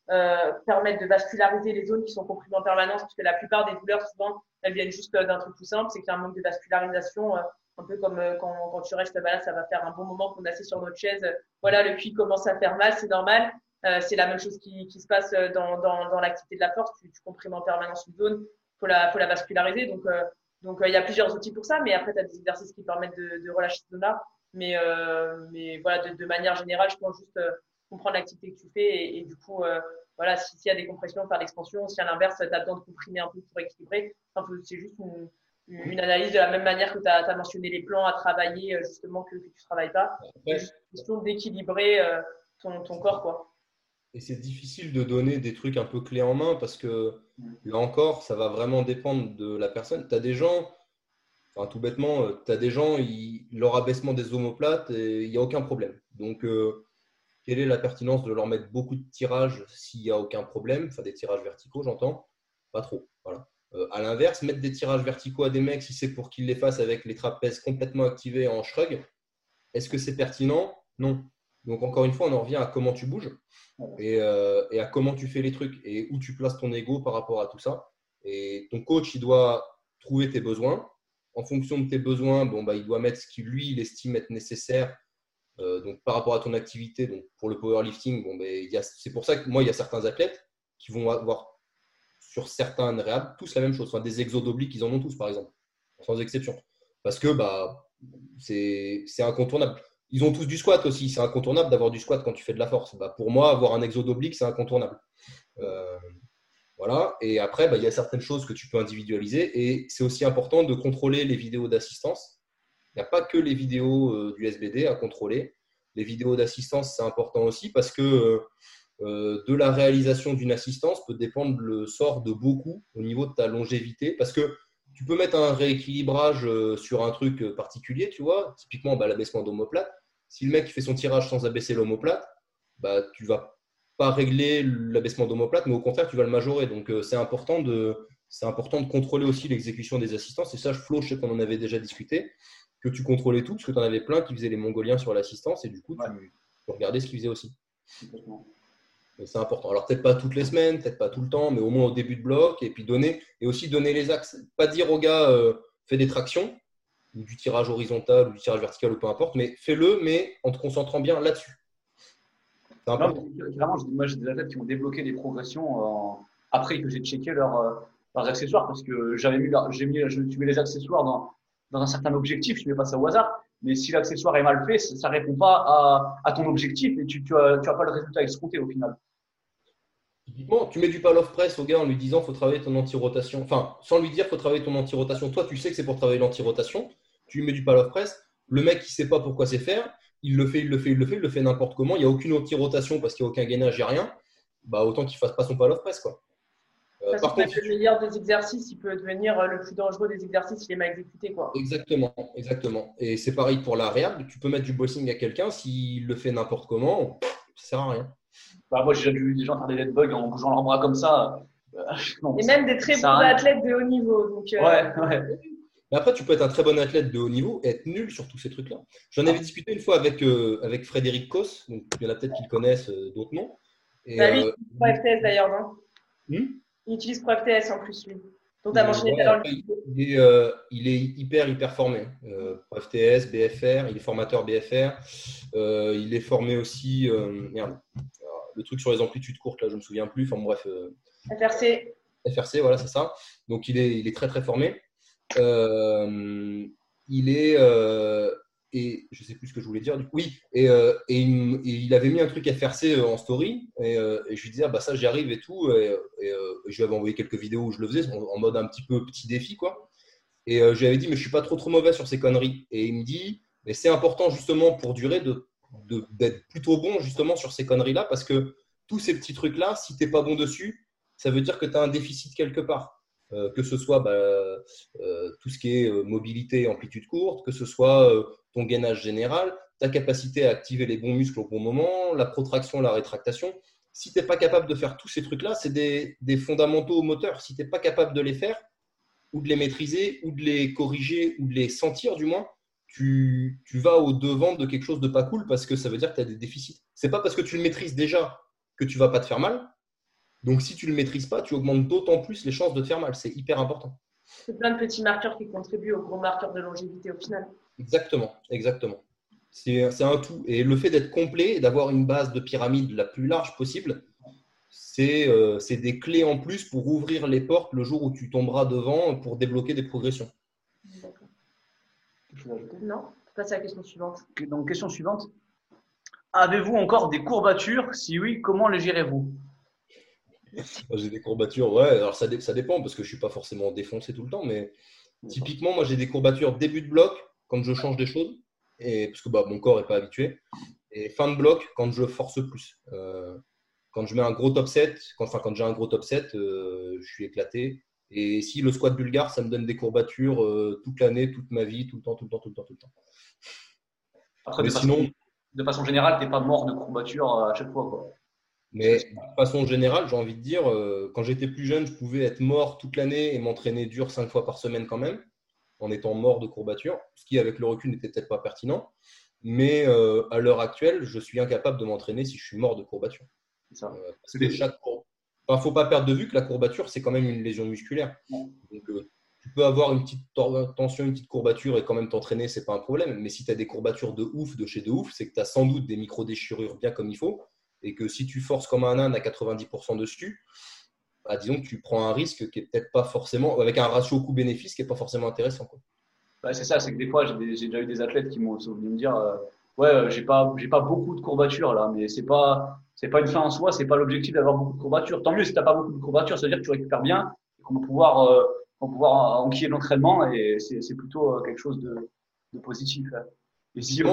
permettre de vasculariser les zones qui sont comprimées en permanence, parce que la plupart des douleurs, souvent, elles viennent juste d'un truc tout simple, c'est qu'il y a un manque de vascularisation un peu comme euh, quand, quand, tu restes là, ça va faire un bon moment qu'on est assis sur notre chaise. Voilà, le cuit commence à faire mal, c'est normal. Euh, c'est la même chose qui, qui se passe euh, dans, dans, dans l'activité de la force. Tu, tu, comprimes en permanence une zone, faut la, faut la vasculariser. Donc, euh, donc il y a plusieurs outils pour ça, mais après, tu as des exercices qui permettent de, de relâcher cette zone-là. Mais, mais voilà, de, de, manière générale, je pense juste comprendre l'activité que tu fais et, et du coup, voilà, s'il y a des compressions, faire l'expansion. Si à l'inverse, tu as besoin de comprimer un peu pour équilibrer, enfin, c'est juste une, une analyse de la même manière que tu as, mentionné les plans à travailler, euh, justement, que, tu ne travailles pas. C'est juste une question d'équilibrer euh, ton, ton, corps. Quoi. Et c'est difficile de donner des trucs un peu clés en main parce que là encore, ça va vraiment dépendre de la personne. Tu as des gens, enfin, tout bêtement, euh, tu as des gens, ils, leur abaissement des omoplates, il n'y a aucun problème. Donc, quelle est la pertinence de leur mettre beaucoup de tirages s'il n'y a aucun problème? Enfin, des tirages verticaux, j'entends. Pas trop. Voilà. Euh, à l'inverse, mettre des tirages verticaux à des mecs, si c'est pour qu'ils les fassent avec les trapèzes complètement activés en shrug, est-ce que c'est pertinent? Non. Donc encore une fois, on en revient à comment tu bouges euh, et, à comment tu fais les trucs et où tu places ton ego par rapport à tout ça. Et ton coach, il doit trouver tes besoins. En fonction de tes besoins, bon, bah, il doit mettre ce qu'il lui il estime être nécessaire euh, donc par rapport à ton activité. Donc pour le powerlifting, bon, ben, c'est pour ça que moi, il y a certains athlètes qui vont avoir sur certains réhab, tous la même chose. Enfin, des exos d'obliques, ils en ont tous, par exemple, sans exception. Parce que bah, c'est incontournable. Ils ont tous du squat aussi. C'est incontournable d'avoir du squat quand tu fais de la force. Bah, pour moi, avoir un exo d'oblique, c'est incontournable. Euh, voilà. Et après, bah, il y a certaines choses que tu peux individualiser. Et c'est aussi important de contrôler les vidéos d'assistance. Il n'y a pas que les vidéos euh, du SBD à contrôler. Les vidéos d'assistance, c'est important aussi parce que euh, euh, de la réalisation d'une assistance peut dépendre le sort de beaucoup au niveau de ta longévité parce que tu peux mettre un rééquilibrage sur un truc particulier, tu vois, typiquement bah, l'abaissement d'omoplate. Si le mec fait son tirage sans abaisser l'omoplate, bah, tu vas pas régler l'abaissement d'omoplate, mais au contraire, tu vas le majorer. Donc, c'est important, de, important de contrôler aussi l'exécution des assistances. Et ça, Flo, je sais qu'on en avait déjà discuté, que tu contrôlais tout, parce que tu en avais plein qui faisaient les Mongoliens sur l'assistance, et du coup, tu, tu regardais ce qu'ils faisaient aussi. C'est important. Alors peut-être pas toutes les semaines, peut-être pas tout le temps, mais au moins au début de bloc, et puis donner, et aussi donner les axes. Pas dire au gars, euh, fais des tractions, ou du tirage horizontal, ou du tirage vertical, ou peu importe, mais fais-le, mais en te concentrant bien là-dessus. Moi j'ai des athlètes qui ont débloqué des progressions euh, après que j'ai checké euh, leurs accessoires, parce que j'avais mis, j'ai mis, je, tu mets les accessoires dans, dans un certain objectif, je ne mets pas ça au hasard. Mais si l'accessoire est mal fait, ça ne répond pas à, ton objectif et tu n'as tu as pas le résultat escompté au final. Typiquement, tu mets du pal off press au gars en lui disant faut travailler ton anti-rotation. Enfin, sans lui dire faut travailler ton anti-rotation. Toi, tu sais que c'est pour travailler l'anti-rotation. Tu lui mets du pal off press. Le mec, il sait pas pourquoi c'est faire. Il le fait, il le fait, il le fait, il le fait n'importe comment. Il n'y a aucune anti-rotation parce qu'il n'y a aucun gainage, il n'y a rien. Bah, autant qu'il fasse pas son pal off press. Quoi. Euh, par contre, le meilleur des exercices, il peut devenir euh, le plus dangereux des exercices s'il est mal exécuté. Quoi. Exactement, exactement. Et c'est pareil pour la réhab. Tu peux mettre du bossing à quelqu'un, s'il le fait n'importe comment, ça sert à rien. Bah, moi, j'ai déjà vu des gens faire des dead bugs en bougeant leurs bras comme ça. Euh, et même des très bons athlètes de haut niveau. Donc, Ouais, ouais. Mais après, tu peux être un très bon athlète de haut niveau et être nul sur tous ces trucs-là. J'en avais discuté une fois avec, avec Frédéric Kos, donc il y en a peut-être qui le connaissent d'autres noms. Et, bah, lui, FTS d'ailleurs, non? Hmm? Il utilise ProFTS en plus, lui. Dont tu as mentionné. Il, euh, il, est hyper, hyper formé. Euh, ProFTS, BFR, il est formateur BFR. Euh, il est formé aussi. Euh, merde. le truc sur les amplitudes courtes, là, je ne me souviens plus. Enfin, bref. FRC. FRC, voilà, c'est ça. Donc, il est, il est très, très formé. il est et je sais plus ce que je voulais dire. Oui, et, euh, et, il, avait mis un truc FRC en story, et, et je lui disais, ah, bah ça j'y arrive et tout. Et, je lui avais envoyé quelques vidéos où je le faisais en, mode un petit peu petit défi, quoi. Et je lui avais dit, mais je suis pas trop trop mauvais sur ces conneries. Et il me dit, mais c'est important justement pour durer de d'être plutôt bon justement sur ces conneries-là, parce que tous ces petits trucs-là, si tu n'es pas bon dessus, ça veut dire que tu as un déficit quelque part. Euh, que ce soit bah, euh, tout ce qui est euh, mobilité amplitude courte, que ce soit ton gainage général, ta capacité à activer les bons muscles au bon moment, la protraction, la rétractation. Si tu n'es pas capable de faire tous ces trucs-là, c'est des, fondamentaux au moteur. Si tu n'es pas capable de les faire, ou de les maîtriser, ou de les corriger, ou de les sentir du moins, tu, tu vas au devant de quelque chose de pas cool parce que ça veut dire que tu as des déficits. C'est pas parce que tu le maîtrises déjà que tu vas pas te faire mal, donc, si tu ne le maîtrises pas, tu augmentes d'autant plus les chances de te faire mal. C'est hyper important. C'est plein de petits marqueurs qui contribuent au gros marqueur de longévité au final. Exactement, exactement. C'est un tout. Et le fait d'être complet et d'avoir une base de pyramide la plus large possible, euh, c'est des clés en plus pour ouvrir les portes le jour où tu tomberas devant pour débloquer des progressions. D'accord. Non, passe à la question suivante. Donc, question suivante. Avez-vous encore des courbatures? Si oui, comment les gérez-vous? J'ai des courbatures, ouais, alors ça, ça dépend parce que je ne suis pas forcément défoncé tout le temps, mais typiquement, moi j'ai des courbatures début de bloc quand je change des choses, et, parce que bah, mon corps n'est pas habitué, et fin de bloc quand je force plus. Euh, quand je mets un gros top set, quand, enfin quand j'ai un gros top set, euh, je suis éclaté. Et si le squat bulgare, ça me donne des courbatures euh, toute l'année, toute ma vie, tout le temps, tout le temps, tout le temps, tout le temps. Après, de, sinon, façon, de façon générale, tu n'es pas mort de courbatures à chaque fois. Quoi. Mais de façon générale, j'ai envie de dire, euh, quand j'étais plus jeune, je pouvais être mort toute l'année et m'entraîner dur cinq fois par semaine quand même, en étant mort de courbature, ce qui avec le recul n'était peut-être pas pertinent. Mais euh, à l'heure actuelle, je suis incapable de m'entraîner si je suis mort de courbature. Ça. Euh, parce que chaque ne faut pas perdre de vue que la courbature, c'est quand même une lésion musculaire. Donc, tu peux avoir une petite tension, une petite courbature et quand même t'entraîner, c'est pas un problème. Mais si tu as des courbatures de ouf, de chez de ouf, c'est que tu as sans doute des micro-déchirures bien comme il faut et que si tu forces comme un âne à 90% dessus, bah, disons que tu prends un risque qui est peut-être pas forcément, avec un ratio coût-bénéfice qui n'est pas forcément intéressant. Quoi. c'est ça, c'est que des fois, j'ai, déjà eu des athlètes qui m'ont venu me dire euh, Ouais, euh, j'ai pas, j'ai pas beaucoup de courbatures là, mais c'est pas, c'est pas une fin en soi, c'est pas l'objectif d'avoir beaucoup de courbatures. Tant mieux si tu n'as pas beaucoup de courbatures, ça veut dire que tu récupères bien et qu'on va pouvoir, euh, pouvoir enquiller l'entraînement et c'est, plutôt quelque chose de, positif. Hein. Et si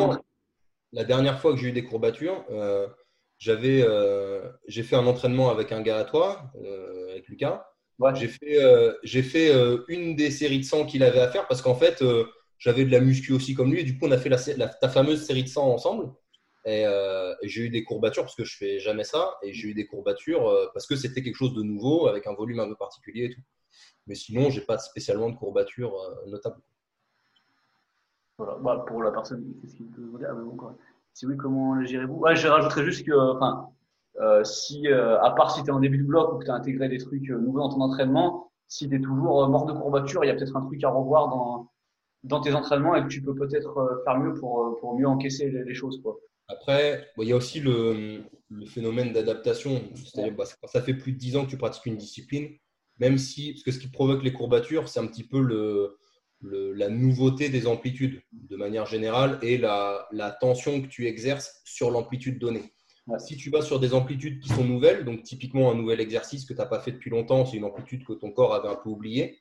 La dernière fois que j'ai eu des courbatures, j'avais, euh, j'ai fait un entraînement avec un gars à toi, euh, avec Lucas. J'ai fait, euh, j'ai fait une des séries de 100 qu'il avait à faire parce qu'en fait, j'avais de la muscu aussi comme lui. Et du coup, on a fait la, ta fameuse série de 100 ensemble. Et, j'ai eu des courbatures parce que je fais jamais ça. Et j'ai eu des courbatures parce que c'était quelque chose de nouveau avec un volume un peu particulier et tout. Mais sinon, j'ai pas spécialement de courbatures notables. Voilà. Bah, pour la personne, qu'est-ce qu'il peut dire ah, bon, si oui, comment le gérez-vous? Je rajouterais juste que, enfin, euh, si, euh, à part si tu es en début de bloc ou que tu as intégré des trucs euh, nouveaux dans ton entraînement, si tu es toujours mort de courbature, il y a peut-être un truc à revoir dans, dans tes entraînements et que tu peux peut-être faire mieux pour, pour mieux encaisser les, choses. Quoi. Après, il y a aussi le, le phénomène d'adaptation. C'est-à-dire, bah, ça fait plus de 10 ans que tu pratiques une discipline, même si, parce que ce qui provoque les courbatures, c'est un petit peu le, la nouveauté des amplitudes de manière générale et la, tension que tu exerces sur l'amplitude donnée. Si tu vas sur des amplitudes qui sont nouvelles, donc typiquement un nouvel exercice que tu n'as pas fait depuis longtemps, c'est une amplitude que ton corps avait un peu oubliée,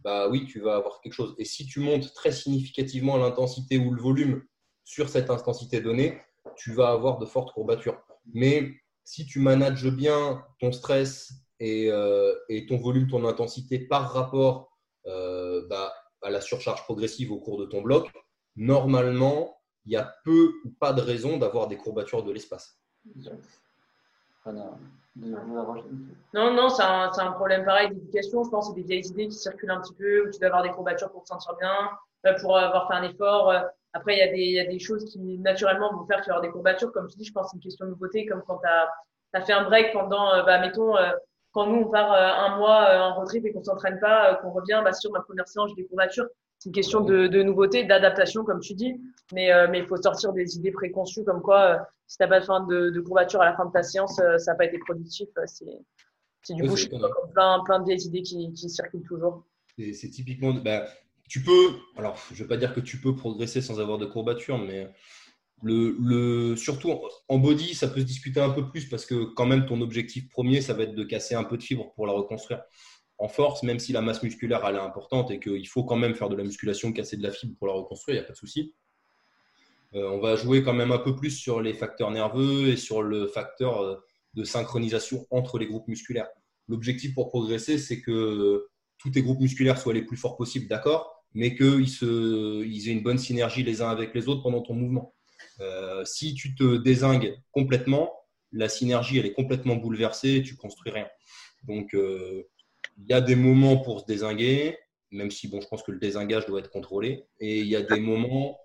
bah oui, tu vas avoir quelque chose. Et si tu montes très significativement l'intensité ou le volume sur cette intensité donnée, tu vas avoir de fortes courbatures. Mais si tu manages bien ton stress et, euh, ton volume, ton intensité par rapport euh, bah, à la surcharge progressive au cours de ton bloc, normalement, il y a peu ou pas de raison d'avoir des courbatures de l'espace. Non, non, c'est un, un, problème pareil d'éducation. Je pense c'est des vieilles idées qui circulent un petit peu, où tu dois avoir des courbatures pour te sentir bien, euh, pour avoir fait un effort. Euh. Après, il y, a des, il y a des choses qui naturellement vont faire qu'il y aura des courbatures. Comme tu dis, je pense que c'est une question de nouveauté, comme quand tu as, as, fait un break pendant, euh, bah, mettons, quand nous, on part euh, un mois euh, en road trip et qu'on s'entraîne pas, euh, qu'on revient, bah, sur ma première séance, j'ai des courbatures. C'est une question de, de nouveauté, d'adaptation, comme tu dis. Mais mais il faut sortir des idées préconçues comme quoi, si tu n'as pas fait de, de courbature à la fin de ta séance, ça n'a pas été productif. C'est du coup, plein, plein de vieilles idées qui, qui circulent toujours. C'est typiquement, bah, tu peux, alors je ne vais pas dire que tu peux progresser sans avoir de courbature, mais le, le, surtout en body, ça peut se discuter un peu plus parce que quand même ton objectif premier, ça va être de casser un peu de fibre pour la reconstruire. En force, même si la masse musculaire elle est importante et qu'il faut quand même faire de la musculation, casser de la fibre pour la reconstruire, il n'y a pas de souci. Euh, on va jouer quand même un peu plus sur les facteurs nerveux et sur le facteur euh, de synchronisation entre les groupes musculaires. L'objectif pour progresser, c'est que tous tes groupes musculaires soient les plus forts possibles, d'accord, mais qu'ils ils aient une bonne synergie les uns avec les autres pendant ton mouvement. Euh, si tu te désingues complètement, la synergie elle est complètement bouleversée et tu construis rien. Donc il y a des moments pour se désinguer, même si bon, je pense que le désingage doit être contrôlé, et il y a des moments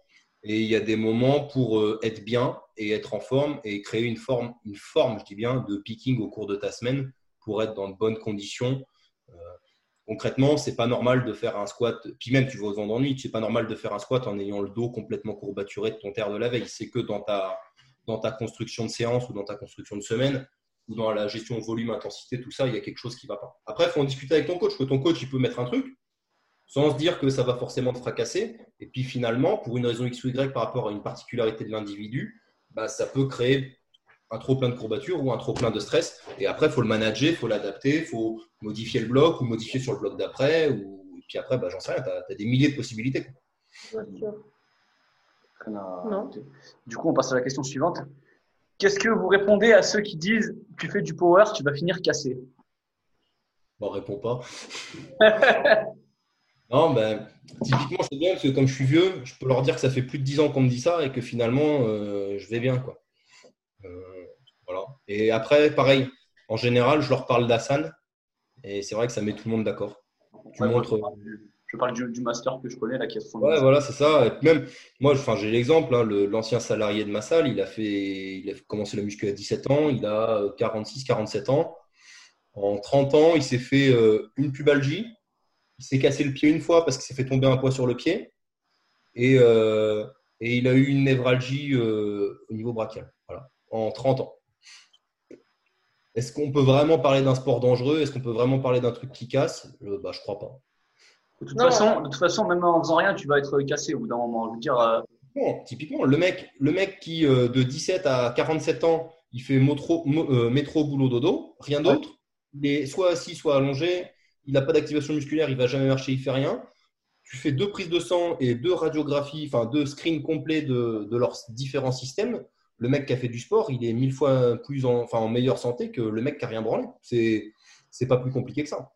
et il y a des moments pour euh, être bien et être en forme et créer une forme, une forme, je dis bien, de picking au cours de ta semaine pour être dans de bonnes conditions. Euh, concrètement, c'est pas normal de faire un squat, puis même tu vas aux ennuis, c'est pas normal de faire un squat en ayant le dos complètement courbaturé de ton terre de la veille. C'est que dans ta, dans ta construction de séance ou dans ta construction de semaine ou dans la gestion volume, intensité, tout ça, il y a quelque chose qui va pas. Après, il faut en discuter avec ton coach, que ton coach, il peut mettre un truc, sans se dire que ça va forcément te fracasser. Et puis finalement, pour une raison X ou Y par rapport à une particularité de l'individu, bah, ça peut créer un trop plein de courbatures ou un trop plein de stress. Et après, il faut le manager, il faut l'adapter, il faut modifier le bloc ou modifier sur le bloc d'après. Ou... Et puis après, bah, j'en sais rien, tu as, des milliers de possibilités. Non. Du coup, on passe à la question suivante. Qu'est-ce que vous répondez à ceux qui disent tu fais du power, tu vas finir cassé? Bon, réponds pas. Non, ben, typiquement, c'est bien parce que comme je suis vieux, je peux leur dire que ça fait plus de 10 ans qu'on me dit ça et que finalement, euh, je vais bien. Quoi. Euh, voilà. Et après, pareil, en général, je leur parle d'Assan et c'est vrai que ça met tout le monde d'accord. Tu montres. Je parle du, master que je connais, là, qui a Ouais, voilà, c'est ça. Et même, moi, enfin, j'ai l'exemple, hein, l'ancien salarié de ma salle, il a, fait, il a commencé la muscu à 17 ans, il a 46, 47 ans. En 30 ans, il s'est fait euh, une pubalgie, il s'est cassé le pied une fois parce qu'il s'est fait tomber un poids sur le pied. Et, euh, et il a eu une névralgie euh, au niveau brachial, voilà, en 30 ans. Est-ce qu'on peut vraiment parler d'un sport dangereux? Est-ce qu'on peut vraiment parler d'un truc qui casse? Euh, bah, Je crois pas. De toute, façon, de toute façon, même en faisant rien, tu vas être cassé au bout d'un moment. Je veux dire, bon, typiquement, le mec, le mec qui, de 17 à 47 ans, il fait métro, boulot, dodo, rien d'autre. Il est soit assis, soit allongé il n'a pas d'activation musculaire, il va jamais marcher, il fait rien. Tu fais deux prises de sang et deux radiographies, enfin deux screens complets de, leurs différents systèmes. Le mec qui a fait du sport, il est mille fois plus en, enfin, en meilleure santé que le mec qui a rien branlé. C'est c'est pas plus compliqué que ça.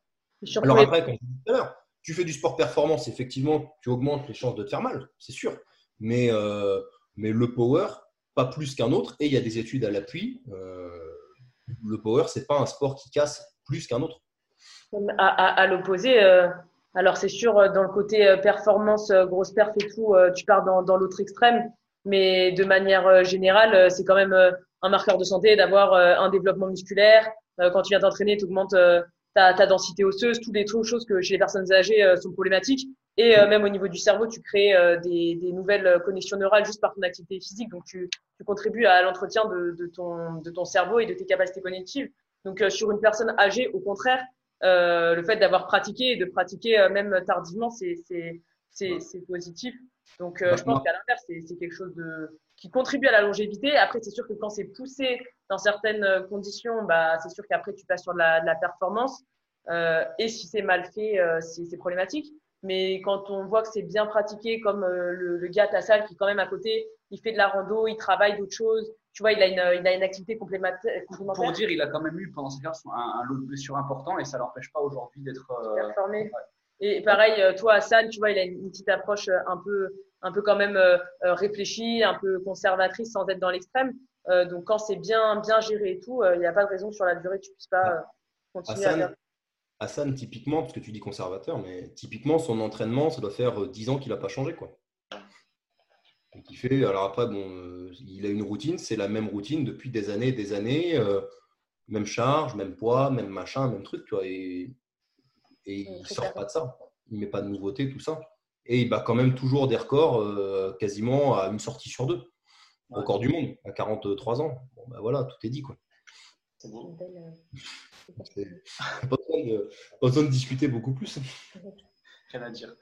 Alors après, comme tout à l'heure, tu fais du sport performance, effectivement, tu augmentes les chances de te faire mal, c'est sûr. Mais, euh, mais le power, pas plus qu'un autre, et il y a des études à l'appui. Euh, le power, c'est pas un sport qui casse plus qu'un autre. À, l'opposé, euh, alors c'est sûr, dans le côté performance, grosse perf et tout, tu pars dans, dans l'autre extrême, mais de manière générale, c'est quand même un marqueur de santé d'avoir un développement musculaire. Quand tu viens t'entraîner, tu augmentes ta, densité osseuse, toutes les choses que chez les personnes âgées sont problématiques. Et même au niveau du cerveau, tu crées des, nouvelles connexions neurales juste par ton activité physique. Donc, tu, contribues à l'entretien de, ton, cerveau et de tes capacités cognitives. Donc, sur une personne âgée, au contraire, euh, le fait d'avoir pratiqué et de pratiquer euh, même tardivement, c'est positif. Donc, euh, je pense qu'à l'inverse, c'est quelque chose de, qui contribue à la longévité. Après, c'est sûr que quand c'est poussé dans certaines conditions, bah, c'est sûr qu'après, tu passes sur de la, de la performance. Euh, et si c'est mal fait, euh, c'est problématique. Mais quand on voit que c'est bien pratiqué, comme le, le, gars à ta salle qui, quand même, à côté, il fait de la rando, il travaille d'autres choses, tu vois, il a une, il a une activité complémentaire. Pour dire, il a quand même eu pendant ses carrières un, un, lot de blessures important et ça l'empêche pas aujourd'hui d'être euh, formé. Et pareil, euh, toi, Hassan, tu vois, il a une petite approche euh, un peu, un peu quand même euh, réfléchie, un peu conservatrice sans être dans l'extrême. Donc, quand c'est bien, bien géré et tout, il n'y a pas de raison que sur la durée, tu puisses pas continuer Hassan, à faire. Hassan, typiquement, parce que tu dis conservateur, mais typiquement, son entraînement, ça doit faire 10 ans qu'il n'a pas changé. Quoi fait, alors après, bon, il a une routine, c'est la même routine depuis des années et des années, euh, même charge, même poids, même machin, même truc, tu vois, et, il ne sort pas de ça. Il ne met pas de nouveauté, tout ça. Et il bat quand même toujours des records euh, quasiment à une sortie sur deux. Record du monde, à 43 ans. Bon, ben voilà, tout est dit, quoi. C'est bon. Pas besoin, de, pas besoin de discuter beaucoup plus. Rien à dire.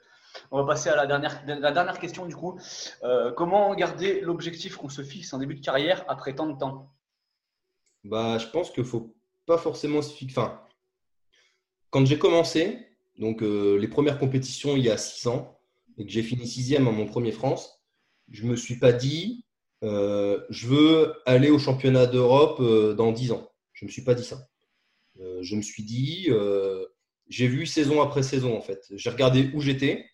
On va passer à la dernière, la dernière question du coup. Euh, comment garder l'objectif qu'on se fixe en début de carrière après tant de temps? Bah, Je pense qu'il ne faut pas forcément se fixer. Enfin, quand j'ai commencé, donc euh, les premières compétitions il y a six ans, et que j'ai fini sixième à mon premier France, je ne me suis pas dit euh, je veux aller au championnat d'Europe dans dix ans. Je ne me suis pas dit ça. je me suis dit j'ai vu saison après saison en fait. J'ai regardé où j'étais,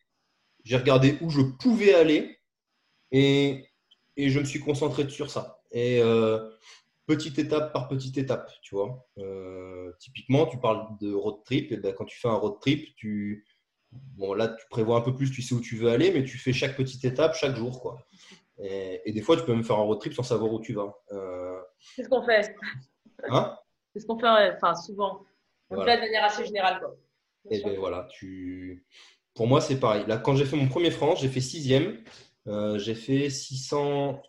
j'ai regardé où je pouvais aller et, et, je me suis concentré sur ça. Euh, petite étape par petite étape, tu vois. Euh, typiquement, tu parles de road trip. Et ben, quand tu fais un road trip, tu, bon, là, tu prévois un peu plus, tu sais où tu veux aller, mais tu fais chaque petite étape chaque jour. Quoi. Et, des fois, tu peux même faire un road trip sans savoir où tu vas. Euh... C'est ce qu'on fait. Hein? C'est ce qu'on fait enfin, souvent. On voilà. fait de manière assez générale. Quoi. Et ben voilà, tu... pour moi, c'est pareil. Là, quand j'ai fait mon premier France, j'ai fait sixième. Euh, j'ai fait 600.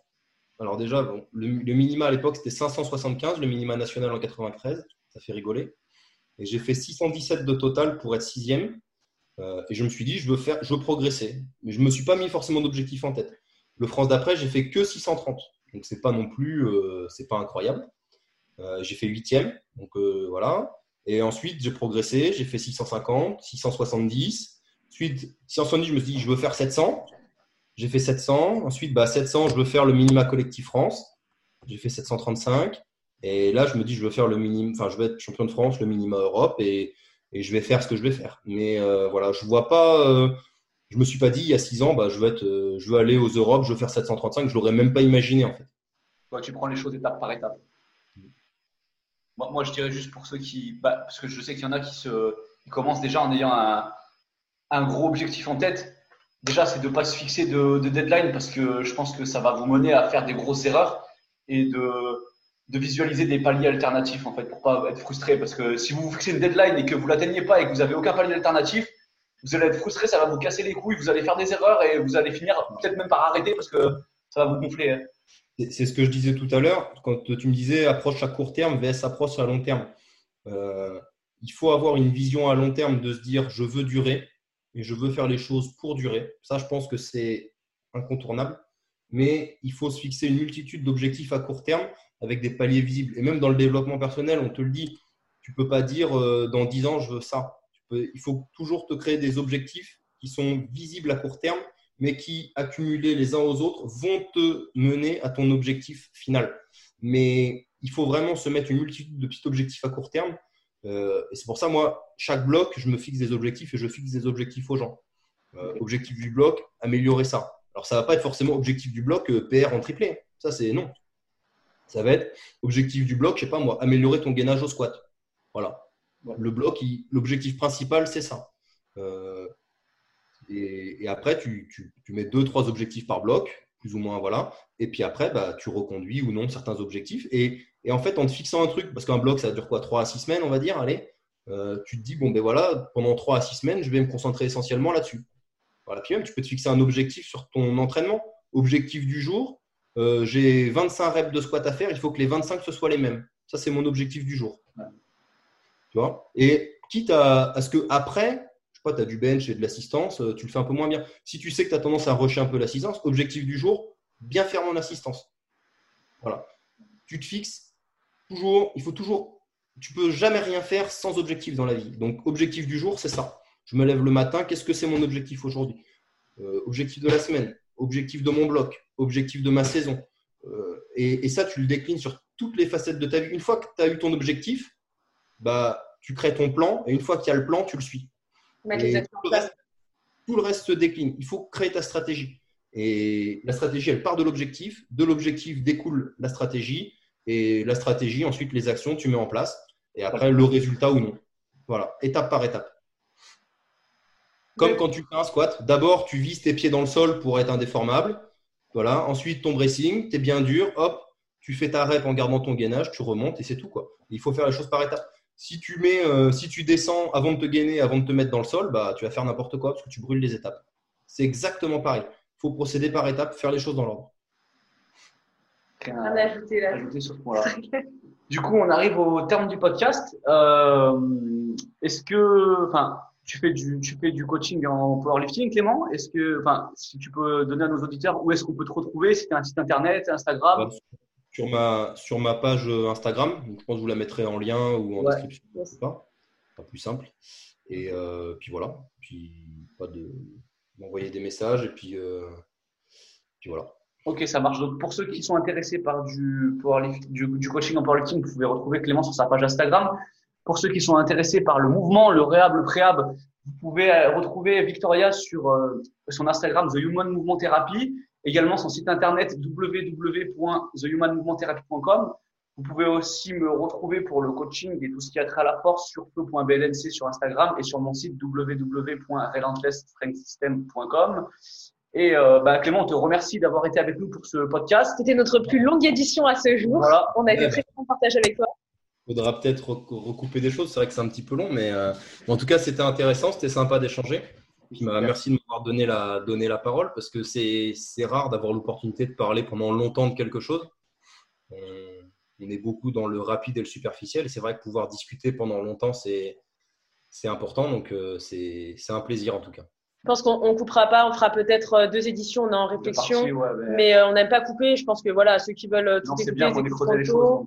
Alors, déjà, bon, le, minima à l'époque, c'était 575, le minima national en 93. Ça fait rigoler. Et j'ai fait 617 de total pour être sixième. Euh, et je me suis dit, je veux, faire, je veux progresser. Mais je ne me suis pas mis forcément d'objectif en tête. Le France d'après, j'ai fait que 630. Donc, c'est pas non plus, euh, c'est pas incroyable. j'ai fait huitième. Donc, voilà. Et ensuite, j'ai progressé, j'ai fait 650, 670. Ensuite, 670, je me suis dit, je veux faire 700. J'ai fait 700. Ensuite, bah, 700, je veux faire le minima collectif France. J'ai fait 735. Et là, je me dis, je veux faire le enfin, je veux être champion de France, le minima Europe, et, et je vais faire ce que je vais faire. Mais euh, voilà, je vois pas. Euh, je me suis pas dit il y a 6 ans, bah, je veux être, euh, je veux aller aux Europes, je veux faire 735. Je l'aurais même pas imaginé en fait. tu prends les choses étape par étape. Moi, je dirais juste pour ceux qui. Bah, parce que je sais qu'il y en a qui, se, commencent déjà en ayant un, gros objectif en tête. Déjà, c'est de ne pas se fixer de, deadline parce que je pense que ça va vous mener à faire des grosses erreurs et de, visualiser des paliers alternatifs en fait pour pas être frustré. Parce que si vous vous fixez une deadline et que vous l'atteignez pas et que vous n'avez aucun palier alternatif, vous allez être frustré, ça va vous casser les couilles, vous allez faire des erreurs et vous allez finir peut-être même par arrêter parce que ça va vous gonfler. Hein. C'est ce que je disais tout à l'heure, quand tu me disais approche à court terme vs approche à long terme. Euh, il faut avoir une vision à long terme de se dire je veux durer et je veux faire les choses pour durer. Ça, je pense que c'est incontournable. Mais il faut se fixer une multitude d'objectifs à court terme avec des paliers visibles. Et même dans le développement personnel, on te le dit, tu ne peux pas dire euh, dans 10 ans, je veux ça. il faut toujours te créer des objectifs qui sont visibles à court terme mais qui, accumulés les uns aux autres, vont te mener à ton objectif final. Mais il faut vraiment se mettre une multitude de petits objectifs à court terme. Euh, et c'est pour ça, moi, chaque bloc, je me fixe des objectifs et je fixe des objectifs aux gens. Euh, objectif du bloc, améliorer ça. Alors, ça ne va pas être forcément objectif du bloc euh, PR en triplé. Ça, c'est non. Ça va être objectif du bloc, je sais pas moi, améliorer ton gainage au squat. Voilà. Le bloc, l'objectif principal, c'est ça. Et, après, tu, mets deux, trois objectifs par bloc, plus ou moins, voilà. Et puis après, bah, tu reconduis ou non certains objectifs. Et, en fait, en te fixant un truc, parce qu'un bloc, ça dure quoi Trois à six semaines, on va dire, allez, euh, tu te dis, bon, ben voilà, pendant trois à six semaines, je vais me concentrer essentiellement là-dessus. Voilà. Puis même, tu peux te fixer un objectif sur ton entraînement. Objectif du jour, euh, j'ai 25 reps de squat à faire, il faut que les 25 ce soient les mêmes. Ça, c'est mon objectif du jour. Tu vois? Et quitte à, à ce que après, tu as du bench et de l'assistance, euh, tu le fais un peu moins bien. Si tu sais que tu as tendance à rusher un peu l'assistance, objectif du jour, bien faire mon assistance. Voilà. Tu te fixes toujours, il faut toujours, tu peux jamais rien faire sans objectif dans la vie. Donc, objectif du jour, c'est ça. Je me lève le matin, qu'est-ce que c'est mon objectif aujourd'hui? Euh, Objectif de la semaine, objectif de mon bloc, objectif de ma saison. Euh, et, ça, tu le déclines sur toutes les facettes de ta vie. Une fois que tu as eu ton objectif, bah, tu crées ton plan et une fois qu'il y a le plan, tu le suis tout, le reste, se décline. Il faut créer ta stratégie. Et la stratégie, elle part de l'objectif. De l'objectif découle la stratégie. Et la stratégie, ensuite, les actions, tu mets en place. Et après, le résultat ou non. Voilà, étape par étape. Comme quand tu fais un squat, d'abord, tu vises tes pieds dans le sol pour être indéformable. Voilà. Ensuite, ton bracing, tu es bien dur. Hop, tu fais ta rep en gardant ton gainage, tu remontes et c'est tout. Quoi. Il faut faire les choses par étapes. Si tu, mets, euh, si tu descends avant de te gainer, avant de te mettre dans le sol, bah, tu vas faire n'importe quoi parce que tu brûles les étapes. C'est exactement pareil. Il faut procéder par étapes, faire les choses dans l'ordre. ajouter là. du coup, on arrive au terme du podcast. Euh, est-ce que, enfin, tu fais du, tu fais du coaching en powerlifting, Clément? Est-ce que, enfin, si tu peux donner à nos auditeurs où est-ce qu'on peut te retrouver, si tu as un site internet, Instagram? Sur ma, sur ma page Instagram, je pense que vous la mettrez en lien ou en description. Pas. pas plus simple. Et euh, puis voilà. Puis pas de m'envoyer des messages et puis, euh, puis voilà. Ok, ça marche. Donc, pour ceux qui sont intéressés par du, du, du coaching en powerlifting, vous pouvez retrouver Clément sur sa page Instagram. Pour ceux qui sont intéressés par le mouvement, le réhab, le préhab, vous pouvez euh, retrouver Victoria sur euh, son Instagram The Human Movement Therapy, également son site internet www.thehumanmovementtherapy.com. Vous pouvez aussi me retrouver pour le coaching et tout ce qui a trait à la force sur feu.blnc sur Instagram et sur mon site www.relentlessstrengthsystem.com. Et euh, bah, Clément, on te remercie d'avoir été avec nous pour ce podcast. C'était notre plus longue édition à ce jour. Voilà. On a été très content de partager avec toi. Il faudra peut-être recouper des choses. C'est vrai que c'est un petit peu long, mais euh, en tout cas, c'était intéressant. C'était sympa d'échanger. Merci de m'avoir donné la, donné la parole parce que c'est rare d'avoir l'opportunité de parler pendant longtemps de quelque chose. On, est beaucoup dans le rapide et le superficiel. C'est vrai que pouvoir discuter pendant longtemps, c'est important. Donc, euh, c'est un plaisir en tout cas. Je pense qu'on ne coupera pas. On fera peut-être euh, deux éditions. On est en réflexion. mais, on n'aime pas couper. Je pense que voilà, ceux qui veulent tout écouter, bien, ils les choses,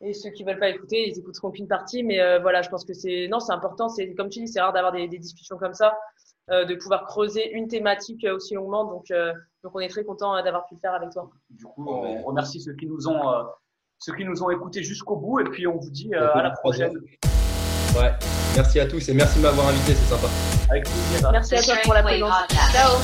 et ceux qui veulent pas écouter, ils écouteront qu'une partie. Mais euh, voilà, je pense que c'est non, c'est important. C'est comme tu dis, c'est rare d'avoir des, des, discussions comme ça, euh, de pouvoir creuser une thématique euh, aussi longuement. Donc, euh, donc on est très content d'avoir pu le faire avec toi. Du coup, on remercie ceux qui nous ont ceux qui nous ont écoutés jusqu'au bout. Et puis on vous dit à la prochaine. Ouais. Merci à tous et merci de m'avoir invité, c'est sympa. Avec plaisir. Merci à toi pour la présence. Ciao.